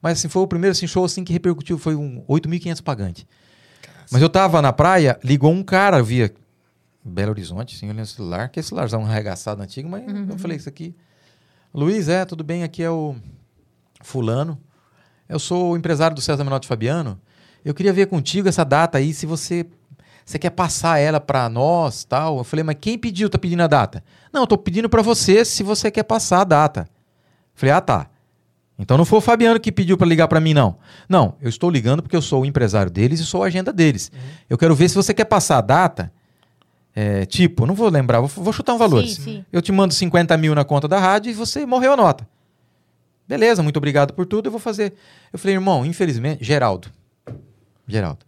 Mas assim, foi o primeiro assim, show assim, que repercutiu, foi um 8.500 pagantes. Mas eu tava na praia, ligou um cara, eu via Belo Horizonte, assim, olhando o celular, que é celarzão arregaçado antigo, mas eu falei isso aqui. Luiz, é, tudo bem, aqui é o fulano. Eu sou o empresário do César Menotti Fabiano. Eu queria ver contigo essa data aí, se você você quer passar ela pra nós, tal. Eu falei, mas quem pediu, tá pedindo a data? Não, eu tô pedindo pra você se você quer passar a data. Eu falei, ah, tá. Então não foi o Fabiano que pediu pra ligar pra mim, não. Não, eu estou ligando porque eu sou o empresário deles e sou a agenda deles. Eu quero ver se você quer passar a data. É, tipo, não vou lembrar, vou, vou chutar um valor. Sim, sim. Eu te mando 50 mil na conta da rádio e você morreu a nota. Beleza, muito obrigado por tudo, eu vou fazer. Eu falei, irmão, infelizmente, Geraldo. Geraldo.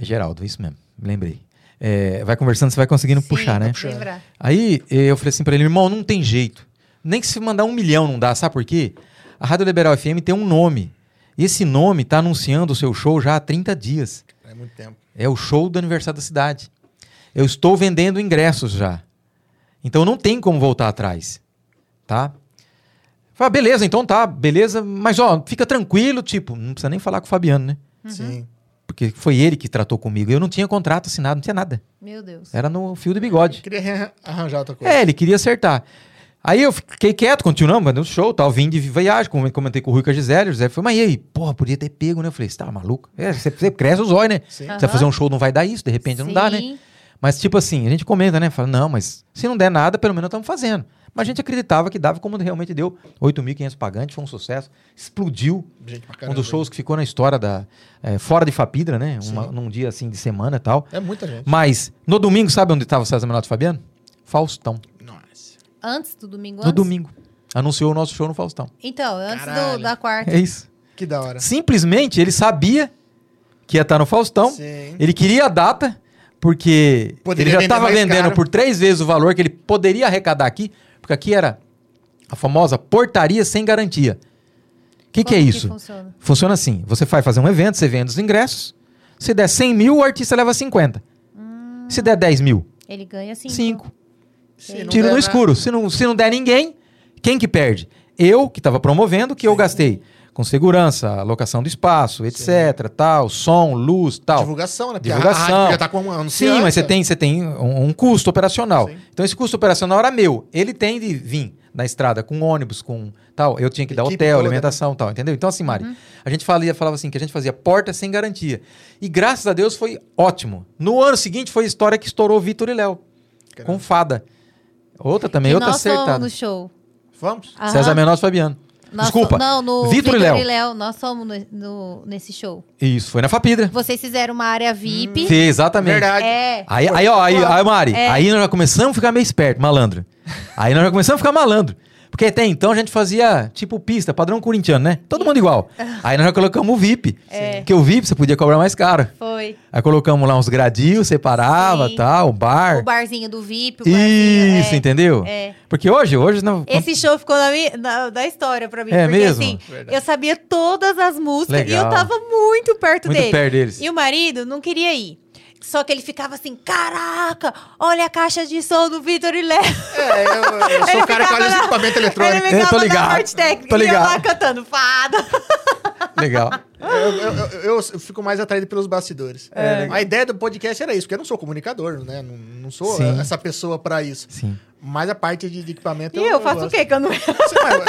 É Geraldo, isso mesmo, me lembrei. É, vai conversando, você vai conseguindo Sim, puxar, né? Lembrar. Aí eh, eu falei assim pra ele, irmão, não tem jeito. Nem que se mandar um milhão não dá, sabe por quê? A Rádio Liberal FM tem um nome. E esse nome tá anunciando o seu show já há 30 dias. É muito tempo. É o show do aniversário da cidade. Eu estou vendendo ingressos já. Então não tem como voltar atrás. Tá? Fala, beleza, então tá, beleza. Mas ó, fica tranquilo, tipo, não precisa nem falar com o Fabiano, né? Sim. Porque foi ele que tratou comigo. Eu não tinha contrato assinado, não tinha nada. Meu Deus. Era no fio do bigode. Queria rearran- arranjar outra coisa. É, ele queria acertar. Aí eu fiquei quieto, continuamos, mandando show, tal, vim de viagem, com- comentei com o Rui com a Gisele, o Gisele falou, mas e aí? Porra, podia ter pego, né? Eu falei, você tá maluco? É, você, você cresce os olhos, né? Sim. Você vai fazer um show, não vai dar isso, de repente não dá, né? Mas, tipo assim, a gente comenta, né? Fala, não, mas se não der nada, pelo menos estamos fazendo. Mas a gente acreditava que dava, como realmente deu. 8.500 pagantes, foi um sucesso. Explodiu. Gente um dos shows que ficou na história da. é, fora de Fapidra, né? Uma- num dia assim de semana e tal. É muita gente. Mas no domingo, sabe onde estava o César Menotti e Fabiano? Faustão. Nossa. Antes do domingo No antes? domingo. Anunciou o nosso show no Faustão. Então, antes do- da quarta. É isso. Que da hora. Simplesmente ele sabia que ia estar no Faustão. Sim. Ele queria a data, porque Poderia ele já estava vendendo caro. por três vezes o valor que ele poderia arrecadar aqui, porque aqui era a famosa portaria sem garantia. O que, que é isso? funciona? Funciona assim: você vai fazer um evento, você vende os ingressos. Se der 100 mil, o artista leva 50. Se der 10 mil, Ele ganha cinco. 5. Se não Tiro der no nada- escuro. Se não, se não der ninguém, quem que perde? Eu, que estava promovendo, que eu gastei com segurança, locação do espaço, etc, tal, som, luz, tal. Divulgação, né? Porque a Divulgação. já tá com um anunciante. Sim, mas você tem, você tem um, um custo operacional. Sim. Então esse custo operacional era meu. Ele tem de vir na estrada com ônibus, com tal. Eu tinha que dar Equipe hotel, toda, alimentação, tal, entendeu? Então assim, Mari, a gente falava, falava assim que a gente fazia porta sem garantia. E graças a Deus foi ótimo. No ano seguinte foi a história que estourou Vitor e Léo com Fada. Outra também, E outra nós acertada. no show. Vamos? Aham. César Menotti e Fabiano. Nós Desculpa. Não, no Vitor e Léo. Nós fomos no, no- nesse show. Isso, foi na Fapidra. Vocês fizeram uma área VIP. Fez, exatamente. Verdade. É. Aí, aí, ó, aí, aí, Mari, É. aí nós já começamos a ficar meio esperto, malandro. Aí nós já começamos a ficar malandro. Porque até então a gente fazia tipo pista, padrão corintiano, né? Todo mundo igual. Aí nós já colocamos o VIP. É. Porque o VIP você podia cobrar mais caro. Foi. Aí colocamos lá uns gradios, separava, Sim. tal, o bar. O barzinho do VIP. O barzinho, Isso, é. entendeu? É. Porque hoje, hoje não. Esse show ficou na, na, da história pra mim. É porque mesmo? assim, Verdade. eu sabia todas as músicas e Legal. eu tava muito perto Muito dele. perto deles. E o marido não queria ir. Só que ele ficava assim, caraca, olha a caixa de som do Vitor e Léo. É, eu, eu sou o cara que olha os equipamentos Ele eletrônicos. É, tô ficava na ligado, parte técnica tô e eu lá ligado. cantando fada. Legal. Eu, eu- eu- eu- eu fico mais atraído pelos bastidores. É, a ideia do podcast era isso, porque eu não sou comunicador, né? Não, não sou Sim. essa pessoa pra isso. Sim. Mas a parte de, de equipamento. E eu faço o gosto. quê? Que eu não... Você, mas-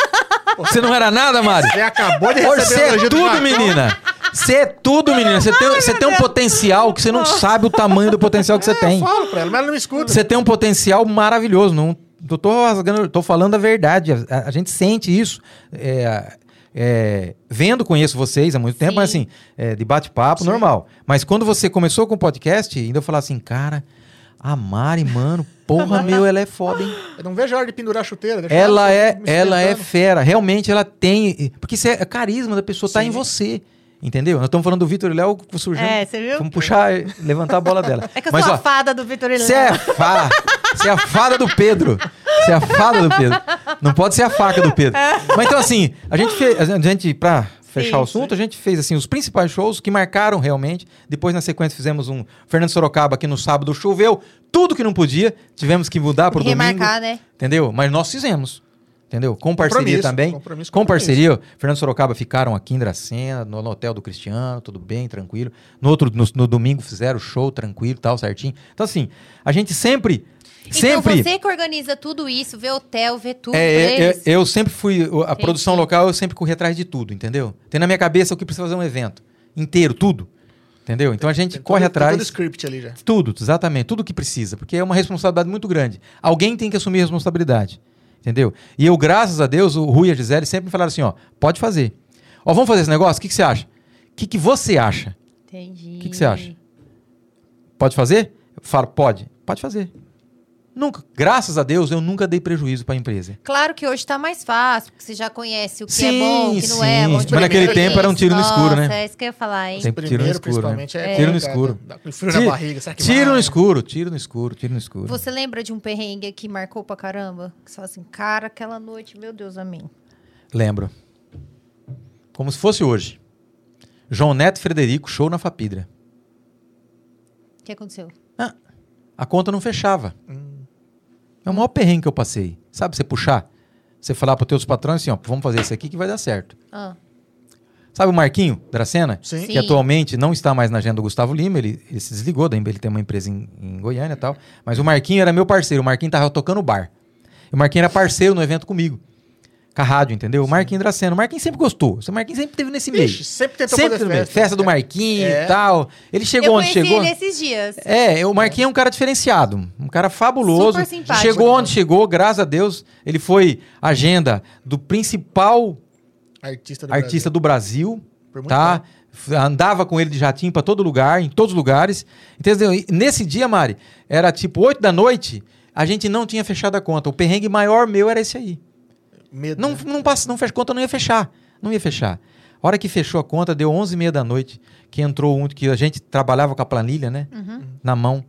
Você não era nada, Mari? você acabou de Hoje receber Você o é tudo, menina. Você é tudo, menina. Você tem, você tem um potencial que você não sabe o tamanho do potencial que você tem. Eu falo pra ela, mas ela não escuta. Você tem um potencial maravilhoso. Não eu tô, rasgando, tô falando a verdade. A, a gente sente isso. É, é, vendo, conheço vocês há muito tempo, Sim. mas assim, é, de bate-papo, normal. Mas quando você começou com o podcast, ainda eu falava assim, cara, a Mari, mano, porra, meu, ela é foda, hein? Eu não vejo a hora de pendurar a chuteira. deixa Ela é, ela é fera. Realmente ela tem. Porque isso é carisma da pessoa, tá Sim. em você. Entendeu? Nós estamos falando do Vitor e Léo surgindo. É, você viu? Vamos puxar, levantar a bola dela. É que eu Mas, sou ó, a fada do Vitor e Léo. você é, fa... é a fada do Pedro. Você é a fada do Pedro. Não pode ser a faca do Pedro. Mas então, assim, a gente fez. A gente, pra fechar Sim, o assunto, a gente fez assim os principais shows que marcaram realmente. Depois, na sequência, fizemos um Fernando Sorocaba aqui no sábado, choveu, tudo que não podia. Tivemos que mudar pro domingo. Remarcar, né? Entendeu? Mas nós fizemos. Entendeu? Com parceria Compromisso, também. compromisso, com compromisso. parceria. Fernando Sorocaba ficaram aqui em Dracena, no, no hotel do Cristiano, tudo bem, tranquilo. No outro, no, no domingo fizeram show tranquilo, tal, certinho. Então, assim, a gente sempre. sempre. Então você que organiza tudo isso, vê hotel, vê tudo É, é, é, eu sempre fui. A Entendi. produção local, eu sempre corri atrás de tudo, entendeu? Tem na minha cabeça o que precisa fazer um evento. Inteiro, tudo. Entendeu? Então a gente Tem corre todo- atrás. Tem todo script ali já. Tudo, exatamente, tudo que precisa, porque é uma responsabilidade muito grande. Alguém tem que assumir a responsabilidade, entendeu? E eu, graças a Deus, o Rui e a Gisele sempre me falaram assim, ó, pode fazer. Ó, vamos fazer esse negócio? O que, que você acha? O que, que você acha? Entendi. O que que você acha? Pode fazer? Eu falo, pode. Pode fazer. Nunca. Graças a Deus, eu nunca dei prejuízo para a empresa. Claro que hoje tá mais fácil, porque você já conhece o que Sim, é bom, o que não sim. é. Mas onde naquele é tempo era um tiro no escuro, né? É isso que eu ia falar, hein? Sempre tiro no Primeiro, escuro, né? principalmente, é. Tiro no escuro. Dá frio Tiro- na barriga. Será que Tiro no escuro, tiro no escuro, tiro no escuro. Você lembra de um perrengue que marcou pra caramba? Que você fala assim, cara, aquela noite, meu Deus, a mim. Lembro. Como se fosse hoje. João Neto Frederico, show na Fapidra. O que aconteceu? A conta não fechava. Hum. É o maior perrengue que eu passei. Sabe, você puxar? Você falar para teus patrões assim, ó, vamos fazer isso aqui que vai dar certo. Ah, Sabe o Marquinho, Dracena? Sim. Que Sim. atualmente não está mais na agenda do Gustavo Lima, ele, ele se desligou, daí ele tem uma empresa em, em Goiânia e tal. Mas o Marquinho era meu parceiro, o Marquinho tava tocando bar. E o Marquinho era parceiro no evento comigo. Com a rádio, entendeu? O Marquinhos Draceno. O Marquinhos sempre gostou. O Marquinhos sempre teve nesse meio. Ixi, sempre tentou Sempre fazer teve festa. festa. do Marquinhos É. e tal. Ele chegou eu onde chegou. ele esses dias. É, o Marquinhos é um cara diferenciado, um cara fabuloso. Super simpático. Chegou onde chegou, graças a Deus. Ele foi agenda do principal Artista do artista do Brasil, Por muito tá? tempo. Andava com ele de jatinho pra todo lugar, em todos os lugares. Entendeu? E nesse dia, Mari, era tipo 8 da noite, a gente não tinha fechado a conta. O perrengue maior meu era esse aí. Medo, Não, né? não, passa, não fecha conta, não ia fechar. Não ia fechar. A hora que fechou a conta, deu 11h30 da noite, que entrou um, que a gente trabalhava com a planilha, né? Uhum. Na mão.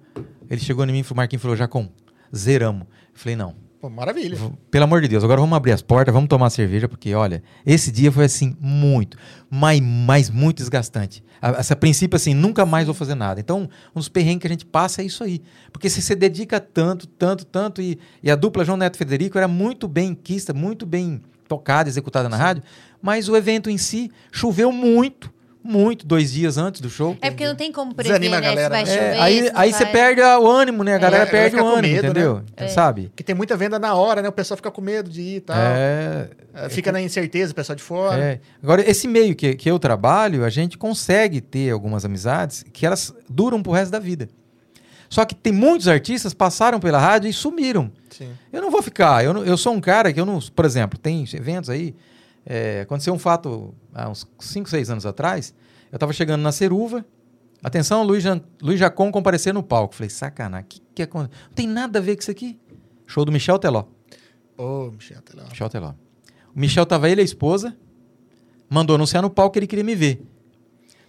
Ele chegou em mim e o Marquinhos falou, Jacom, zeramos. Eu falei, não. Pô, maravilha. Pelo amor de Deus, agora vamos abrir as portas, vamos tomar cerveja, porque, olha, esse dia foi assim, muito, mas, mas muito desgastante. A, essa princípio, assim, nunca mais vou fazer nada. Então, um dos perrengues que a gente passa é isso aí. Porque se você dedica tanto, tanto, tanto, e, e a dupla João Neto e Federico era muito bem quista, muito bem tocada, executada na rádio, mas o evento em si choveu muito, muito, dois dias antes do show. É porque não tem como prever, Desanima a né? galera, se vai né? chover, É, aí aí você vai. perde a- o ânimo, né? A galera É, perde o ânimo, medo, né? entendeu? É. Sabe? Porque tem muita venda na hora, né? O pessoal fica com medo de ir e tal. É, É, Fica na incerteza, o pessoal de fora. É. Agora, esse meio que, que eu trabalho, a gente consegue ter algumas amizades que elas duram pro resto da vida. Só que tem muitos artistas que passaram pela rádio e sumiram. Sim. Eu não vou ficar. Eu, não- eu sou um cara que eu não. Por exemplo, tem eventos aí. É, aconteceu um fato há uns 5, 6 anos atrás. Eu tava chegando na Ceruva. Atenção, Luiz, Jan- Luiz Jacon comparecer no palco. Falei, sacanagem, que que acon- Não tem nada a ver com isso aqui. Show do Michel Teló. Ô, Michel, tá lá. Michel Teló. O Michel tava ele e a esposa, mandou anunciar no palco que ele queria me ver.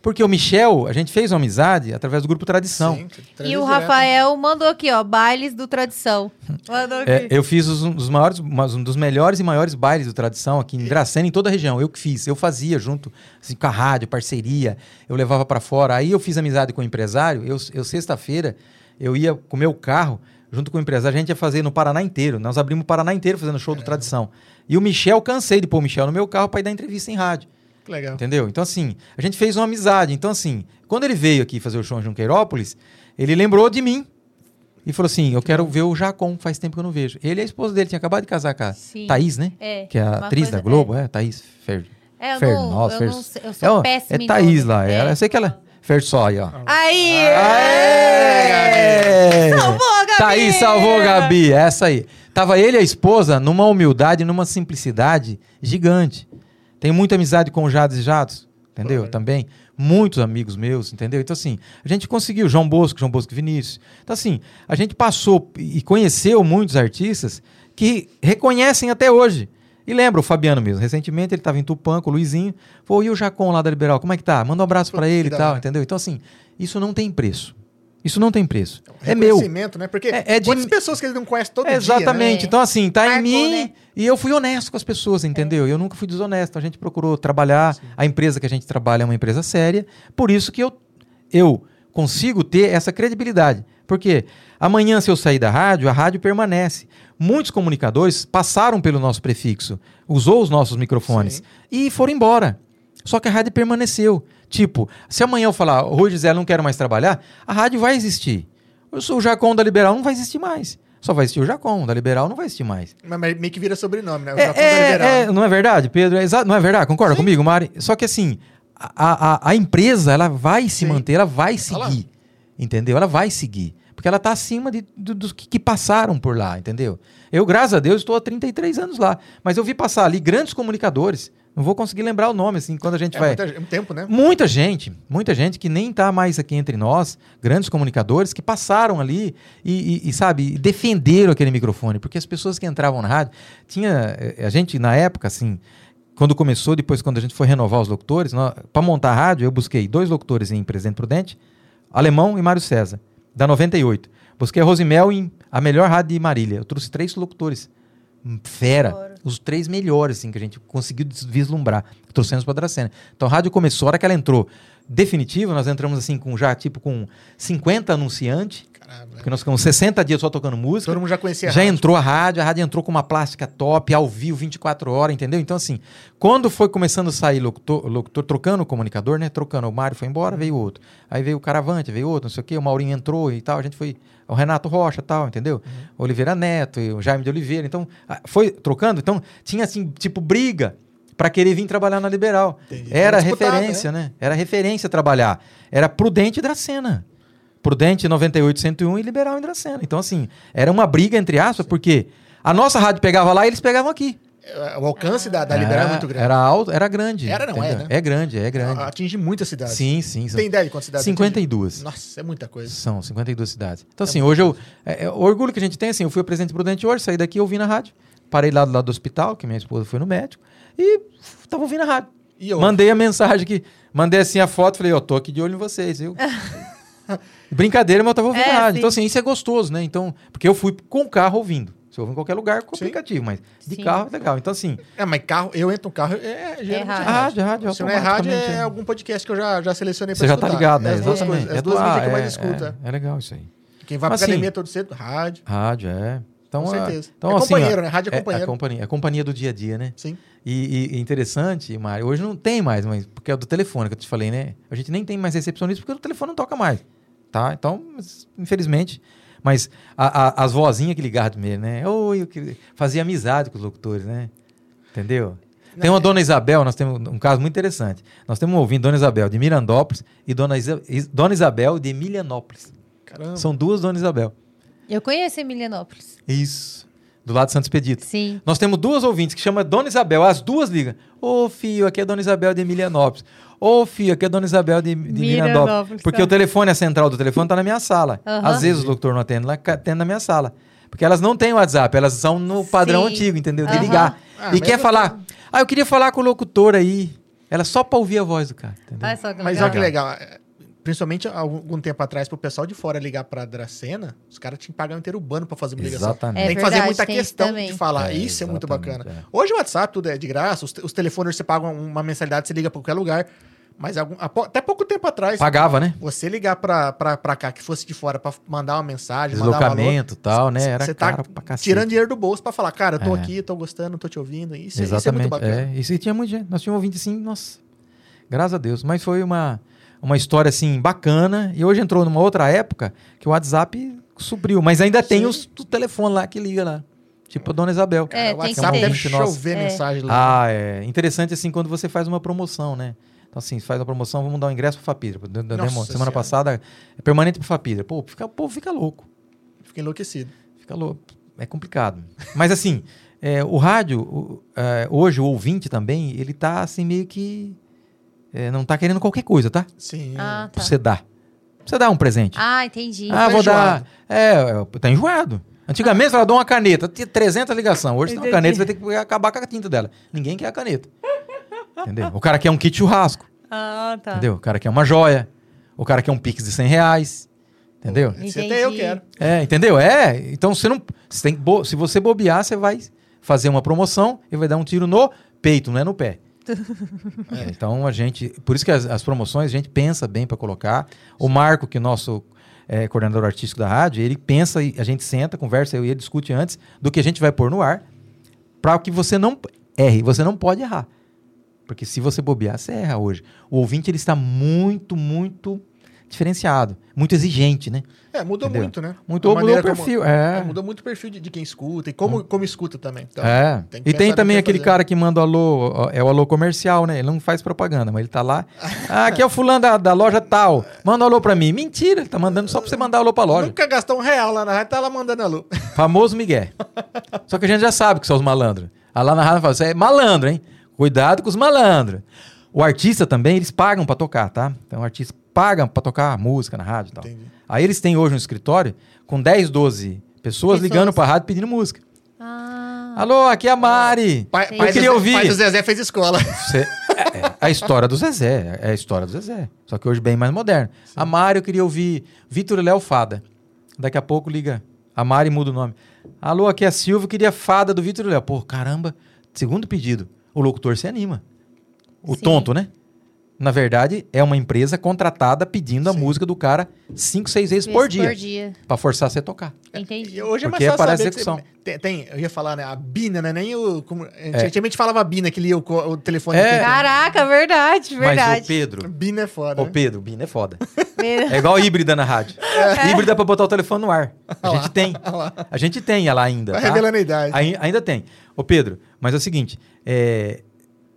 Porque o Michel, a gente fez uma amizade através do grupo Tradição. Sim, E direto. o Rafael mandou aqui, ó, bailes do Tradição. Mandou aqui. É, eu fiz os- um dos maiores, mas um dos melhores e maiores bailes do Tradição aqui em Dracena, em toda a região. Eu que fiz, eu fazia junto assim, com a rádio, parceria, eu levava pra fora. Aí eu fiz amizade com o empresário. Eu, eu sexta-feira, eu ia com o meu carro, junto com o empresário, a gente ia fazer no Paraná inteiro. Nós abrimos o Paraná inteiro fazendo show do Tradição. E o Michel, cansei de pôr o Michel no meu carro para ir dar entrevista em rádio. Que legal. Entendeu? Então, assim, a gente fez uma amizade. Então, assim, quando ele veio aqui fazer o show em Junqueirópolis, ele lembrou de mim. E falou assim: Eu quero ver o Jacom, faz tempo que eu não vejo. Ele e a esposa dele tinha acabado de casar com a Sim. Thaís, né? É, Que é a atriz coisa- da Globo, é, Thaís Fer. É, eu Fer, não, nossa, eu Fer- não sei, eu é, sou ó, péssima é Thaís nome. lá, É. ela, eu sei que ela. Fersói, ó. Aí! Aê! Salvou a Gabi! Thaís salvou a Gabi, essa aí. Tava ele e a esposa numa humildade, numa simplicidade gigante. Tenho muita amizade com o Jades e Jados, entendeu? Pô, Também. Muitos amigos meus, entendeu? Então, assim, a gente conseguiu. João Bosco, João Bosco e Vinícius. Então, assim, a gente passou e conheceu muitos artistas que reconhecem até hoje. E lembra o Fabiano mesmo. Recentemente ele estava em Tupã com o Luizinho. Falou, e o Jacon lá da Liberal, como é que tá? Manda um abraço Pô, para ele e tal, entendeu? Então, assim, isso não tem preço. Isso não tem preço. É meu. Reconhecimento, né? Porque É- é de- quantas pessoas que ele não conhece todo dia, Exatamente. né? Então, assim, tá em Marcou, mim né? e eu fui honesto com as pessoas, entendeu? Eu nunca fui desonesto. A gente procurou trabalhar. A empresa que a gente trabalha é uma empresa séria. Por isso que eu, eu consigo ter essa credibilidade. Porque amanhã, se eu sair da rádio, a rádio permanece. Muitos comunicadores passaram pelo nosso prefixo, usou os nossos microfones Sim. e foram embora. Só que a rádio permaneceu. Tipo, se amanhã eu falar, Rui Gisele, não quero mais trabalhar, a rádio vai existir. Eu sou o Jacom da Liberal, não vai existir mais. Só vai existir o Jacom, da Liberal não vai existir mais. Mas mas meio que vira sobrenome, né? O É, Jacó da é, Liberal, é, não é verdade, Pedro? É não é verdade? Concorda Sim. comigo, Mari? Só que assim, a, a, a empresa, ela vai se Sim. manter, ela vai seguir. Entendeu? Ela vai seguir. Porque ela está acima de, do- dos que, que passaram por lá, entendeu? Eu, graças a Deus, estou há 33 anos lá. Mas eu vi passar ali grandes comunicadores. Não vou conseguir lembrar o nome, assim, quando a gente É, vai. muita- é um tempo, né? Muita gente, muita gente que nem está mais aqui entre nós, grandes comunicadores que passaram ali e, e- e, sabe, defenderam aquele microfone, porque as pessoas que entravam na rádio, tinha, eh, a gente na época, assim, quando começou, depois quando a gente foi renovar os locutores, para montar a rádio, eu busquei dois locutores em Presidente Prudente, Alemão e Mário César, da 98. Busquei a Rosimel em a melhor rádio de Marília. Eu trouxe três locutores. Fera. Fora. Os três melhores, assim, que a gente conseguiu vislumbrar. Trouxemos para Dracena. Então a rádio começou, a hora que ela entrou definitiva, nós entramos assim com já tipo com 50 anunciantes, Caramba. porque nós ficamos 60 dias só tocando música. Todo mundo já conhecia a Já rádio. entrou a rádio, a rádio entrou com uma plástica top, ao vivo, 24 horas, entendeu? Então, assim, quando foi começando a sair locutor, locutor trocando o comunicador, né? Trocando, o Mário foi embora, veio outro. Aí veio o Caravante, veio outro, não sei o quê, o Maurinho entrou e tal, a gente foi. O Renato Rocha tal, entendeu? Uhum. Oliveira Neto, o Jaime de Oliveira. Então, foi trocando. Então, tinha assim, tipo, briga para querer vir trabalhar na Liberal. Entendi. Era Era disputado, referência, né? Era referência trabalhar. Era Prudente e Dracena. Prudente 98 101 e Liberal em Dracena. Então, assim, era uma briga, entre aspas, porque a nossa rádio pegava lá e eles pegavam aqui. É, O alcance da, da Liberal é muito grande. Era alto, era grande. Era, não é, entendeu? né? É grande, é grande. Atinge muitas cidades. Sim, sim. são Tem ideia de quantas cidades? 52. atinge? Nossa, é muita coisa. São 52 cidades. Então, assim, hoje eu. É, é, o orgulho que a gente tem, assim, eu fui presidente prudente hoje, saí daqui, ouvi na rádio. Parei lá do lado do hospital, que minha esposa foi no médico, e tava ouvindo a rádio. E eu? Mandei a mensagem aqui, mandei assim a foto, falei, ó, tô aqui de olho em vocês, viu? Brincadeira, mas eu tava ouvindo É, a rádio. sim. Então, assim, isso é gostoso, né? Então, porque eu fui com o carro ouvindo. Se eu ouvo em qualquer lugar, com Sim. aplicativo, mas de Sim. carro é legal. Então, assim, É, mas carro, eu entro no carro, é, geralmente é rádio. rádio. rádio, rádio, Se não é rádio, é é. algum podcast que eu já, já selecionei pra você já tá ligado, é né? as duas Exatamente. coisas, as É duas do- mídias ah, que eu mais é, escuto. é. É, é legal isso aí. Quem vai Mas, pra assim, academia todo cedo, rádio. Rádio, é. Então, Com é- certeza. Então, É assim, companheiro, ó, né? Rádio é companheiro. É, a companhia, é a companhia do dia a dia, né? Sim. E, e- interessante, Mário, hoje não tem mais, mas porque é do telefone que eu te falei, né? A gente nem tem mais recepcionista porque o telefone não toca mais, tá? Então, infelizmente, mas a- a- as vozinhas que ligavam primeiro, né? Oi, eu queria... fazia amizade com os locutores, né? Entendeu? Tem uma dona Isabel, nós temos um caso muito interessante. Nós temos um ouvinte, dona Isabel de Mirandópolis e dona, Isa- Is- dona Isabel de Emilianópolis. Caramba. São duas dona Isabel. Eu conheço Emilianópolis. Isso. Do lado de Santo Expedito. Sim. Nós temos duas ouvintes que chama Dona Isabel, as duas ligam. Ô, filho, aqui é Dona Isabel de Emilianópolis. Ô, filho, aqui é Dona Isabel de, de. Mirandópolis, Porque tá. o telefone, a central do telefone tá na minha sala. Aham. Às vezes o doutor não atende, lá atende na minha sala. Porque elas não têm WhatsApp, elas são no padrão Sim. antigo, entendeu? De Aham. ligar. Ah, e mas quer eu- falar. Ah, eu queria falar com o locutor aí. Ela só pra ouvir a voz do cara, entendeu? Olha só que Mas legal. olha que legal. É, Principalmente há algum tempo atrás, pro pessoal de fora ligar pra Dracena, os caras tinham que pagar um inteiro urbano pra fazer uma ligação. Exatamente. É tem que fazer verdade, muita questão de falar. É, isso é muito exatamente, bacana. é. Hoje o WhatsApp tudo é de graça, os, os telefones você paga uma mensalidade, você liga pra qualquer lugar. Mas algum- até pouco tempo atrás, Pagava, né? você ligar pra, pra, pra cá, que fosse de fora, pra mandar uma mensagem, mandar um valor, Deslocamento e tal, né? Era você tá caro pra cacete. tirando dinheiro do bolso pra falar, cara, eu tô É. aqui, tô gostando, tô te ouvindo. Isso, é- isso é Exatamente. muito bacana. É, isso aí tinha muito gente. Nós tínhamos ouvinte assim, nossa. Graças a Deus. Mas foi uma, uma história assim bacana. E hoje entrou numa outra época que o WhatsApp supriu. Mas ainda tem Sim. os, o telefone lá que liga lá. Tipo a Dona Isabel. É, o tem que WhatsApp deve chover É. mensagem lá. Ah, é interessante assim quando você faz uma promoção, né? Então, assim, faz uma promoção, vamos dar um ingresso pro Fapidra. Nossa Semana Senhora. passada, é permanente pro Fapidra. Pô, fica, pô, fica louco. Fiquei enlouquecido. Fica louco. É complicado. Mas assim, é, o rádio, o- é, hoje o ouvinte também, ele tá assim meio que. É, não tá querendo qualquer coisa, tá? Sim. Ah, tá. você dar. Pra você dar um presente. Ah, entendi. ah, vou dar. enjoado. É, é, tá enjoado. Antigamente, ela dou uma caneta, tinha 300 ligações. Hoje, tem uma caneta, você vai ter que acabar com a tinta dela. Ninguém quer a caneta. Entendeu? O cara quer um kit churrasco. Ah, tá. Entendeu? O cara quer uma joia. O cara quer um pix de 100 reais. Entendeu? Entendi. até eu quero. É, entendeu? É, então você não. Você tem que bo- se você bobear, você vai fazer uma promoção e vai dar um tiro no peito, não é no pé. É, então a gente. Por isso que as, as promoções a gente pensa bem para colocar. O Marco, que é nosso é, coordenador artístico da rádio, ele pensa e a gente senta, conversa, eu e ele discute antes do que a gente vai pôr no ar, para que você não erre. Você não pode errar. Porque se você bobear, você erra hoje. O ouvinte ele está muito, muito diferenciado, muito exigente, né? É, mudou Entendeu? muito, né? Mudou, A mudou o maneira como- perfil. é. Mudou muito o perfil de, de quem escuta e como, como escuta também. Então, é. tem e tem também que aquele fazer. cara que manda o alô, é o alô comercial, né? Ele não faz propaganda, mas ele tá lá. Ah, aqui é o fulano da, da loja tal. Manda um alô pra mim. Mentira, ele tá mandando só pra você mandar alô pra loja. Nunca gastou um real lá na rádio, tá lá mandando alô. Famoso Miguel. Só que a gente já sabe que são os malandros. Aí lá na rádio fala, você é malandro, hein? Cuidado com os malandros. O artista também, eles pagam pra tocar, tá? Então o artista paga pra tocar música na rádio e tal. Entendi. Aí eles têm hoje um escritório com 10, 12 pessoas, Pessoas. ligando pra rádio pedindo música. Ah, Alô, aqui é a Mari. Pai, Sim. pai Eu queria do Zé, ouvir. pai do Zezé fez escola. Você- é, é a história do Zezé. É a história do Zezé. Só que hoje bem mais moderno. A Mari, eu queria ouvir Vitor e Léo Fada. Daqui a pouco liga. A Mari muda o nome. Alô, aqui é a Silvia, eu queria Fada do Vitor e Léo. Pô, caramba. Segundo pedido. O locutor se anima. O Sim. tonto, né? Na verdade, é uma empresa contratada pedindo a Sim. música do cara cinco, seis vezes por dia. Por dia. Pra forçar você a tocar. Entendi. E hoje é mais Porque é fácil para execução. tem, tem- eu ia falar, né? A Bina, né? Nem o. Como, Antigamente falava Bina, que lia o, o telefone. É. aqui. Caraca, verdade, Mas verdade. o Pedro... Bina é foda. Ô, né? Pedro, Bina é foda. É igual híbrida na rádio. Híbrida pra botar o telefone no ar. A gente tem. A gente tem ela ainda. Vai tá? revelando a idade. Ai- ainda tem. Ô, Pedro, Mas é o seguinte, é,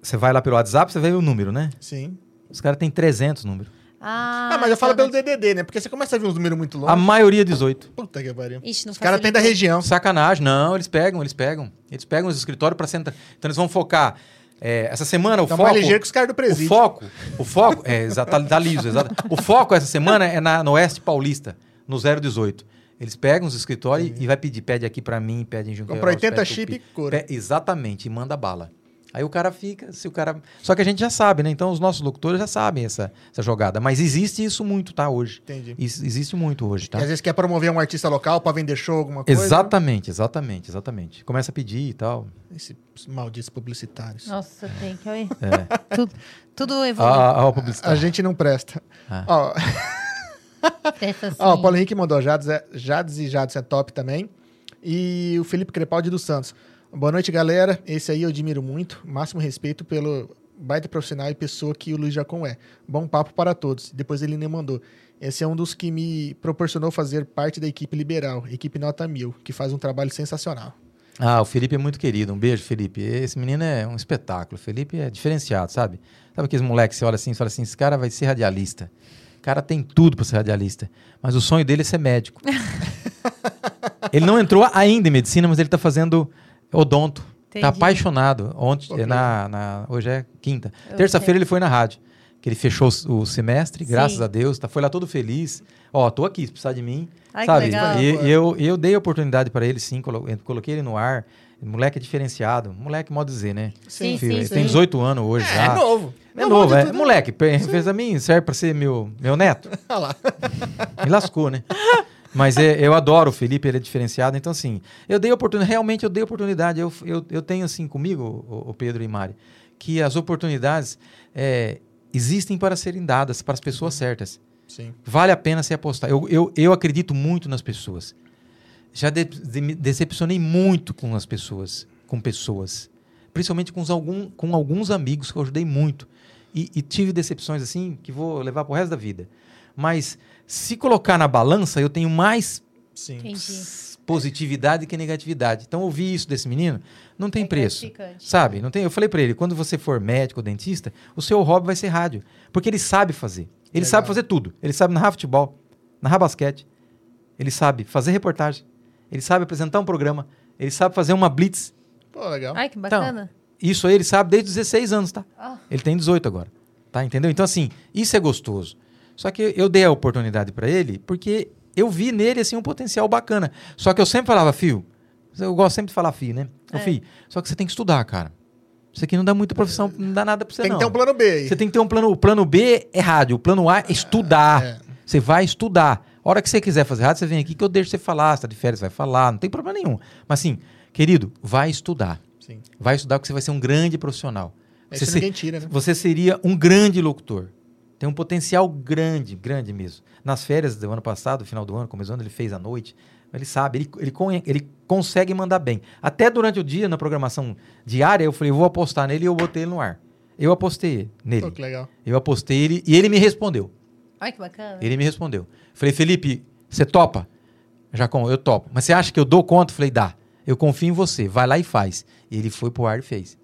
você vai lá pelo WhatsApp, você vê o número, né? Sim. Os caras têm 300 números. Ah, Ah, mas eu falo pelo DDD, né? Porque você começa a ver uns números muito A longos. maioria 18. Puta que pariu. Ixi, não Os caras têm da região. Sacanagem, não, eles pegam, eles pegam. Eles pegam os escritórios para sentar. Então eles vão focar. é, essa semana o Então foco. mais ligeiro que os caras do O presídio. foco, o foco, é, exato, tá, tá liso, exato. O foco essa semana é na, no Oeste Paulista, no 018. Eles pegam os escritórios e vai pedir, pede aqui pra mim, pede em Junqueiróis. Compra 80 pede chip e cura. Exatamente, e manda bala. Aí o cara fica, se o cara... Só que a gente já sabe, né? Então os nossos locutores já sabem essa, essa jogada. Mas existe isso muito, tá, hoje. Entendi. Isso existe muito hoje, tá? Que às vezes quer promover um artista local pra vender show, alguma coisa. Exatamente, exatamente, exatamente. Começa a pedir e tal. né? Esses malditos publicitários. Nossa, tem que. É. tudo, tudo evolui. ah, ah, A gente não presta. Ah. Ó, assim. ó, o Paulo Henrique mandou Jades, é, Jades e Jades é top também. E o Felipe Crepaldi dos Santos. Boa noite, galera. Esse aí eu admiro muito. Máximo respeito pelo baita profissional e pessoa que o Luiz Jacon é. Bom papo para todos. Depois ele me mandou. Esse é um dos que me proporcionou fazer parte da equipe liberal, equipe Nota Mil, que faz um trabalho sensacional. Ah, o Felipe é muito querido. Um beijo, Felipe. Esse menino é um espetáculo. O Felipe é diferenciado, sabe? Sabe aqueles moleques que você olha assim e fala assim: esse cara vai ser radialista. O cara tem tudo para ser radialista. Mas o sonho dele é ser médico. ele não entrou ainda em medicina, mas ele tá fazendo odonto. Entendi. Tá apaixonado. Ontem, que na, na- hoje é quinta. Terça-feira ele foi na rádio. Que ele fechou o semestre, Sim. graças a Deus. Tá, foi lá todo feliz. Ó, tô aqui, se precisar de mim. Ai, que sabe? legal. E, e eu, eu dei oportunidade para ele, sim. colo- Coloquei ele no ar. Moleque é diferenciado. Moleque, modo dizer, né? Sim, Filho, sim, ele sim. tem 18 anos hoje É, já. é novo. É novo, é. de tudo, Moleque, pe- fez a mim, serve pra ser meu, meu neto. Olha lá. Me lascou, né? Mas é, eu adoro o Felipe, ele é diferenciado. Então, assim, eu dei oportunidade, realmente eu dei oportunidade. Eu, eu, eu tenho, assim, comigo, o, Pedro e Mari, que as oportunidades é, existem para serem dadas para as pessoas certas. Sim. Vale a pena se apostar. Eu, eu, eu acredito muito nas pessoas. Já de- de- me decepcionei muito com as pessoas, com pessoas. Principalmente com, os algum, com alguns amigos que eu ajudei muito. E, e tive decepções assim que vou levar pro resto da vida. Mas se colocar na balança, eu tenho mais Sim. Positividade que negatividade. Então, ouvir isso desse menino não tem É preço. Sabe? Não tem, eu falei pra ele, quando você for médico ou dentista, o seu hobby vai ser rádio. Porque ele sabe fazer. Ele Legal. sabe fazer tudo. Ele sabe narrar futebol, narrar basquete. Ele sabe fazer reportagem. Ele sabe apresentar um programa. Ele sabe fazer uma blitz. Pô, legal. Ai, que bacana. Isso aí ele sabe desde os 16 anos, tá? Ah. Ele tem 18 agora. Tá? Entendeu? Então, assim, isso é gostoso. Só que eu dei a oportunidade pra ele porque eu vi nele, assim, um potencial bacana. Só que eu sempre falava, fio, eu gosto sempre de falar fio, né? É. fio, só que você tem que estudar, cara. Isso aqui não dá muita profissão, não dá nada pra você, Tem não. que ter um plano B aí. Você tem que ter um plano. O plano B é rádio, o plano A é estudar. É. Você vai estudar. A hora que você quiser fazer rádio, você vem aqui que eu deixo você falar. Você tá de férias, vai falar, não tem problema nenhum. Mas assim, querido, vai estudar. Sim. Vai estudar porque você vai ser um grande profissional. Você, Isso se- ninguém tira, né? você seria um grande locutor. Tem um potencial grande, grande mesmo. Nas férias do ano passado, final do ano, começo do ano, ele fez à noite. Ele sabe, ele, ele, ele consegue mandar bem. Até durante o dia, na programação diária, eu falei, eu vou apostar nele e eu botei ele no ar. Eu apostei nele. Pô, que legal. Eu apostei ele e ele me respondeu. Ai, que bacana. Ele me respondeu. Falei, Felipe, você topa? Jacom, eu topo. Mas você acha que eu dou conta? Falei, dá. Eu confio em você. Vai lá e faz. E ele foi pro ar e fez.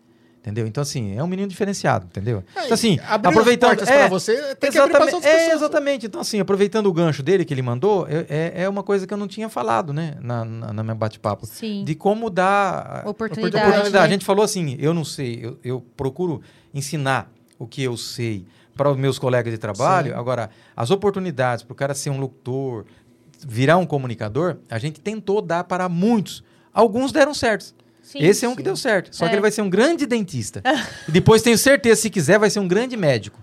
Entendeu? Então, assim, é um menino diferenciado, entendeu? Então, assim, abrir aproveitando. as portas pra você, tem que abrir outras é, pessoas. exatamente. Então, assim, aproveitando o gancho dele que ele mandou, é, é- é uma coisa que eu não tinha falado, né? Na, na, na minha bate-papo. Sim. De como dar a- Oportunidade, oportunidade. A né? gente falou assim, eu não sei, eu, eu procuro ensinar o que eu sei para os meus colegas de trabalho. Sim. Agora, as oportunidades para o cara ser um locutor, virar um comunicador, a gente tentou dar para muitos. Alguns deram certo. Sim. Esse é um que deu certo. Só É. que ele vai ser um grande dentista. e depois, tenho certeza, se quiser, vai ser um grande médico.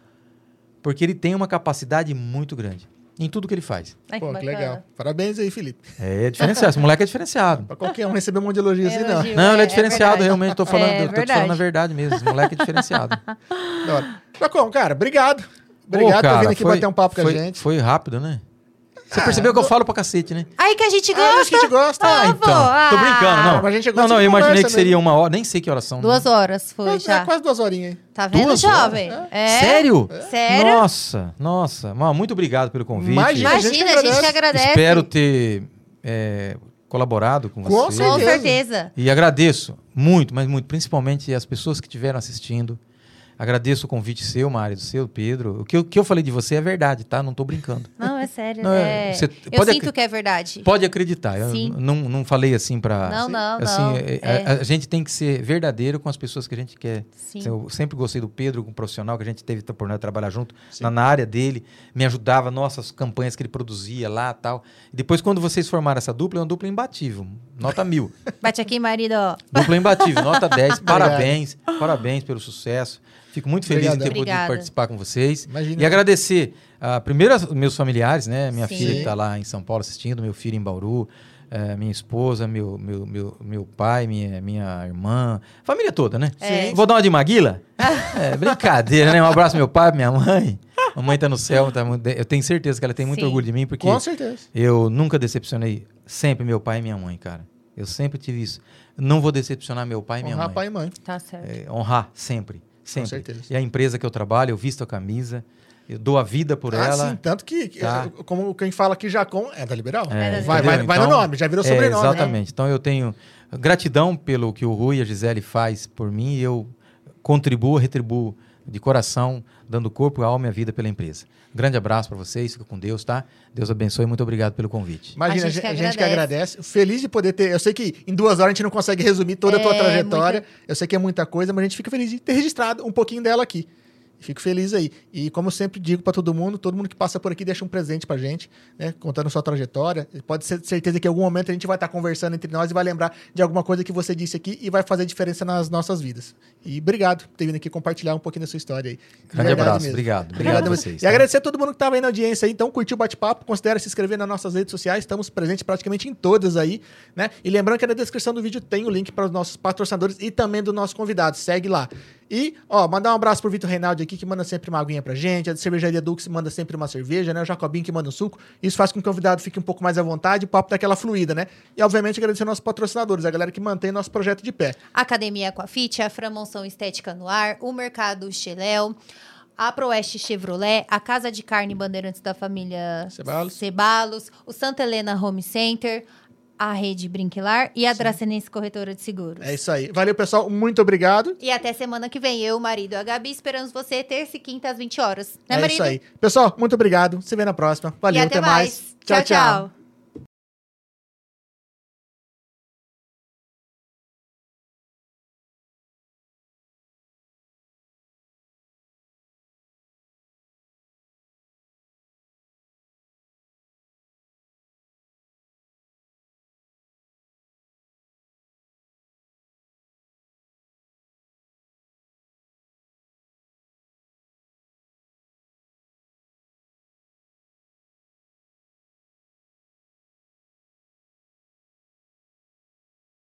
Porque ele tem uma capacidade muito grande em tudo que ele faz. Ai, que Pô, que legal. Parabéns aí, Felipe. É diferenciado. Esse moleque é diferenciado. Pra qualquer um receber um monte de elogio assim, não. Elogio. Não, ele É, é é diferenciado, verdade. realmente. Estou falando, É eu tô te falando a verdade. mesmo. Esse moleque é diferenciado. Jacom, cara, obrigado. Obrigado Pô, por cara, vir aqui foi- bater um papo com a foi- gente. Foi rápido, né? Você percebeu que eu falo pra cacete, né? Aí que a gente Ah, gosta. que a gente gosta. Ah, então. pô, Tô ah. brincando, não. Mas a gente gosta Não, não, eu imaginei que seria mesmo. uma hora. Nem sei que horas são. Duas horas foi É, já. é quase duas horinhas aí. Tá vendo, Duas jovem? É. Sério? Sério? Nossa, nossa. Mas muito obrigado pelo convite. Imagina. A gente Imagina, a gente que agradece. Espero ter é, colaborado com, Com você. Com certeza. certeza. E agradeço. muito, mas muito, principalmente as pessoas que estiveram assistindo. Agradeço o convite seu, Mário, do seu, Pedro. O que, eu- o que eu falei de você é verdade, tá? Não tô brincando. Não, é sério. Não, é- é. você Eu pode sinto que é verdade. Pode acreditar. Eu Sim. não, não falei assim pra. Não, não, assim, não. é- É. A, a gente tem que ser verdadeiro com as pessoas que a gente quer. Sim. Eu sempre gostei do Pedro, um profissional que a gente teve a oportunidade de trabalhar junto na, na área dele, me ajudava, nossas campanhas que ele produzia lá tal. E depois, quando vocês formaram essa dupla, é uma dupla imbatível, nota mil. Bate aqui, marido. ó. dupla imbatível, nota 10. Parabéns, parabéns pelo sucesso. Fico muito feliz Obrigado. em ter podido Obrigada. participar com vocês. Imagina. E agradecer, ah, primeiro, aos meus familiares, né? Minha Sim. filha que está lá em São Paulo assistindo, meu filho em Bauru, eh, minha esposa, meu, meu, meu, meu pai, minha, minha irmã, família toda, né? É. Vou dar uma de Maguila? é, brincadeira, né? Um abraço meu pai, minha mãe. Mamãe tá no céu, tá muito- eu tenho certeza que ela tem muito Sim. orgulho de mim, porque Com certeza. eu nunca decepcionei sempre meu pai e minha mãe, cara. Eu sempre tive isso. Não vou decepcionar meu pai e minha Honrar mãe. pai e mãe. Tá certo. É, honrar sempre, sempre. certeza. E a empresa que eu trabalho, eu visto a camisa, eu dou a vida por Ah, ela. sim, tanto que, Tá. eh, como quem fala que Jacom é da Liberal. É, vai, vai, vai no Então, nome, já virou é, sobrenome. né? exatamente. Então eu tenho gratidão pelo que o Rui e a Gisele faz por mim e eu contribuo, retribuo de coração, dando corpo, alma e a vida pela empresa. Grande abraço para vocês, fica com Deus, tá? Deus abençoe, muito obrigado pelo convite. Imagina, A a gente a gente que agradece. Feliz de poder ter. Eu sei que em duas horas a gente não consegue resumir toda a tua É, trajetória. Eu sei que é muita coisa, mas a gente fica feliz de ter registrado um pouquinho dela aqui. Fico feliz aí. E como eu sempre digo para todo mundo, todo mundo que passa por aqui deixa um presente pra gente, né? Contando sua trajetória. Pode ser certeza que em algum momento a gente vai estar conversando entre nós e vai lembrar de alguma coisa que você disse aqui e vai fazer diferença nas nossas vidas. E obrigado por ter vindo aqui compartilhar um pouquinho da sua história aí. De Grande abraço, mesmo. obrigado. Obrigado Obrigado a vocês. E tá? agradecer a todo mundo que estava aí na audiência aí. Então, curtiu o bate-papo, considera se inscrever nas nossas redes sociais. Estamos presentes praticamente em todas aí, né? E lembrando que na descrição do vídeo tem o link para os nossos patrocinadores e também do nosso convidado. Segue lá. E, ó, mandar um abraço pro Vitor Reinaldi aqui, que manda sempre uma aguinha pra gente. A cervejaria Dux manda sempre uma cerveja, né? O Jacobinho que manda um suco. Isso faz com que o convidado fique um pouco mais à vontade, o papo daquela fluida, né? E, obviamente, agradecer aos nossos patrocinadores, a galera que mantém nosso projeto de pé. Academia Aquafit, a Framonção Estética no Ar, o Mercado Cheléu, a Proeste Chevrolet, a Casa de Carne Bandeirantes da família Cebalos. Cebalos, o Santa Helena Home Center, a Rede Brinquilar e a Dracenense Corretora de Seguros. É isso aí. Valeu, pessoal. Muito obrigado. E até semana que vem, eu, o marido e a Gabi, esperamos você terça e quinta às 20 horas. Né, é marido? isso aí. Pessoal, muito obrigado. Se vê na próxima. Valeu, e até, mais. mais. tchau. tchau.